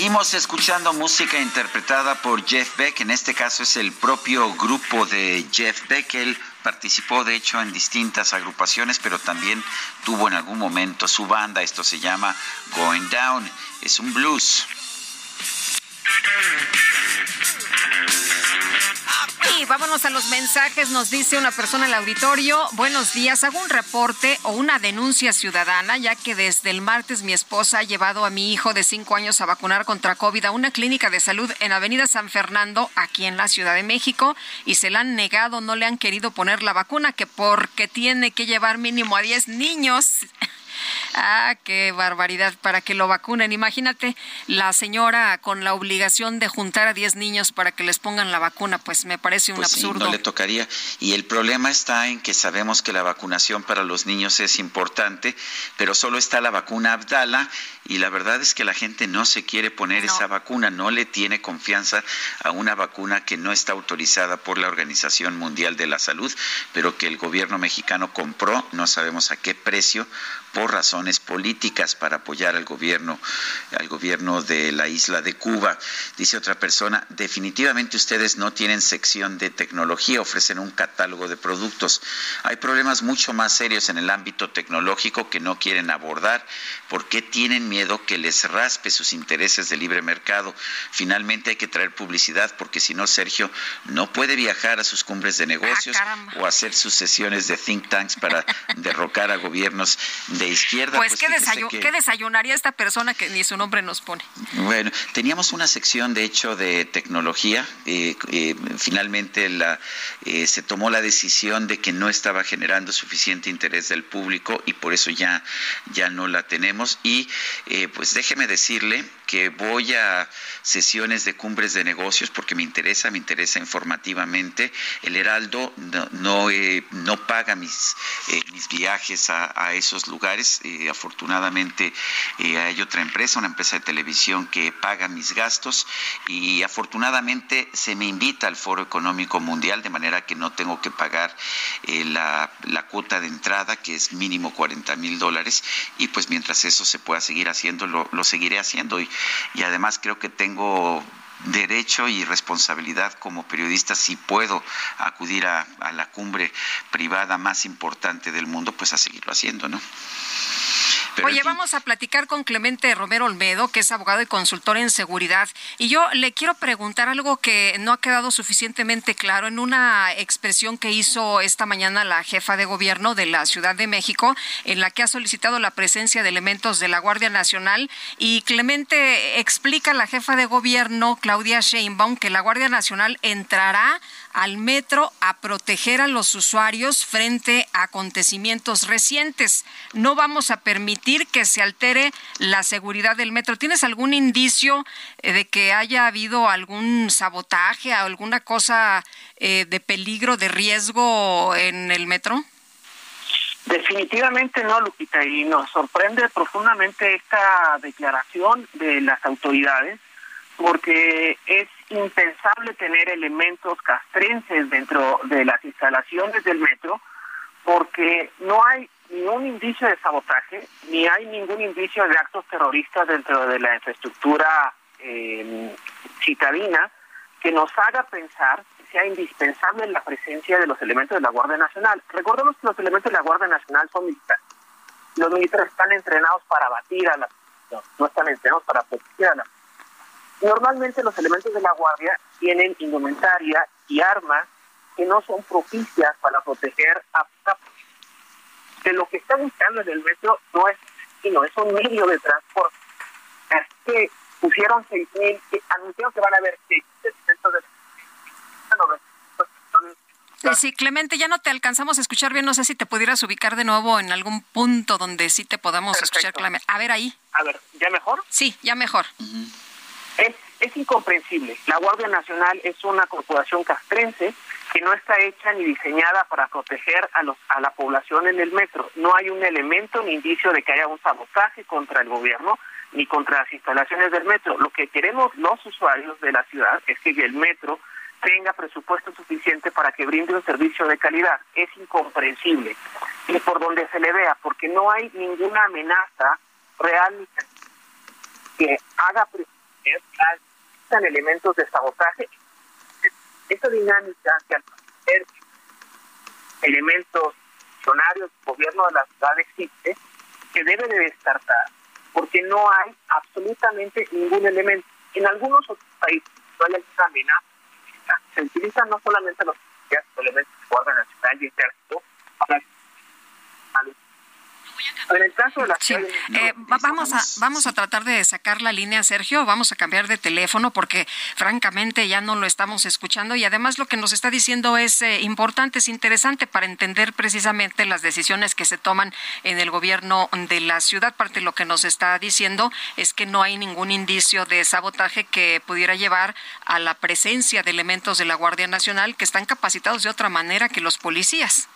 Seguimos escuchando música interpretada por Jeff Beck, en este caso es el propio grupo de Jeff Beck, él participó de hecho en distintas agrupaciones, pero también tuvo en algún momento su banda, esto se llama Going Down, es un blues. Y vámonos a los mensajes. Nos dice una persona en el auditorio, buenos días, hago un reporte o una denuncia ciudadana, ya que desde el martes mi esposa ha llevado a mi hijo de cinco años a vacunar contra COVID a una clínica de salud en Avenida San Fernando, aquí en la Ciudad de México, y se le han negado, no le han querido poner la vacuna, que porque tiene que llevar mínimo a 10 niños. Ah, qué barbaridad, para que lo vacunen. Imagínate la señora con la obligación de juntar a 10 niños para que les pongan la vacuna, pues me parece un pues absurdo. no le tocaría. Y el problema está en que sabemos que la vacunación para los niños es importante, pero solo está la vacuna Abdala y la verdad es que la gente no se quiere poner esa vacuna, no le tiene confianza a una vacuna que no está autorizada por la Organización Mundial de la Salud, pero que el gobierno mexicano compró, no sabemos a qué precio, por razones políticas para apoyar al gobierno, al gobierno de la isla de Cuba. Dice otra persona, definitivamente ustedes no tienen sección de tecnología, ofrecen un catálogo de productos. Hay problemas mucho más serios en el ámbito tecnológico que no quieren abordar. ¿Por qué tienen miedo que les raspe sus intereses de libre mercado? Finalmente hay que traer publicidad porque si no, Sergio no puede viajar a sus cumbres de negocios o hacer sus sesiones de think tanks para derrocar a gobiernos de izquierda. Pues, ¿qué, desayunaría esta persona que ni su nombre nos pone? Bueno, teníamos una sección, de hecho, de tecnología. Eh, eh, finalmente la, eh, se tomó la decisión de que no estaba generando suficiente interés del público y por eso ya, ya no la tenemos. Y pues déjeme decirle que voy a sesiones de cumbres de negocios porque me interesa, me interesa informativamente. El Heraldo no, no, no paga mis, mis viajes a, a esos lugares eh, afortunadamente eh, hay otra empresa, una empresa de televisión que paga mis gastos y afortunadamente se me invita al Foro Económico Mundial de manera que no tengo que pagar eh, la, cuota de entrada que es mínimo 40 mil dólares y pues mientras eso se pueda seguir haciendo lo, seguiré haciendo. Y además creo que tengo derecho y responsabilidad como periodista si puedo acudir a, la cumbre privada más importante del mundo, pues a seguirlo haciendo, ¿no? Oye, vamos a platicar con Clemente Romero Olmedo, que es abogado y consultor en seguridad. Y yo le quiero preguntar algo que no ha quedado suficientemente claro en una expresión que hizo esta mañana la jefa de gobierno de la Ciudad de México, en la que ha solicitado la presencia de elementos de la Guardia Nacional. Y Clemente explica a la jefa de gobierno, Claudia Sheinbaum, que la Guardia Nacional entrará al metro a proteger a los usuarios frente a acontecimientos recientes. No vamos a permitir que se altere la seguridad del metro. ¿Tienes algún indicio eh, de que haya habido algún sabotaje, alguna cosa eh, de peligro, de riesgo en el metro? Definitivamente no, Lupita, y nos sorprende profundamente esta declaración de las autoridades porque es impensable tener elementos castrenses dentro de las instalaciones del metro porque no hay ningún indicio de sabotaje ni hay ningún indicio de actos terroristas dentro de la infraestructura eh, citadina que nos haga pensar que sea indispensable la presencia de los elementos de la Guardia Nacional. Recordemos que los elementos de la Guardia Nacional son militares. Los militares están entrenados para batir a la no, no están entrenados para proteger a la Normalmente los elementos de la Guardia tienen indumentaria y armas que no son propicias para proteger a que lo que está buscando en el metro no es sino es un medio de transporte. Es que pusieron 6.000, anunciaron que van a haber 6.000 de... Sí, Clemente, ya no te alcanzamos a escuchar bien. No sé si te pudieras ubicar de nuevo en algún punto donde sí te podamos escuchar claramente. A ver ahí. A ver, ¿ya mejor? Sí, ya mejor. Es, es incomprensible. La Guardia Nacional es una corporación castrense que no está hecha ni diseñada para proteger a, los, a la población en el metro. No hay un elemento ni indicio de que haya un sabotaje contra el gobierno ni contra las instalaciones del metro. Lo que queremos los usuarios de la ciudad es que el metro tenga presupuesto suficiente para que brinde un servicio de calidad. Es incomprensible. Y por donde se le vea, porque no hay ninguna amenaza real que haga elementos de sabotaje. Esta dinámica que al ser elementos funcionarios gobierno de la ciudad existe, que debe de descartar, porque no hay absolutamente ningún elemento. En algunos otros países amenaza. Se utilizan no solamente los elementos de Guardia Nacional y Ejército para en el caso de la eh, vamos a vamos a tratar de sacar la línea, Sergio. Vamos a cambiar de teléfono porque francamente ya no lo estamos escuchando y además lo que nos está diciendo es eh, importante, es interesante para entender precisamente las decisiones que se toman en el gobierno de la ciudad. Parte de lo que nos está diciendo es que no hay ningún indicio de sabotaje que pudiera llevar a la presencia de elementos de la Guardia Nacional que están capacitados de otra manera que los policías.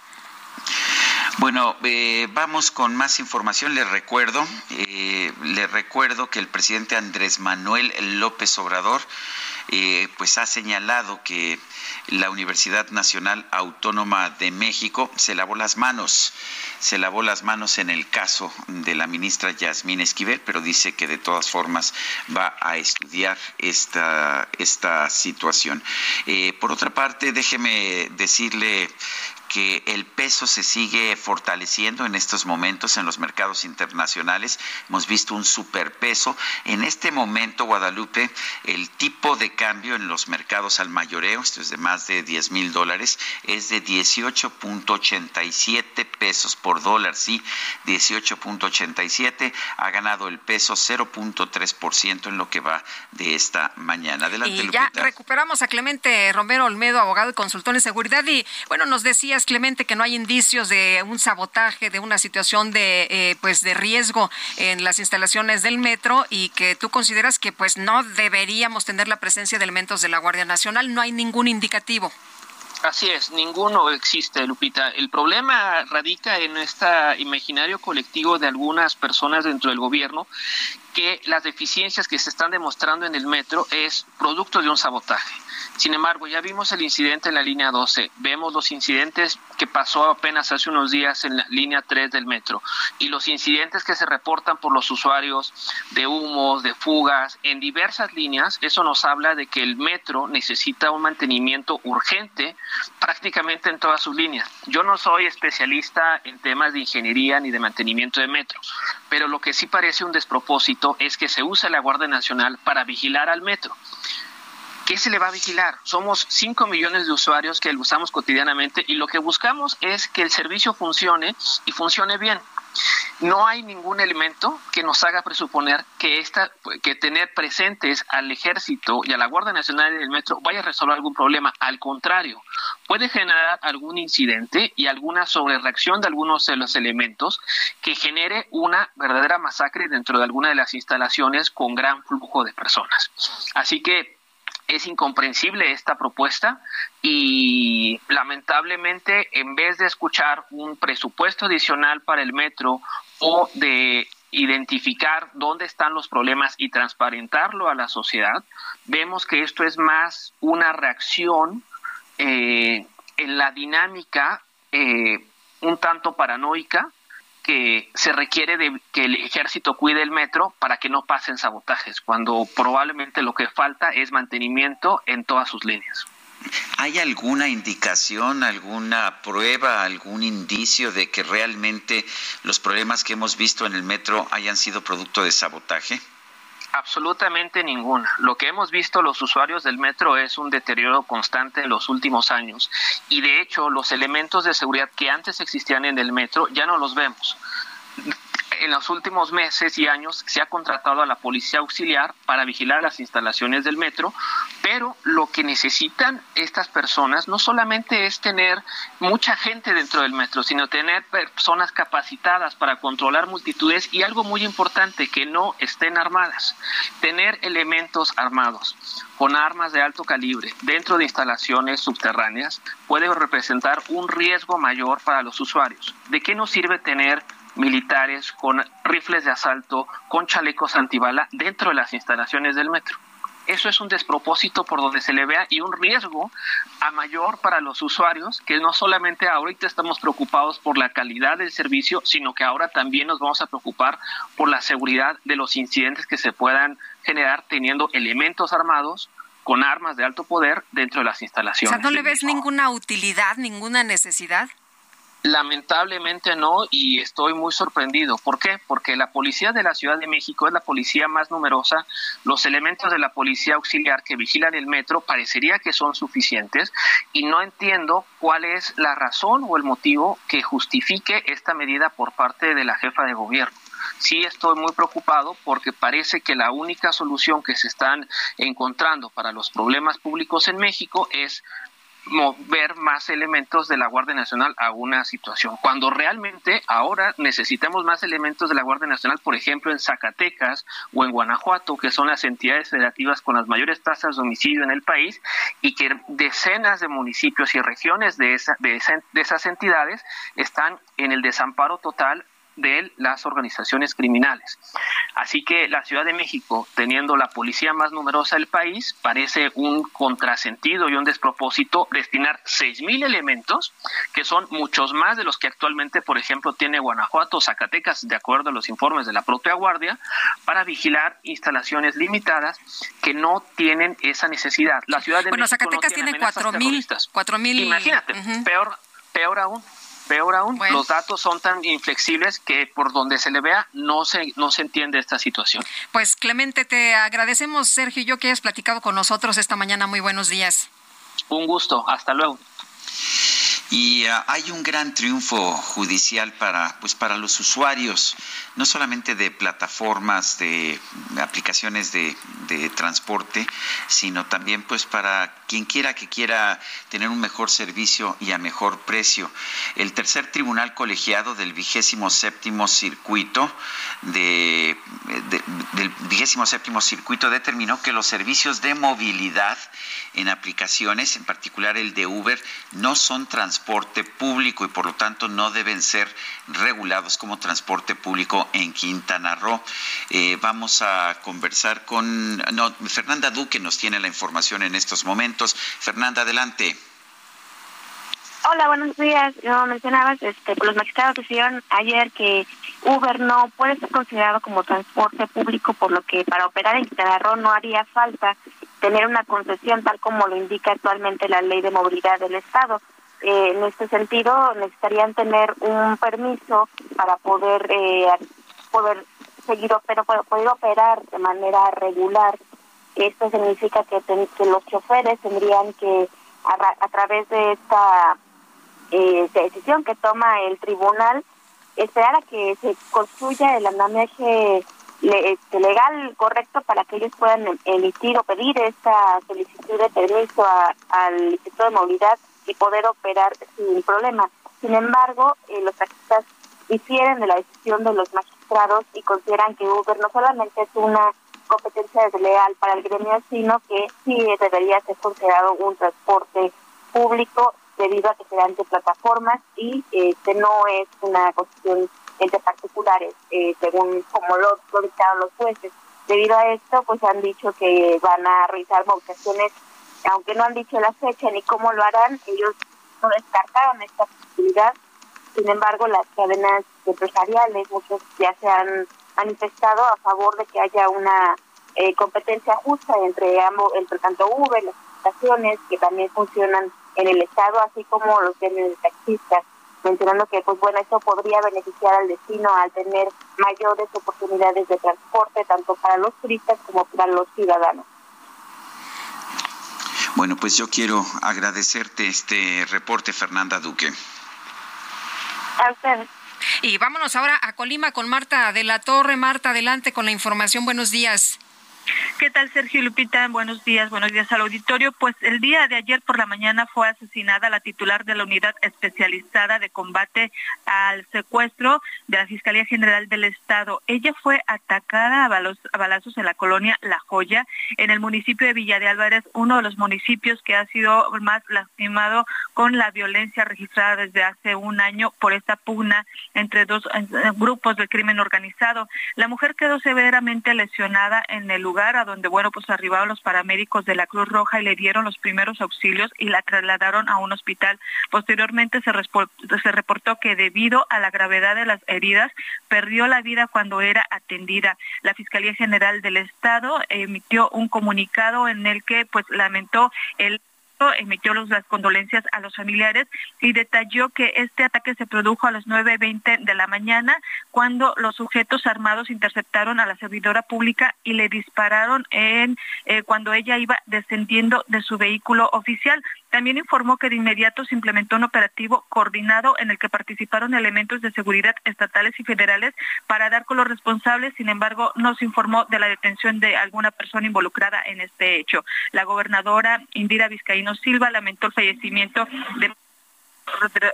Bueno, eh, vamos con más información. Les recuerdo, eh, les recuerdo que el presidente Andrés Manuel López Obrador, eh, pues ha señalado que la Universidad Nacional Autónoma de México se lavó las manos, se lavó las manos en el caso de la ministra Yasmín Esquivel, pero dice que de todas formas va a estudiar esta, esta situación. por otra parte, déjeme decirle que el peso se sigue fortaleciendo en estos momentos en los mercados internacionales. Hemos visto un superpeso. En este momento, Guadalupe, el tipo de cambio en los mercados al mayoreo, esto es de más de 10 mil dólares, es de 18.87 pesos por dólar. Sí, 18.87. Ha ganado el peso 0.3% en lo que va de esta mañana. Adelante, y ya recuperamos a Clemente Romero Olmedo, abogado y consultor en seguridad. Y bueno, nos decías Clemente, que no hay indicios de un sabotaje, de una situación de, eh, pues, de riesgo en las instalaciones del metro y que tú consideras que pues no deberíamos tener la presencia de elementos de la Guardia Nacional. No hay ningún Así es, ninguno existe, Lupita. El problema radica en este imaginario colectivo de algunas personas dentro del gobierno que las deficiencias que se están demostrando en el metro es producto de un sabotaje. Sin embargo, ya vimos el incidente en la línea 12, vemos los incidentes que pasó apenas hace unos días en la línea 3 del metro y los incidentes que se reportan por los usuarios de humos, de fugas, en diversas líneas, eso nos habla de que el metro necesita un mantenimiento urgente prácticamente en todas sus líneas. Yo no soy especialista en temas de ingeniería ni de mantenimiento de metro, pero lo que sí parece un despropósito es que se usa la Guardia Nacional para vigilar al metro. ¿Qué se le va a vigilar? Somos 5 millones de usuarios que lo usamos cotidianamente y lo que buscamos es que el servicio funcione y funcione bien. No hay ningún elemento que nos haga presuponer que esta, que tener presentes al ejército y a la Guardia Nacional del Metro vaya a resolver algún problema. Al contrario, puede generar algún incidente y alguna sobrereacción de algunos de los elementos que genere una verdadera masacre dentro de alguna de las instalaciones con gran flujo de personas. Así que es incomprensible esta propuesta y lamentablemente en vez de escuchar un presupuesto adicional para el metro o de identificar dónde están los problemas y transparentarlo a la sociedad, vemos que esto es más una reacción eh, en la dinámica eh, un tanto paranoica que se requiere de que el ejército cuide el metro para que no pasen sabotajes, cuando probablemente lo que falta es mantenimiento en todas sus líneas. ¿Hay alguna indicación, alguna prueba, algún indicio de que realmente los problemas que hemos visto en el metro hayan sido producto de sabotaje? Absolutamente ninguna. Lo que hemos visto los usuarios del metro es un deterioro constante en los últimos años y de hecho los elementos de seguridad que antes existían en el metro ya no los vemos en los últimos meses y años se ha contratado a la policía auxiliar para vigilar las instalaciones del metro, pero lo que necesitan estas personas no solamente es tener mucha gente dentro del metro, sino tener personas capacitadas para controlar multitudes y algo muy importante, que no estén armadas, tener elementos armados con armas de alto calibre dentro de instalaciones subterráneas puede representar un riesgo mayor para los usuarios. ¿De qué nos sirve tener militares con rifles de asalto, con chalecos antibala dentro de las instalaciones del metro. Eso es un despropósito por donde se le vea y un riesgo a mayor para los usuarios, que no solamente ahorita estamos preocupados por la calidad del servicio, sino que ahora también nos vamos a preocupar por la seguridad de los incidentes que se puedan generar teniendo elementos armados con armas de alto poder dentro de las instalaciones. O sea, ¿no le ves ninguna utilidad, ninguna necesidad? Lamentablemente no, y estoy muy sorprendido. ¿Por qué? Porque la policía de la Ciudad de México es la policía más numerosa. Los elementos de la policía auxiliar que vigilan el metro parecería que son suficientes y no entiendo cuál es la razón o el motivo que justifique esta medida por parte de la jefa de gobierno sí estoy muy preocupado porque parece que la única solución que se están encontrando para los problemas públicos en México es mover más elementos de la Guardia Nacional a una situación, cuando realmente ahora necesitamos más elementos de la Guardia Nacional, por ejemplo, en Zacatecas o en Guanajuato, que son las entidades federativas con las mayores tasas de homicidio en el país, y que decenas de municipios y regiones de, esa, de, de esas entidades están en el desamparo total de las organizaciones criminales. Así que la Ciudad de México, teniendo la policía más numerosa del país, parece un contrasentido y un despropósito destinar seis mil elementos, que son muchos más de los que actualmente, por ejemplo, tiene Guanajuato o Zacatecas, de acuerdo a los informes de la propia Guardia, para vigilar instalaciones limitadas que no tienen esa necesidad. La Ciudad de bueno, México Zacatecas tiene cuatro mil, cuatro mil. Imagínate, peor, peor aún Peor aún, los datos son tan inflexibles que por donde se le vea no se, no se entiende esta situación. Pues Clemente, te agradecemos, Sergio y yo, que hayas platicado con nosotros esta mañana. Muy buenos días. Un gusto, hasta luego. Y ah, hay un gran triunfo judicial para, pues, para los usuarios, no solamente de plataformas, de aplicaciones de, transporte, sino también pues para quien quiera que quiera tener un mejor servicio y a mejor precio. El tercer tribunal colegiado del vigésimo séptimo circuito de, del vigésimo séptimo circuito determinó que los servicios de movilidad en aplicaciones, en particular el de Uber, no son transporte transporte público y por lo tanto no deben ser regulados como transporte público en Quintana Roo. Eh, vamos a conversar con no, Fernanda Duque nos tiene la información en estos momentos. Fernanda, adelante. Hola, buenos días. Como mencionabas, este, pues los magistrados decidieron ayer que Uber no puede ser considerado como transporte público, por lo que para operar en Quintana Roo no haría falta tener una concesión tal como lo indica actualmente la ley de movilidad del Estado. Eh, en este sentido, necesitarían tener un permiso para poder eh, poder seguir pero poder operar de manera regular. Esto significa que, que los choferes tendrían que a, través de esta eh, decisión que toma el tribunal esperar a que se construya el andamiaje este, legal correcto para que ellos puedan emitir o pedir esta solicitud de permiso al Instituto de Movilidad y poder operar sin problema. Sin embargo, eh, los taxistas difieren de la decisión de los magistrados y consideran que Uber no solamente es una competencia desleal para el gremio, sino que sí debería ser considerado un transporte público debido a que se dan de plataformas y este no es una cuestión entre particulares, eh, según como lo, lo dictaron los jueces. Debido a esto, pues han dicho que van a realizar movilizaciones, aunque no han dicho la fecha ni cómo lo harán, ellos no descartaron esta posibilidad. Sin embargo, las cadenas empresariales, muchos ya se han manifestado a favor de que haya una eh, competencia justa entre ambos, entre tanto Uber, las estaciones que también funcionan en el estado, así como los de taxistas mencionando que pues bueno esto podría beneficiar al destino al tener mayores oportunidades de transporte tanto para los turistas como para los ciudadanos. Bueno, pues yo quiero agradecerte este reporte, Fernanda Duque. A. Y vámonos ahora a Colima con Marta de la Torre. Marta, adelante con la información. Buenos días. ¿Qué tal, Sergio Lupita? Buenos días, buenos días al auditorio. Pues el día de ayer por la mañana fue asesinada la titular de la Unidad Especializada de Combate al Secuestro de la Fiscalía General del Estado. Ella fue atacada a, balazos en la colonia La Joya, en el municipio de Villa de Álvarez, uno de los municipios que ha sido más lastimado con la violencia registrada desde hace un año por esta pugna entre dos grupos del crimen organizado. La mujer quedó severamente lesionada en el lugar donde, bueno, pues arribaron los paramédicos de la Cruz Roja y le dieron los primeros auxilios y la trasladaron a un hospital. Posteriormente se, se reportó que debido a la gravedad de las heridas, perdió la vida cuando era atendida. La Fiscalía General del Estado emitió un comunicado en el que, pues, lamentó el emitió las condolencias a los familiares y detalló que este ataque se produjo a las 9.20 de la mañana cuando los sujetos armados interceptaron a la servidora pública y le dispararon en eh, cuando ella iba descendiendo de su vehículo oficial. También informó que de inmediato se implementó un operativo coordinado en el que participaron elementos de seguridad estatales y federales para dar con los responsables. Sin embargo, no se informó de la detención de alguna persona involucrada en este hecho. La gobernadora Indira Vizcaíno Silva lamentó el fallecimiento de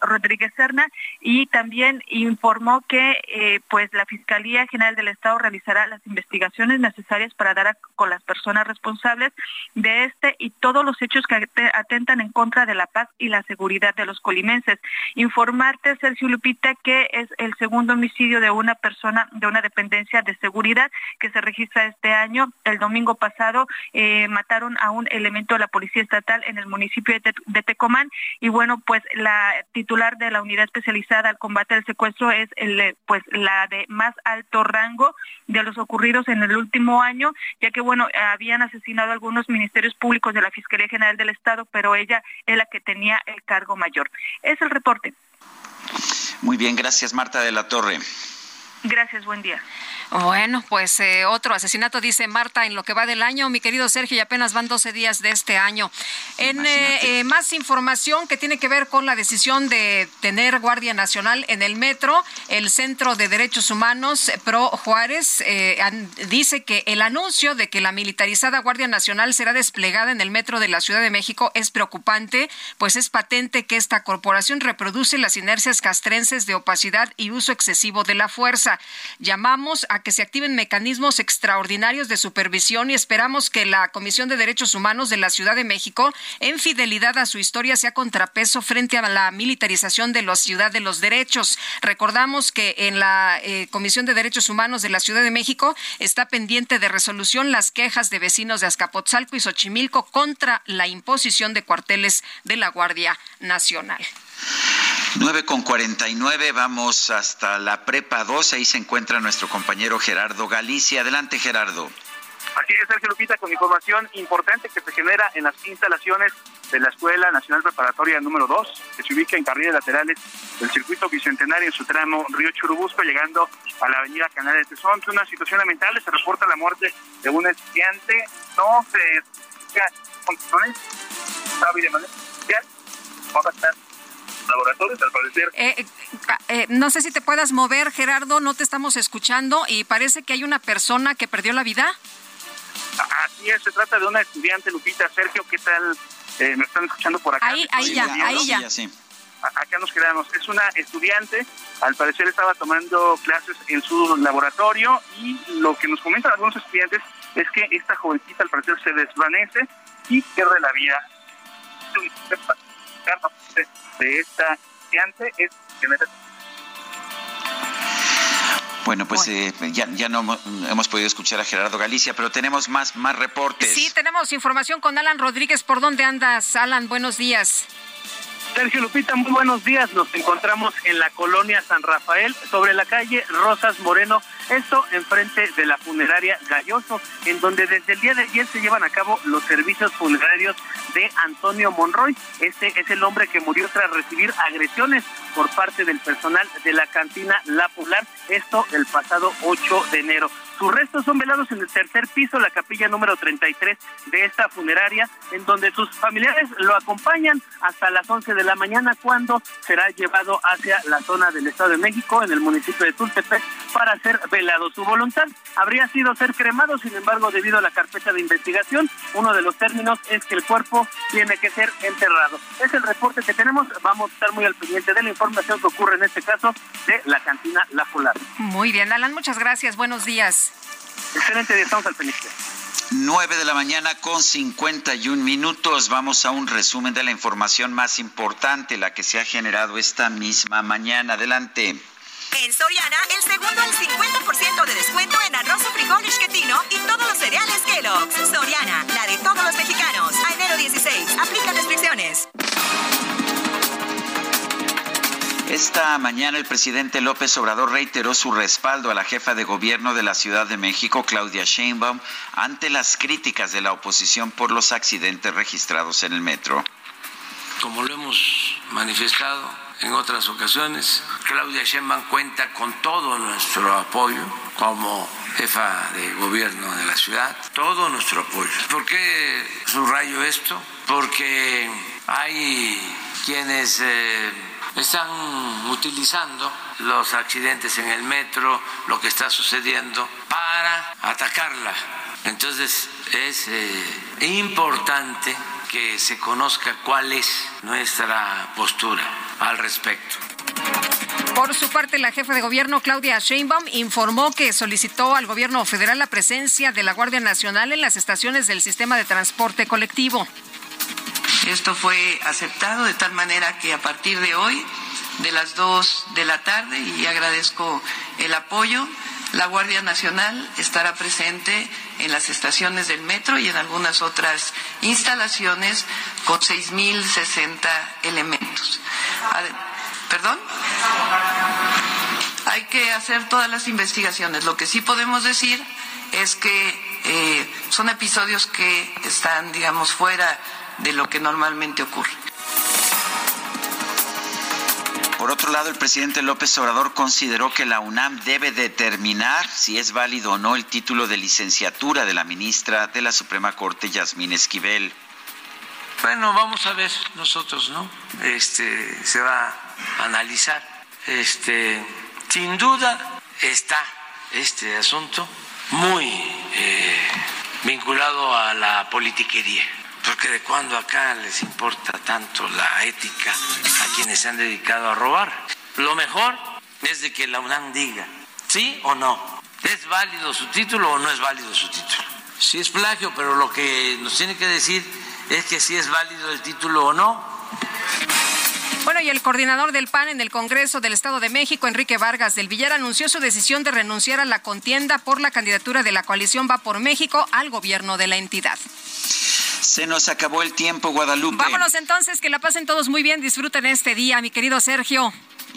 Rodríguez Serna y también informó que eh, pues la Fiscalía General del Estado realizará las investigaciones necesarias para dar con las personas responsables de este y todos los hechos que atentan en contra de la paz y la seguridad de los colimenses. Informarte, Sergio Lupita, que es el segundo homicidio de una persona de una dependencia de seguridad que se registra este año. El domingo pasado eh, mataron a un elemento de la Policía Estatal en el municipio de, de Tecomán y bueno, pues la titular de la unidad especializada al combate del secuestro es el, pues la de más alto rango de los ocurridos en el último año, ya que bueno, habían asesinado algunos ministerios públicos de la Fiscalía General del Estado, pero ella es la que tenía el cargo mayor. Es el reporte. Muy bien, gracias Marta de la Torre. Gracias, buen día. Bueno, pues eh, otro asesinato, dice Marta, en lo que va del año. Mi querido Sergio, y apenas van 12 días de este año. En eh, eh, más información que tiene que ver con la decisión de tener Guardia Nacional en el metro, el Centro de Derechos Humanos Pro Juárez dice que el anuncio de que la militarizada Guardia Nacional será desplegada en el metro de la Ciudad de México es preocupante, pues es patente que esta corporación reproduce las inercias castrenses de opacidad y uso excesivo de la fuerza. Llamamos a que se activen mecanismos extraordinarios de supervisión y esperamos que la Comisión de Derechos Humanos de la Ciudad de México, en fidelidad a su historia, sea contrapeso frente a la militarización de la Ciudad de los Derechos. Recordamos que en la eh, Comisión de Derechos Humanos de la Ciudad de México está pendiente de resolución las quejas de vecinos de Azcapotzalco y Xochimilco contra la imposición de cuarteles de la Guardia Nacional. 9 con 49, vamos hasta la Prepa 2, ahí se encuentra nuestro compañero Gerardo Galicia. Adelante, Gerardo. Así es, Sergio Lupita, con información importante que se genera en las instalaciones de la Escuela Nacional Preparatoria número 2, que se ubica en carriles laterales del circuito bicentenario en su tramo Río Churubusco, llegando a la avenida Canal de. Una situación lamentable, se reporta la muerte de un estudiante, no se condiciones, sabe de manera especial, va a estar laboratorios, al parecer. Eh, eh, eh, no sé si te puedas mover, Gerardo, no te estamos escuchando y parece que hay una persona que perdió la vida. Así es, se trata de una estudiante, Lupita. Sergio, ¿qué tal? me están escuchando por acá. Ahí, ahí ya, ahí ya. Acá nos quedamos. Es una estudiante, al parecer estaba tomando clases en su laboratorio y lo que nos comentan algunos estudiantes es que esta jovencita al parecer se desvanece y pierde la vida de esta estudiante es bueno, pues eh, ya, ya no hemos podido escuchar a Gerardo Galicia, pero tenemos más, más reportes. Sí, tenemos información con Alan Rodríguez. ¿Por dónde andas, Alan? Buenos días. Sergio Lupita, muy buenos días. Nos encontramos en la colonia San Rafael, sobre la calle Rosas Moreno, esto enfrente de la funeraria Galloso, en donde desde el día de ayer se llevan a cabo los servicios funerarios de Antonio Monroy. Este es el hombre que murió tras recibir agresiones por parte del personal de la cantina La Polar, esto el pasado 8 de enero. Sus restos son velados en el tercer piso, la capilla número 33 de esta funeraria, en donde sus familiares lo acompañan hasta las 11 de la mañana, cuando será llevado hacia la zona del Estado de México, en el municipio de Tultepec, para ser velado. Su voluntad habría sido ser cremado, sin embargo, debido a la carpeta de investigación, uno de los términos es que el cuerpo tiene que ser enterrado. Es el reporte que tenemos, vamos a estar muy al pendiente de la información que ocurre en este caso de la cantina La Polar. Muy bien, Alan, muchas gracias, buenos días. Excelente día, estamos al pendiente. 9 de la mañana con 51 minutos. Vamos a un resumen de la información más importante, la que se ha generado esta misma mañana. Adelante. En Soriana, el segundo al 50% de descuento en arroz o frijol esquetino y todos los cereales Kellogg's. Soriana, la de todos los mexicanos. A enero 16, aplica restricciones. Esta mañana el presidente López Obrador reiteró su respaldo a la jefa de gobierno de la Ciudad de México, Claudia Sheinbaum, ante las críticas de la oposición por los accidentes registrados en el metro. Como lo hemos manifestado en otras ocasiones, Claudia Sheinbaum cuenta con todo nuestro apoyo como jefa de gobierno de la ciudad, todo nuestro apoyo. ¿Por qué subrayo esto? Porque hay quienes... Eh, están utilizando los accidentes en el metro, lo que está sucediendo, para atacarla. Entonces es eh, importante que se conozca cuál es nuestra postura al respecto. Por su parte, la jefa de gobierno, Claudia Sheinbaum, informó que solicitó al gobierno federal la presencia de la Guardia Nacional en las estaciones del sistema de transporte colectivo. Esto fue aceptado de tal manera que a partir de hoy, de las dos de la tarde, y agradezco el apoyo, la Guardia Nacional estará presente en las estaciones del metro y en algunas otras instalaciones con 6.060 elementos. ¿Perdón? Hay que hacer todas las investigaciones. Lo que sí podemos decir es que eh, son episodios que están, digamos, fuera de lo que normalmente ocurre. Por otro lado, el presidente López Obrador consideró que la UNAM debe determinar si es válido o no el título de licenciatura de la ministra de la Suprema Corte, Yasmín Esquivel. Bueno, vamos a ver nosotros, ¿no? Este se va a analizar. Este, sin duda está este asunto muy eh, vinculado a la politiquería porque de cuando acá les importa tanto la ética a quienes se han dedicado a robar. Lo mejor es de que la UNAM diga sí o no, ¿Es válido su título o no es válido su título? Sí es plagio, pero lo que nos tiene que decir es que si es válido el título o no. Bueno, y el coordinador del PAN en el Congreso del Estado de México, Enrique Vargas del Villar, anunció su decisión de renunciar a la contienda por la candidatura de la coalición Va por México al gobierno de la entidad. Se nos acabó el tiempo, Guadalupe. Vámonos entonces, que la pasen todos muy bien, disfruten este día, mi querido Sergio.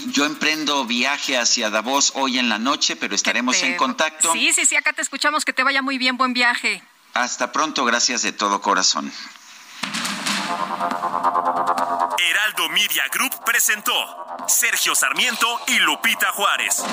Yo emprendo viaje hacia Davos hoy en la noche, pero estaremos en contacto. Sí, sí, sí, acá te escuchamos, que te vaya muy bien, buen viaje. Hasta pronto, gracias de todo corazón. Heraldo Media Group presentó Sergio Sarmiento y Lupita Juárez.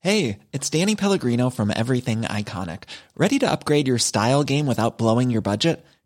Hey, it's Danny Pellegrino from Everything Iconic. Ready to upgrade your style game without blowing your budget?